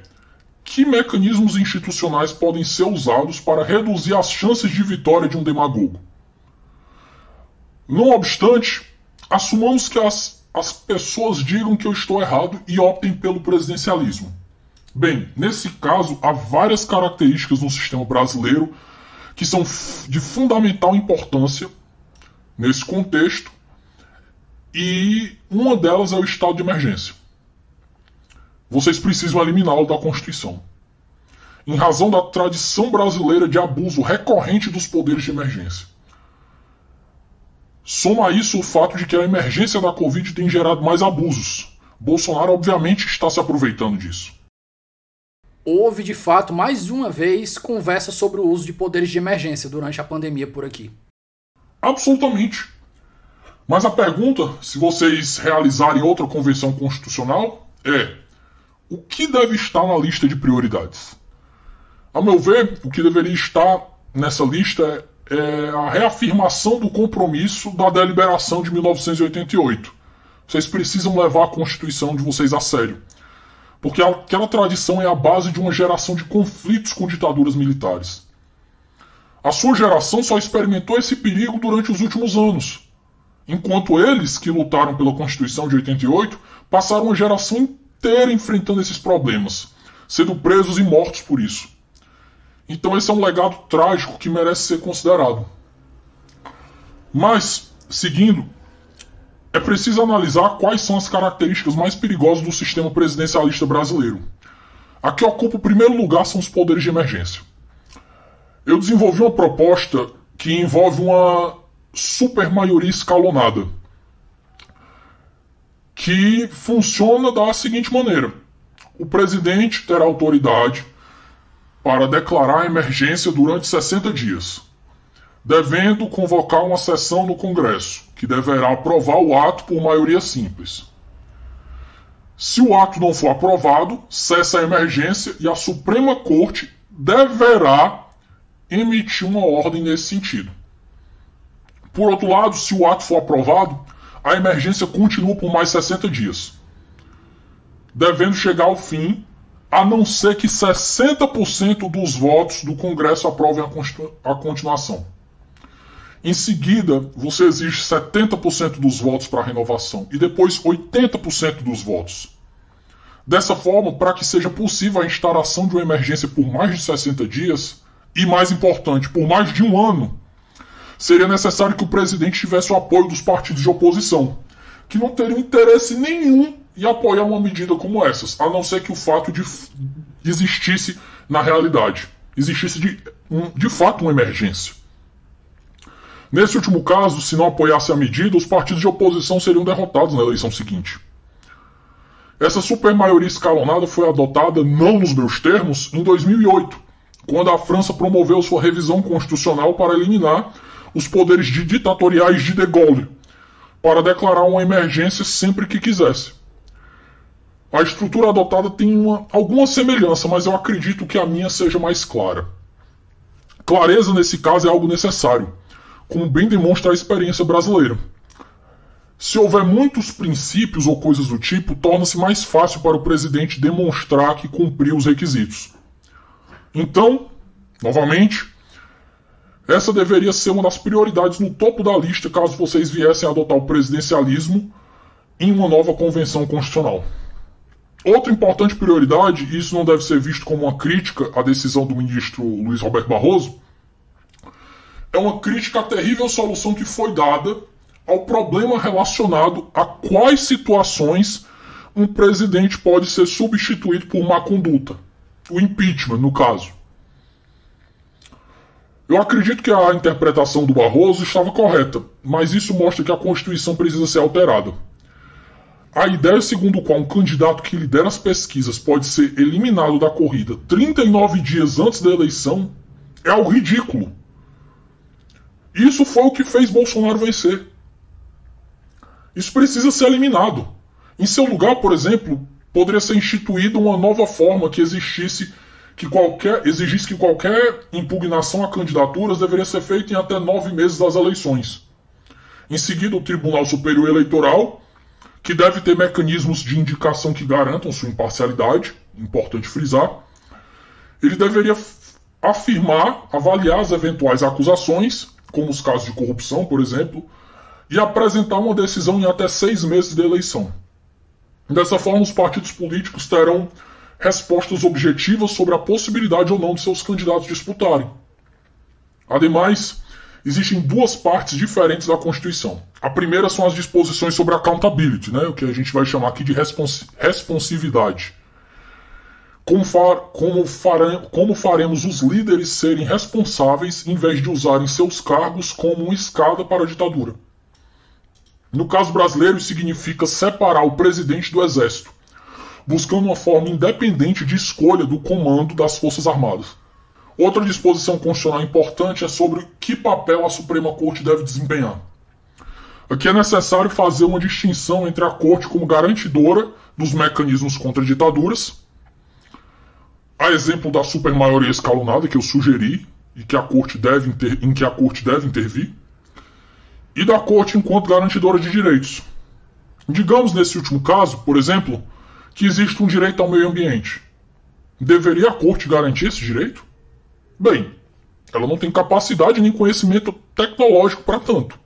que mecanismos institucionais podem ser usados para reduzir as chances de vitória de um demagogo? Não obstante, assumamos que as, as pessoas digam que eu estou errado e optem pelo presidencialismo. Bem, nesse caso, há várias características no sistema brasileiro que são de fundamental importância nesse contexto, e uma delas é o estado de emergência. Vocês precisam eliminá-lo da Constituição. Em razão da tradição brasileira de abuso recorrente dos poderes de emergência. Soma a isso o fato de que a emergência da Covid tem gerado mais abusos. Bolsonaro, obviamente, está se aproveitando disso houve de fato mais uma vez conversa sobre o uso de poderes de emergência durante a pandemia por aqui. Absolutamente. Mas a pergunta, se vocês realizarem outra convenção constitucional, é: o que deve estar na lista de prioridades? A meu ver, o que deveria estar nessa lista é a reafirmação do compromisso da deliberação de 1988. Vocês precisam levar a Constituição de vocês a sério porque aquela tradição é a base de uma geração de conflitos com ditaduras militares. A sua geração só experimentou esse perigo durante os últimos anos, enquanto eles, que lutaram pela Constituição de 88, passaram uma geração inteira enfrentando esses problemas, sendo presos e mortos por isso. Então esse é um legado trágico que merece ser considerado. Mas, seguindo, é preciso analisar quais são as características mais perigosas do sistema presidencialista brasileiro. A que ocupa o primeiro lugar são os poderes de emergência. Eu desenvolvi uma proposta que envolve uma supermaioria escalonada, que funciona da seguinte maneira: o presidente terá autoridade para declarar a emergência durante 60 dias devendo convocar uma sessão no Congresso, que deverá aprovar o ato por maioria simples. Se o ato não for aprovado, cessa a emergência e a Suprema Corte deverá emitir uma ordem nesse sentido. Por outro lado, se o ato for aprovado, a emergência continua por mais 60 dias, devendo chegar ao fim, a não ser que 60% dos votos do Congresso aprovem a, a continuação. Em seguida, você exige 70% dos votos para a renovação e depois 80% dos votos. Dessa forma, para que seja possível a instalação de uma emergência por mais de 60 dias, e mais importante, por mais de um ano, seria necessário que o presidente tivesse o apoio dos partidos de oposição, que não teriam interesse nenhum em apoiar uma medida como essas, a não ser que o fato de existisse na realidade, existisse de, um, de fato uma emergência. Nesse último caso, se não apoiasse a medida, os partidos de oposição seriam derrotados na eleição seguinte. Essa supermaioria escalonada foi adotada, não nos meus termos, em 2008, quando a França promoveu sua revisão constitucional para eliminar os poderes ditatoriais de De Gaulle, para declarar uma emergência sempre que quisesse. A estrutura adotada tem uma, alguma semelhança, mas eu acredito que a minha seja mais clara. Clareza nesse caso é algo necessário como bem demonstra a experiência brasileira. Se houver muitos princípios ou coisas do tipo, torna-se mais fácil para o presidente demonstrar que cumpriu os requisitos. Então, novamente, essa deveria ser uma das prioridades no topo da lista caso vocês viessem a adotar o presidencialismo em uma nova convenção constitucional. Outra importante prioridade, e isso não deve ser visto como uma crítica à decisão do ministro Luiz Roberto Barroso, é uma crítica à terrível solução que foi dada ao problema relacionado a quais situações um presidente pode ser substituído por má conduta. O impeachment, no caso. Eu acredito que a interpretação do Barroso estava correta, mas isso mostra que a Constituição precisa ser alterada. A ideia segundo qual um candidato que lidera as pesquisas pode ser eliminado da corrida 39 dias antes da eleição é algo ridículo. Isso foi o que fez Bolsonaro vencer. Isso precisa ser eliminado. Em seu lugar, por exemplo, poderia ser instituída uma nova forma que existisse que qualquer exigisse que qualquer impugnação a candidaturas deveria ser feita em até nove meses das eleições. Em seguida, o Tribunal Superior Eleitoral, que deve ter mecanismos de indicação que garantam sua imparcialidade, importante frisar, ele deveria afirmar, avaliar as eventuais acusações como os casos de corrupção, por exemplo, e apresentar uma decisão em até seis meses de eleição. Dessa forma, os partidos políticos terão respostas objetivas sobre a possibilidade ou não de seus candidatos disputarem. Ademais, existem duas partes diferentes da Constituição. A primeira são as disposições sobre accountability, né, o que a gente vai chamar aqui de respons responsividade como, far, como, fare, como faremos os líderes serem responsáveis em vez de usarem seus cargos como uma escada para a ditadura? No caso brasileiro, isso significa separar o presidente do exército, buscando uma forma independente de escolha do comando das Forças Armadas. Outra disposição constitucional importante é sobre que papel a Suprema Corte deve desempenhar. Aqui é necessário fazer uma distinção entre a Corte como garantidora dos mecanismos contra ditaduras a exemplo da supermaioria escalonada que eu sugeri e que a corte deve inter... em que a corte deve intervir, e da corte enquanto garantidora de direitos. Digamos nesse último caso, por exemplo, que existe um direito ao meio ambiente. Deveria a corte garantir esse direito? Bem, ela não tem capacidade nem conhecimento tecnológico para tanto.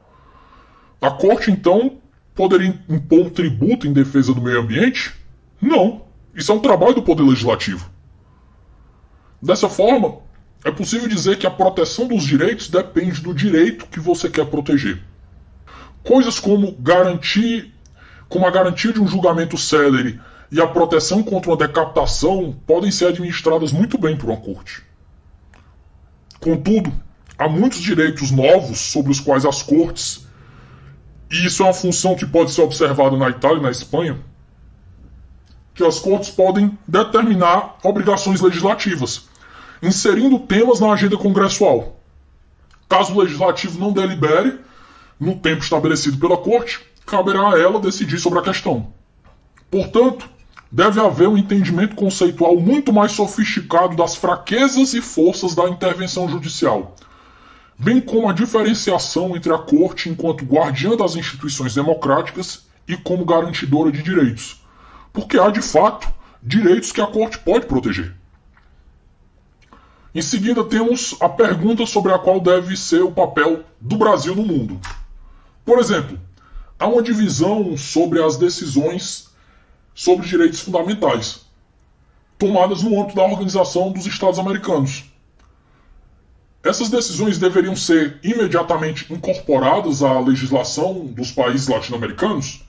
A corte, então, poderia impor um tributo em defesa do meio ambiente? Não. Isso é um trabalho do Poder Legislativo. Dessa forma, é possível dizer que a proteção dos direitos depende do direito que você quer proteger. Coisas como garantir, como a garantia de um julgamento célere e a proteção contra uma decapitação podem ser administradas muito bem por uma corte. Contudo, há muitos direitos novos sobre os quais as cortes, e isso é uma função que pode ser observada na Itália e na Espanha, que as cortes podem determinar obrigações legislativas, inserindo temas na agenda congressual. Caso o legislativo não delibere no tempo estabelecido pela Corte, caberá a ela decidir sobre a questão. Portanto, deve haver um entendimento conceitual muito mais sofisticado das fraquezas e forças da intervenção judicial, bem como a diferenciação entre a Corte enquanto guardiã das instituições democráticas e como garantidora de direitos, porque há de fato direitos que a Corte pode proteger. Em seguida, temos a pergunta sobre a qual deve ser o papel do Brasil no mundo. Por exemplo, há uma divisão sobre as decisões sobre direitos fundamentais, tomadas no âmbito da Organização dos Estados Americanos. Essas decisões deveriam ser imediatamente incorporadas à legislação dos países latino-americanos?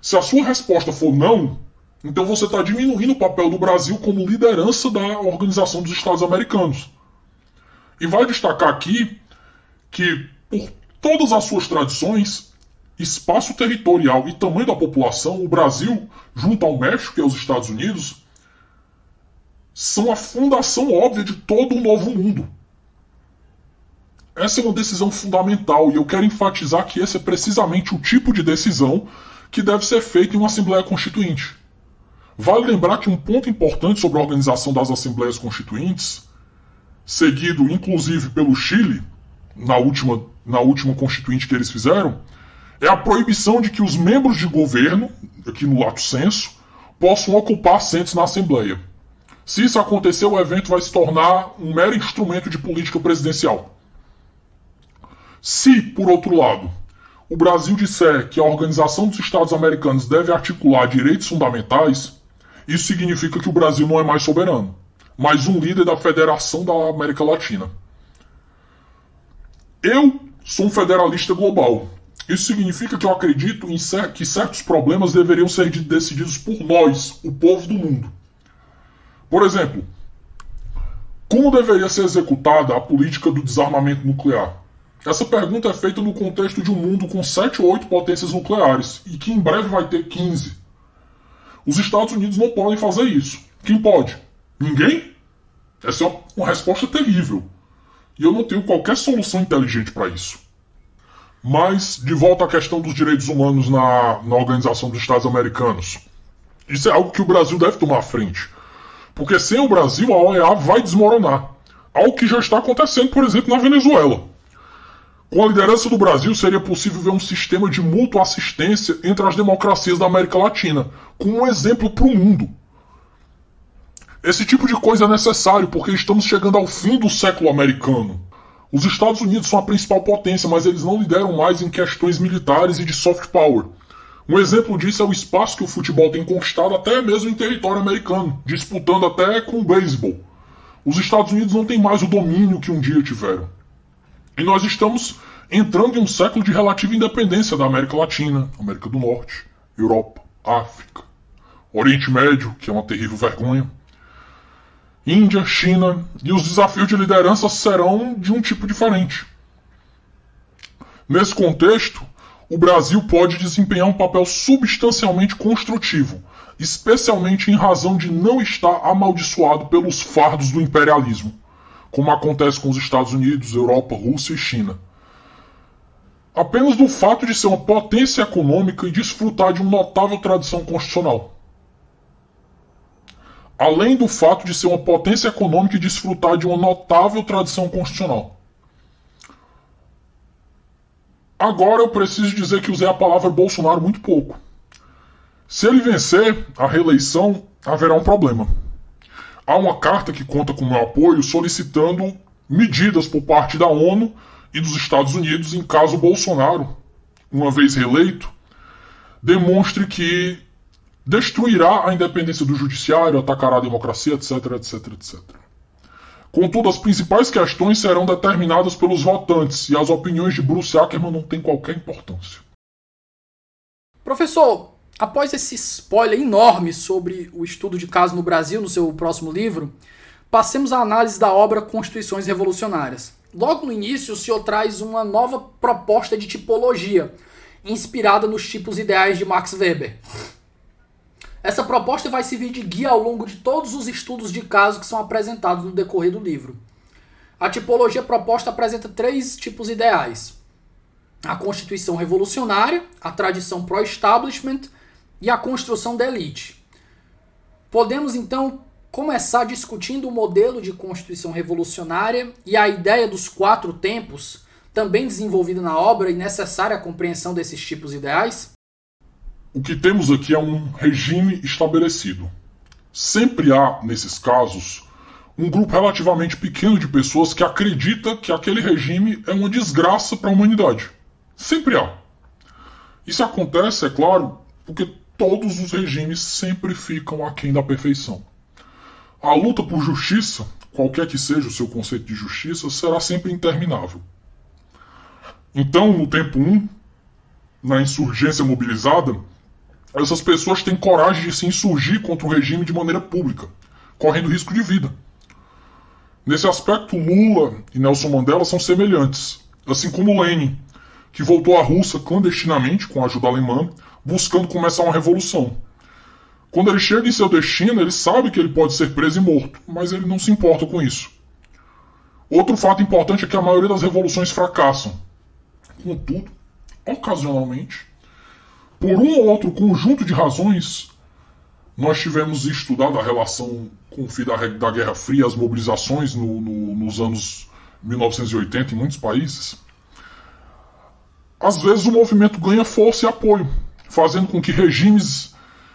Se a sua resposta for não, então você está diminuindo o papel do Brasil como liderança da Organização dos Estados Americanos. E vai destacar aqui que, por todas as suas tradições, espaço territorial e tamanho da população, o Brasil, junto ao México e aos Estados Unidos, são a fundação óbvia de todo o novo mundo. Essa é uma decisão fundamental e eu quero enfatizar que esse é precisamente o tipo de decisão que deve ser feita em uma Assembleia Constituinte. Vale lembrar que um ponto importante sobre a organização das Assembleias Constituintes, seguido inclusive pelo Chile, na última, na última Constituinte que eles fizeram, é a proibição de que os membros de governo, aqui no lato senso, possam ocupar assentos na Assembleia. Se isso acontecer, o evento vai se tornar um mero instrumento de política presidencial. Se, por outro lado, o Brasil disser que a Organização dos Estados Americanos deve articular direitos fundamentais, isso significa que o Brasil não é mais soberano, mas um líder da Federação da América Latina. Eu sou um federalista global. Isso significa que eu acredito em cer que certos problemas deveriam ser decididos por nós, o povo do mundo. Por exemplo, como deveria ser executada a política do desarmamento nuclear? Essa pergunta é feita no contexto de um mundo com 7 ou 8 potências nucleares e que em breve vai ter 15. Os Estados Unidos não podem fazer isso. Quem pode? Ninguém? Essa é uma resposta terrível. E eu não tenho qualquer solução inteligente para isso. Mas, de volta à questão dos direitos humanos na, na Organização dos Estados Americanos. Isso é algo que o Brasil deve tomar frente. Porque sem o Brasil, a OEA vai desmoronar. Algo que já está acontecendo, por exemplo, na Venezuela. Com a liderança do Brasil, seria possível ver um sistema de mútua assistência entre as democracias da América Latina, com um exemplo para o mundo. Esse tipo de coisa é necessário porque estamos chegando ao fim do século americano. Os Estados Unidos são a principal potência, mas eles não lideram mais em questões militares e de soft power. Um exemplo disso é o espaço que o futebol tem conquistado até mesmo em território americano, disputando até com o beisebol. Os Estados Unidos não têm mais o domínio que um dia tiveram. E nós estamos entrando em um século de relativa independência da América Latina, América do Norte, Europa, África, Oriente Médio, que é uma terrível vergonha, Índia, China, e os desafios de liderança serão de um tipo diferente. Nesse contexto, o Brasil pode desempenhar um papel substancialmente construtivo, especialmente em razão de não estar amaldiçoado pelos fardos do imperialismo como acontece com os Estados Unidos, Europa, Rússia e China. Apenas do fato de ser uma potência econômica e desfrutar de uma notável tradição constitucional. Além do fato de ser uma potência econômica e desfrutar de uma notável tradição constitucional. Agora eu preciso dizer que usei a palavra Bolsonaro muito pouco. Se ele vencer a reeleição, haverá um problema há uma carta que conta com meu apoio solicitando medidas por parte da ONU e dos Estados Unidos em caso Bolsonaro, uma vez reeleito, demonstre que destruirá a independência do judiciário, atacará a democracia, etc, etc, etc. Contudo, as principais questões serão determinadas pelos votantes e as opiniões de Bruce Ackerman não têm qualquer importância. Professor, Após esse spoiler enorme sobre o estudo de caso no Brasil no seu próximo livro, passemos à análise da obra Constituições Revolucionárias. Logo no início, o senhor traz uma nova proposta de tipologia, inspirada nos tipos ideais de Max Weber. Essa proposta vai servir de guia ao longo de todos os estudos de caso que são apresentados no decorrer do livro. A tipologia proposta apresenta três tipos ideais: a Constituição Revolucionária, a tradição pró-establishment e a construção da elite. Podemos então começar discutindo o modelo de constituição revolucionária e a ideia dos quatro tempos, também desenvolvida na obra e necessária à compreensão desses tipos ideais? O que temos aqui é um regime estabelecido. Sempre há, nesses casos, um grupo relativamente pequeno de pessoas que acredita que aquele regime é uma desgraça para a humanidade. Sempre há. Isso acontece, é claro, porque todos os regimes sempre ficam aquém da perfeição. A luta por justiça, qualquer que seja o seu conceito de justiça, será sempre interminável. Então, no tempo 1, na insurgência mobilizada, essas pessoas têm coragem de se insurgir contra o regime de maneira pública, correndo risco de vida. Nesse aspecto, Lula e Nelson Mandela são semelhantes, assim como Lenin, que voltou à Rússia clandestinamente com a ajuda alemã, buscando começar uma revolução. Quando ele chega em seu destino, ele sabe que ele pode ser preso e morto, mas ele não se importa com isso. Outro fato importante é que a maioria das revoluções fracassam. Contudo, ocasionalmente, por um ou outro conjunto de razões, nós tivemos estudado a relação com o fim da, da Guerra Fria, as mobilizações no, no, nos anos 1980 em muitos países. Às vezes o movimento ganha força e apoio, fazendo com que regimes,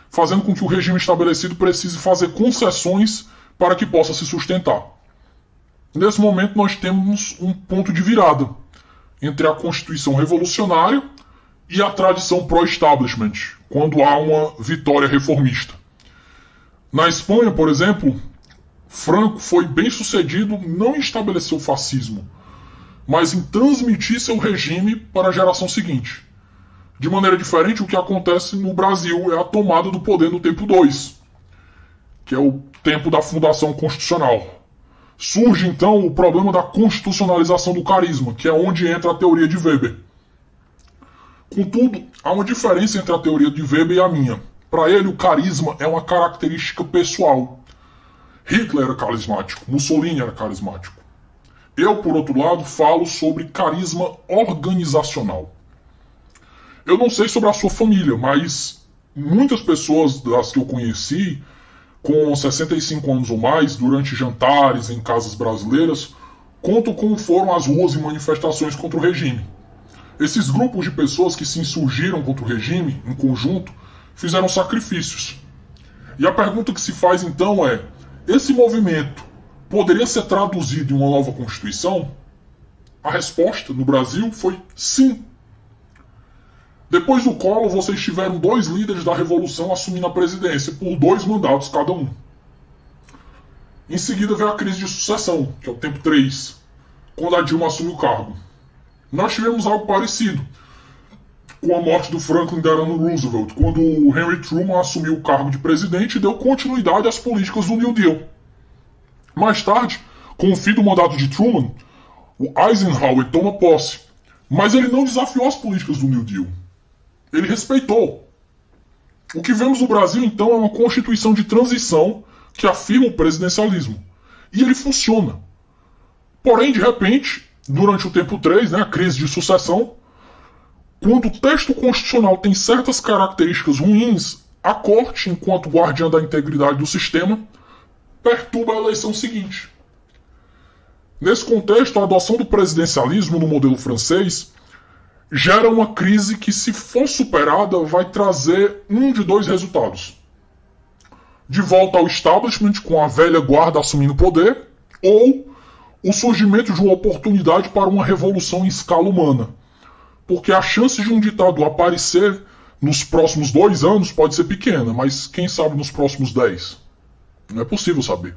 fazendo com que o regime estabelecido precise fazer concessões para que possa se sustentar. Nesse momento nós temos um ponto de virada entre a Constituição revolucionária e a tradição pró-establishment, quando há uma vitória reformista. Na Espanha, por exemplo, Franco foi bem sucedido não em estabelecer o fascismo, mas em transmitir seu regime para a geração seguinte. De maneira diferente, o que acontece no Brasil é a tomada do poder no tempo 2, que é o tempo da fundação constitucional. Surge então o problema da constitucionalização do carisma, que é onde entra a teoria de Weber. Contudo, há uma diferença entre a teoria de Weber e a minha. Para ele, o carisma é uma característica pessoal. Hitler era carismático, Mussolini era carismático. Eu, por outro lado, falo sobre carisma organizacional. Eu não sei sobre a sua família, mas muitas pessoas das que eu conheci, com 65 anos ou mais, durante jantares em casas brasileiras, contam como foram as ruas e manifestações contra o regime. Esses grupos de pessoas que se insurgiram contra o regime, em conjunto, fizeram sacrifícios. E a pergunta que se faz então é: esse movimento poderia ser traduzido em uma nova Constituição? A resposta no Brasil foi sim. Depois do colo, vocês tiveram dois líderes da Revolução assumindo a presidência por dois mandatos cada um. Em seguida veio a crise de sucessão, que é o tempo 3, quando a Dilma assume o cargo. Nós tivemos algo parecido com a morte do Franklin Delano Roosevelt, quando o Henry Truman assumiu o cargo de presidente e deu continuidade às políticas do New Deal. Mais tarde, com o fim do mandato de Truman, o Eisenhower toma posse, mas ele não desafiou as políticas do New Deal. Ele respeitou. O que vemos no Brasil, então, é uma constituição de transição que afirma o presidencialismo. E ele funciona. Porém, de repente, durante o tempo 3, né, a crise de sucessão, quando o texto constitucional tem certas características ruins, a Corte, enquanto guardiã da integridade do sistema, perturba a eleição seguinte. Nesse contexto, a adoção do presidencialismo no modelo francês gera uma crise que, se for superada, vai trazer um de dois resultados: de volta ao establishment com a velha guarda assumindo o poder, ou o surgimento de uma oportunidade para uma revolução em escala humana porque a chance de um ditado aparecer nos próximos dois anos pode ser pequena, mas quem sabe nos próximos dez? Não é possível saber.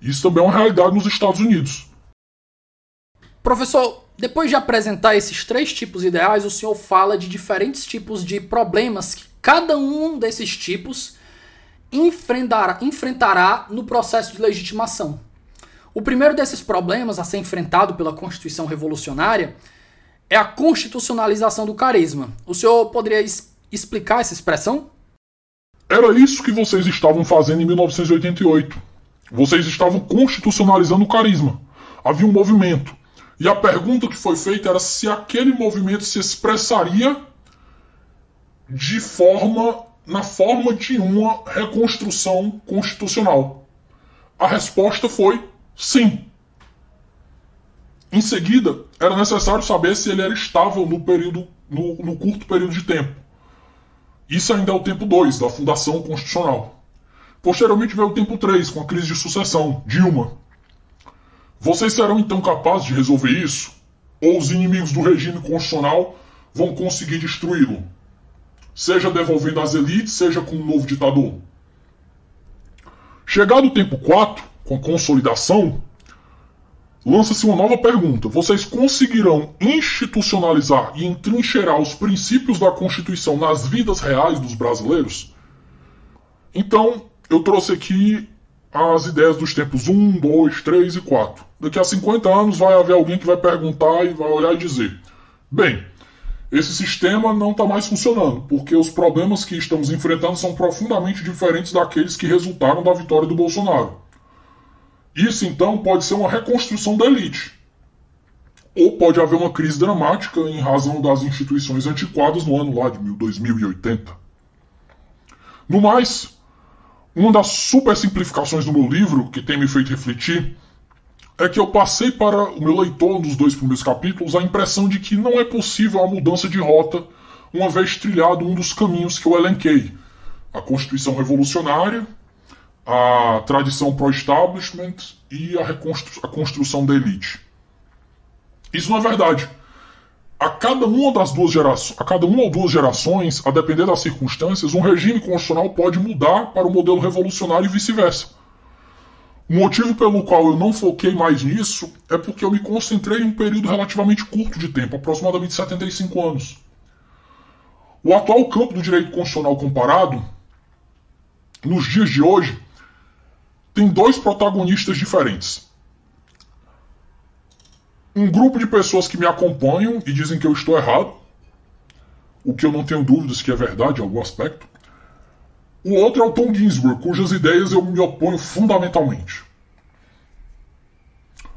Isso também é uma realidade nos Estados Unidos. Professor, depois de apresentar esses três tipos ideais, o senhor fala de diferentes tipos de problemas que cada um desses tipos enfrentará, enfrentará no processo de legitimação. O primeiro desses problemas a ser enfrentado pela Constituição Revolucionária é a constitucionalização do carisma. O senhor poderia es explicar essa expressão? Era isso que vocês estavam fazendo em 1988. Vocês estavam constitucionalizando o carisma. Havia um movimento. E a pergunta que foi feita era se aquele movimento se expressaria de forma na forma de uma reconstrução constitucional. A resposta foi sim. Em seguida, era necessário saber se ele era estável no, período, no, no curto período de tempo. Isso ainda é o tempo 2 da Fundação Constitucional. Posteriormente veio o tempo 3, com a crise de sucessão, Dilma. Vocês serão então capazes de resolver isso? Ou os inimigos do regime constitucional vão conseguir destruí-lo? seja devolvendo às elites, seja com um novo ditador. Chegado o tempo 4, com a consolidação, lança-se uma nova pergunta: vocês conseguirão institucionalizar e entrincheirar os princípios da Constituição nas vidas reais dos brasileiros? Então, eu trouxe aqui as ideias dos tempos 1, 2, 3 e 4. Daqui a 50 anos vai haver alguém que vai perguntar e vai olhar e dizer: bem, esse sistema não está mais funcionando, porque os problemas que estamos enfrentando são profundamente diferentes daqueles que resultaram da vitória do Bolsonaro. Isso então pode ser uma reconstrução da elite. Ou pode haver uma crise dramática em razão das instituições antiquadas no ano lá de 2080. No mais, uma das super simplificações do meu livro, que tem me feito refletir, é que eu passei para o meu leitor nos dois primeiros capítulos a impressão de que não é possível a mudança de rota uma vez trilhado um dos caminhos que eu elenquei: a Constituição Revolucionária, a tradição pro-establishment e a, reconstru a construção da elite. Isso não é verdade. A cada uma das duas gerações, a cada uma ou duas gerações, a depender das circunstâncias, um regime constitucional pode mudar para o modelo revolucionário e vice-versa. O motivo pelo qual eu não foquei mais nisso é porque eu me concentrei em um período relativamente curto de tempo, aproximadamente 75 anos. O atual campo do direito constitucional comparado, nos dias de hoje, tem dois protagonistas diferentes. Um grupo de pessoas que me acompanham e dizem que eu estou errado, o que eu não tenho dúvidas que é verdade em algum aspecto, o outro é o Tom Ginsburg, cujas ideias eu me oponho fundamentalmente.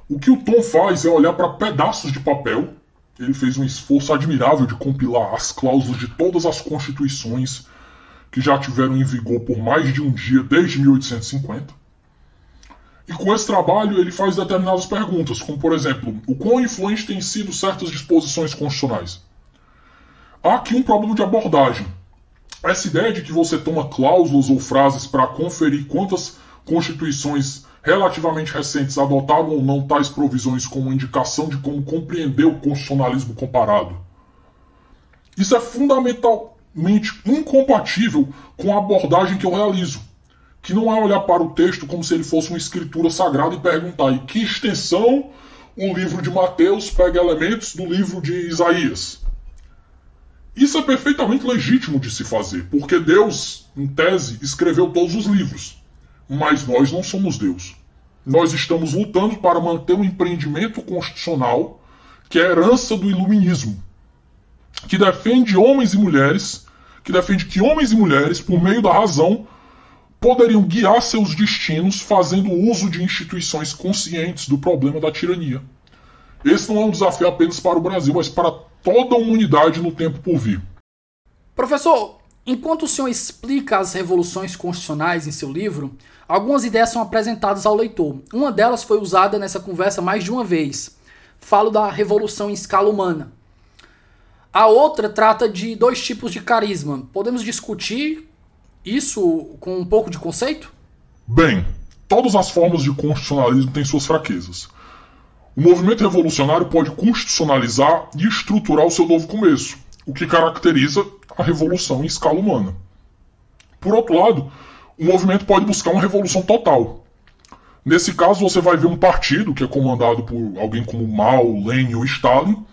O que o Tom faz é olhar para pedaços de papel. Ele fez um esforço admirável de compilar as cláusulas de todas as constituições que já tiveram em vigor por mais de um dia desde 1850. E com esse trabalho ele faz determinadas perguntas, como por exemplo, o quão influente têm sido certas disposições constitucionais? Há aqui um problema de abordagem. Essa ideia de que você toma cláusulas ou frases para conferir quantas constituições relativamente recentes adotaram ou não tais provisões como indicação de como compreender o constitucionalismo comparado. Isso é fundamentalmente incompatível com a abordagem que eu realizo, que não é olhar para o texto como se ele fosse uma escritura sagrada e perguntar em que extensão o livro de Mateus pega elementos do livro de Isaías. Isso é perfeitamente legítimo de se fazer, porque Deus, em tese, escreveu todos os livros. Mas nós não somos Deus. Nós estamos lutando para manter um empreendimento constitucional que é herança do iluminismo, que defende homens e mulheres, que defende que homens e mulheres, por meio da razão, poderiam guiar seus destinos fazendo uso de instituições conscientes do problema da tirania. Esse não é um desafio apenas para o Brasil, mas para toda a humanidade no tempo por vir. Professor, enquanto o senhor explica as revoluções constitucionais em seu livro, algumas ideias são apresentadas ao leitor. Uma delas foi usada nessa conversa mais de uma vez. Falo da revolução em escala humana. A outra trata de dois tipos de carisma. Podemos discutir isso com um pouco de conceito? Bem, todas as formas de constitucionalismo têm suas fraquezas. O movimento revolucionário pode constitucionalizar e estruturar o seu novo começo, o que caracteriza a revolução em escala humana. Por outro lado, o movimento pode buscar uma revolução total. Nesse caso, você vai ver um partido que é comandado por alguém como Mao, Lenin ou Stalin,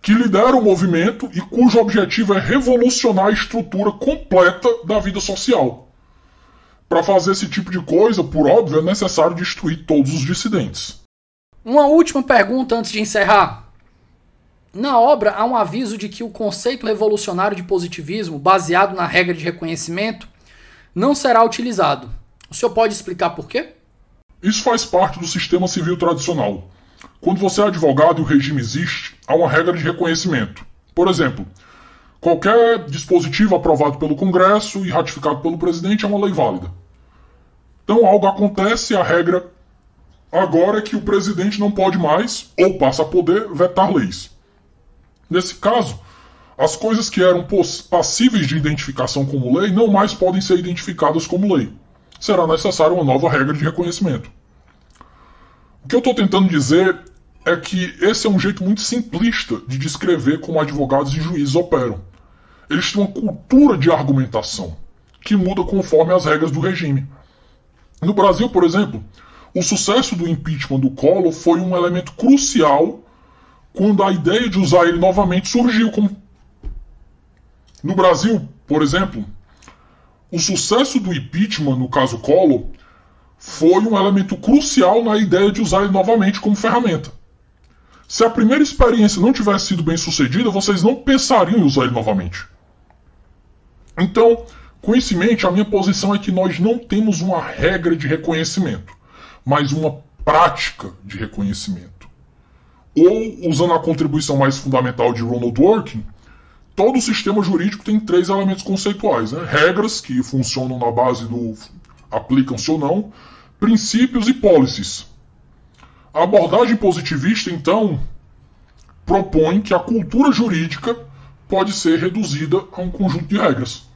que lidera o movimento e cujo objetivo é revolucionar a estrutura completa da vida social. Para fazer esse tipo de coisa, por óbvio, é necessário destruir todos os dissidentes. Uma última pergunta antes de encerrar. Na obra há um aviso de que o conceito revolucionário de positivismo, baseado na regra de reconhecimento, não será utilizado. O senhor pode explicar por quê? Isso faz parte do sistema civil tradicional. Quando você é advogado e o regime existe, há uma regra de reconhecimento. Por exemplo, qualquer dispositivo aprovado pelo Congresso e ratificado pelo presidente é uma lei válida. Então algo acontece e a regra Agora é que o presidente não pode mais, ou passa a poder, vetar leis. Nesse caso, as coisas que eram passíveis de identificação como lei não mais podem ser identificadas como lei. Será necessária uma nova regra de reconhecimento. O que eu estou tentando dizer é que esse é um jeito muito simplista de descrever como advogados e juízes operam. eles têm uma cultura de argumentação que muda conforme as regras do regime. No Brasil, por exemplo, o sucesso do impeachment do Collor foi um elemento crucial quando a ideia de usar ele novamente surgiu. Como... No Brasil, por exemplo, o sucesso do impeachment, no caso Collor, foi um elemento crucial na ideia de usar ele novamente como ferramenta. Se a primeira experiência não tivesse sido bem sucedida, vocês não pensariam em usar ele novamente. Então, com isso em mente, a minha posição é que nós não temos uma regra de reconhecimento, mas uma prática de reconhecimento. Ou, usando a contribuição mais fundamental de Ronald Dworkin, todo sistema jurídico tem três elementos conceituais: né? regras, que funcionam na base do aplicam-se ou não, princípios e policies. A abordagem positivista, então, propõe que a cultura jurídica pode ser reduzida a um conjunto de regras.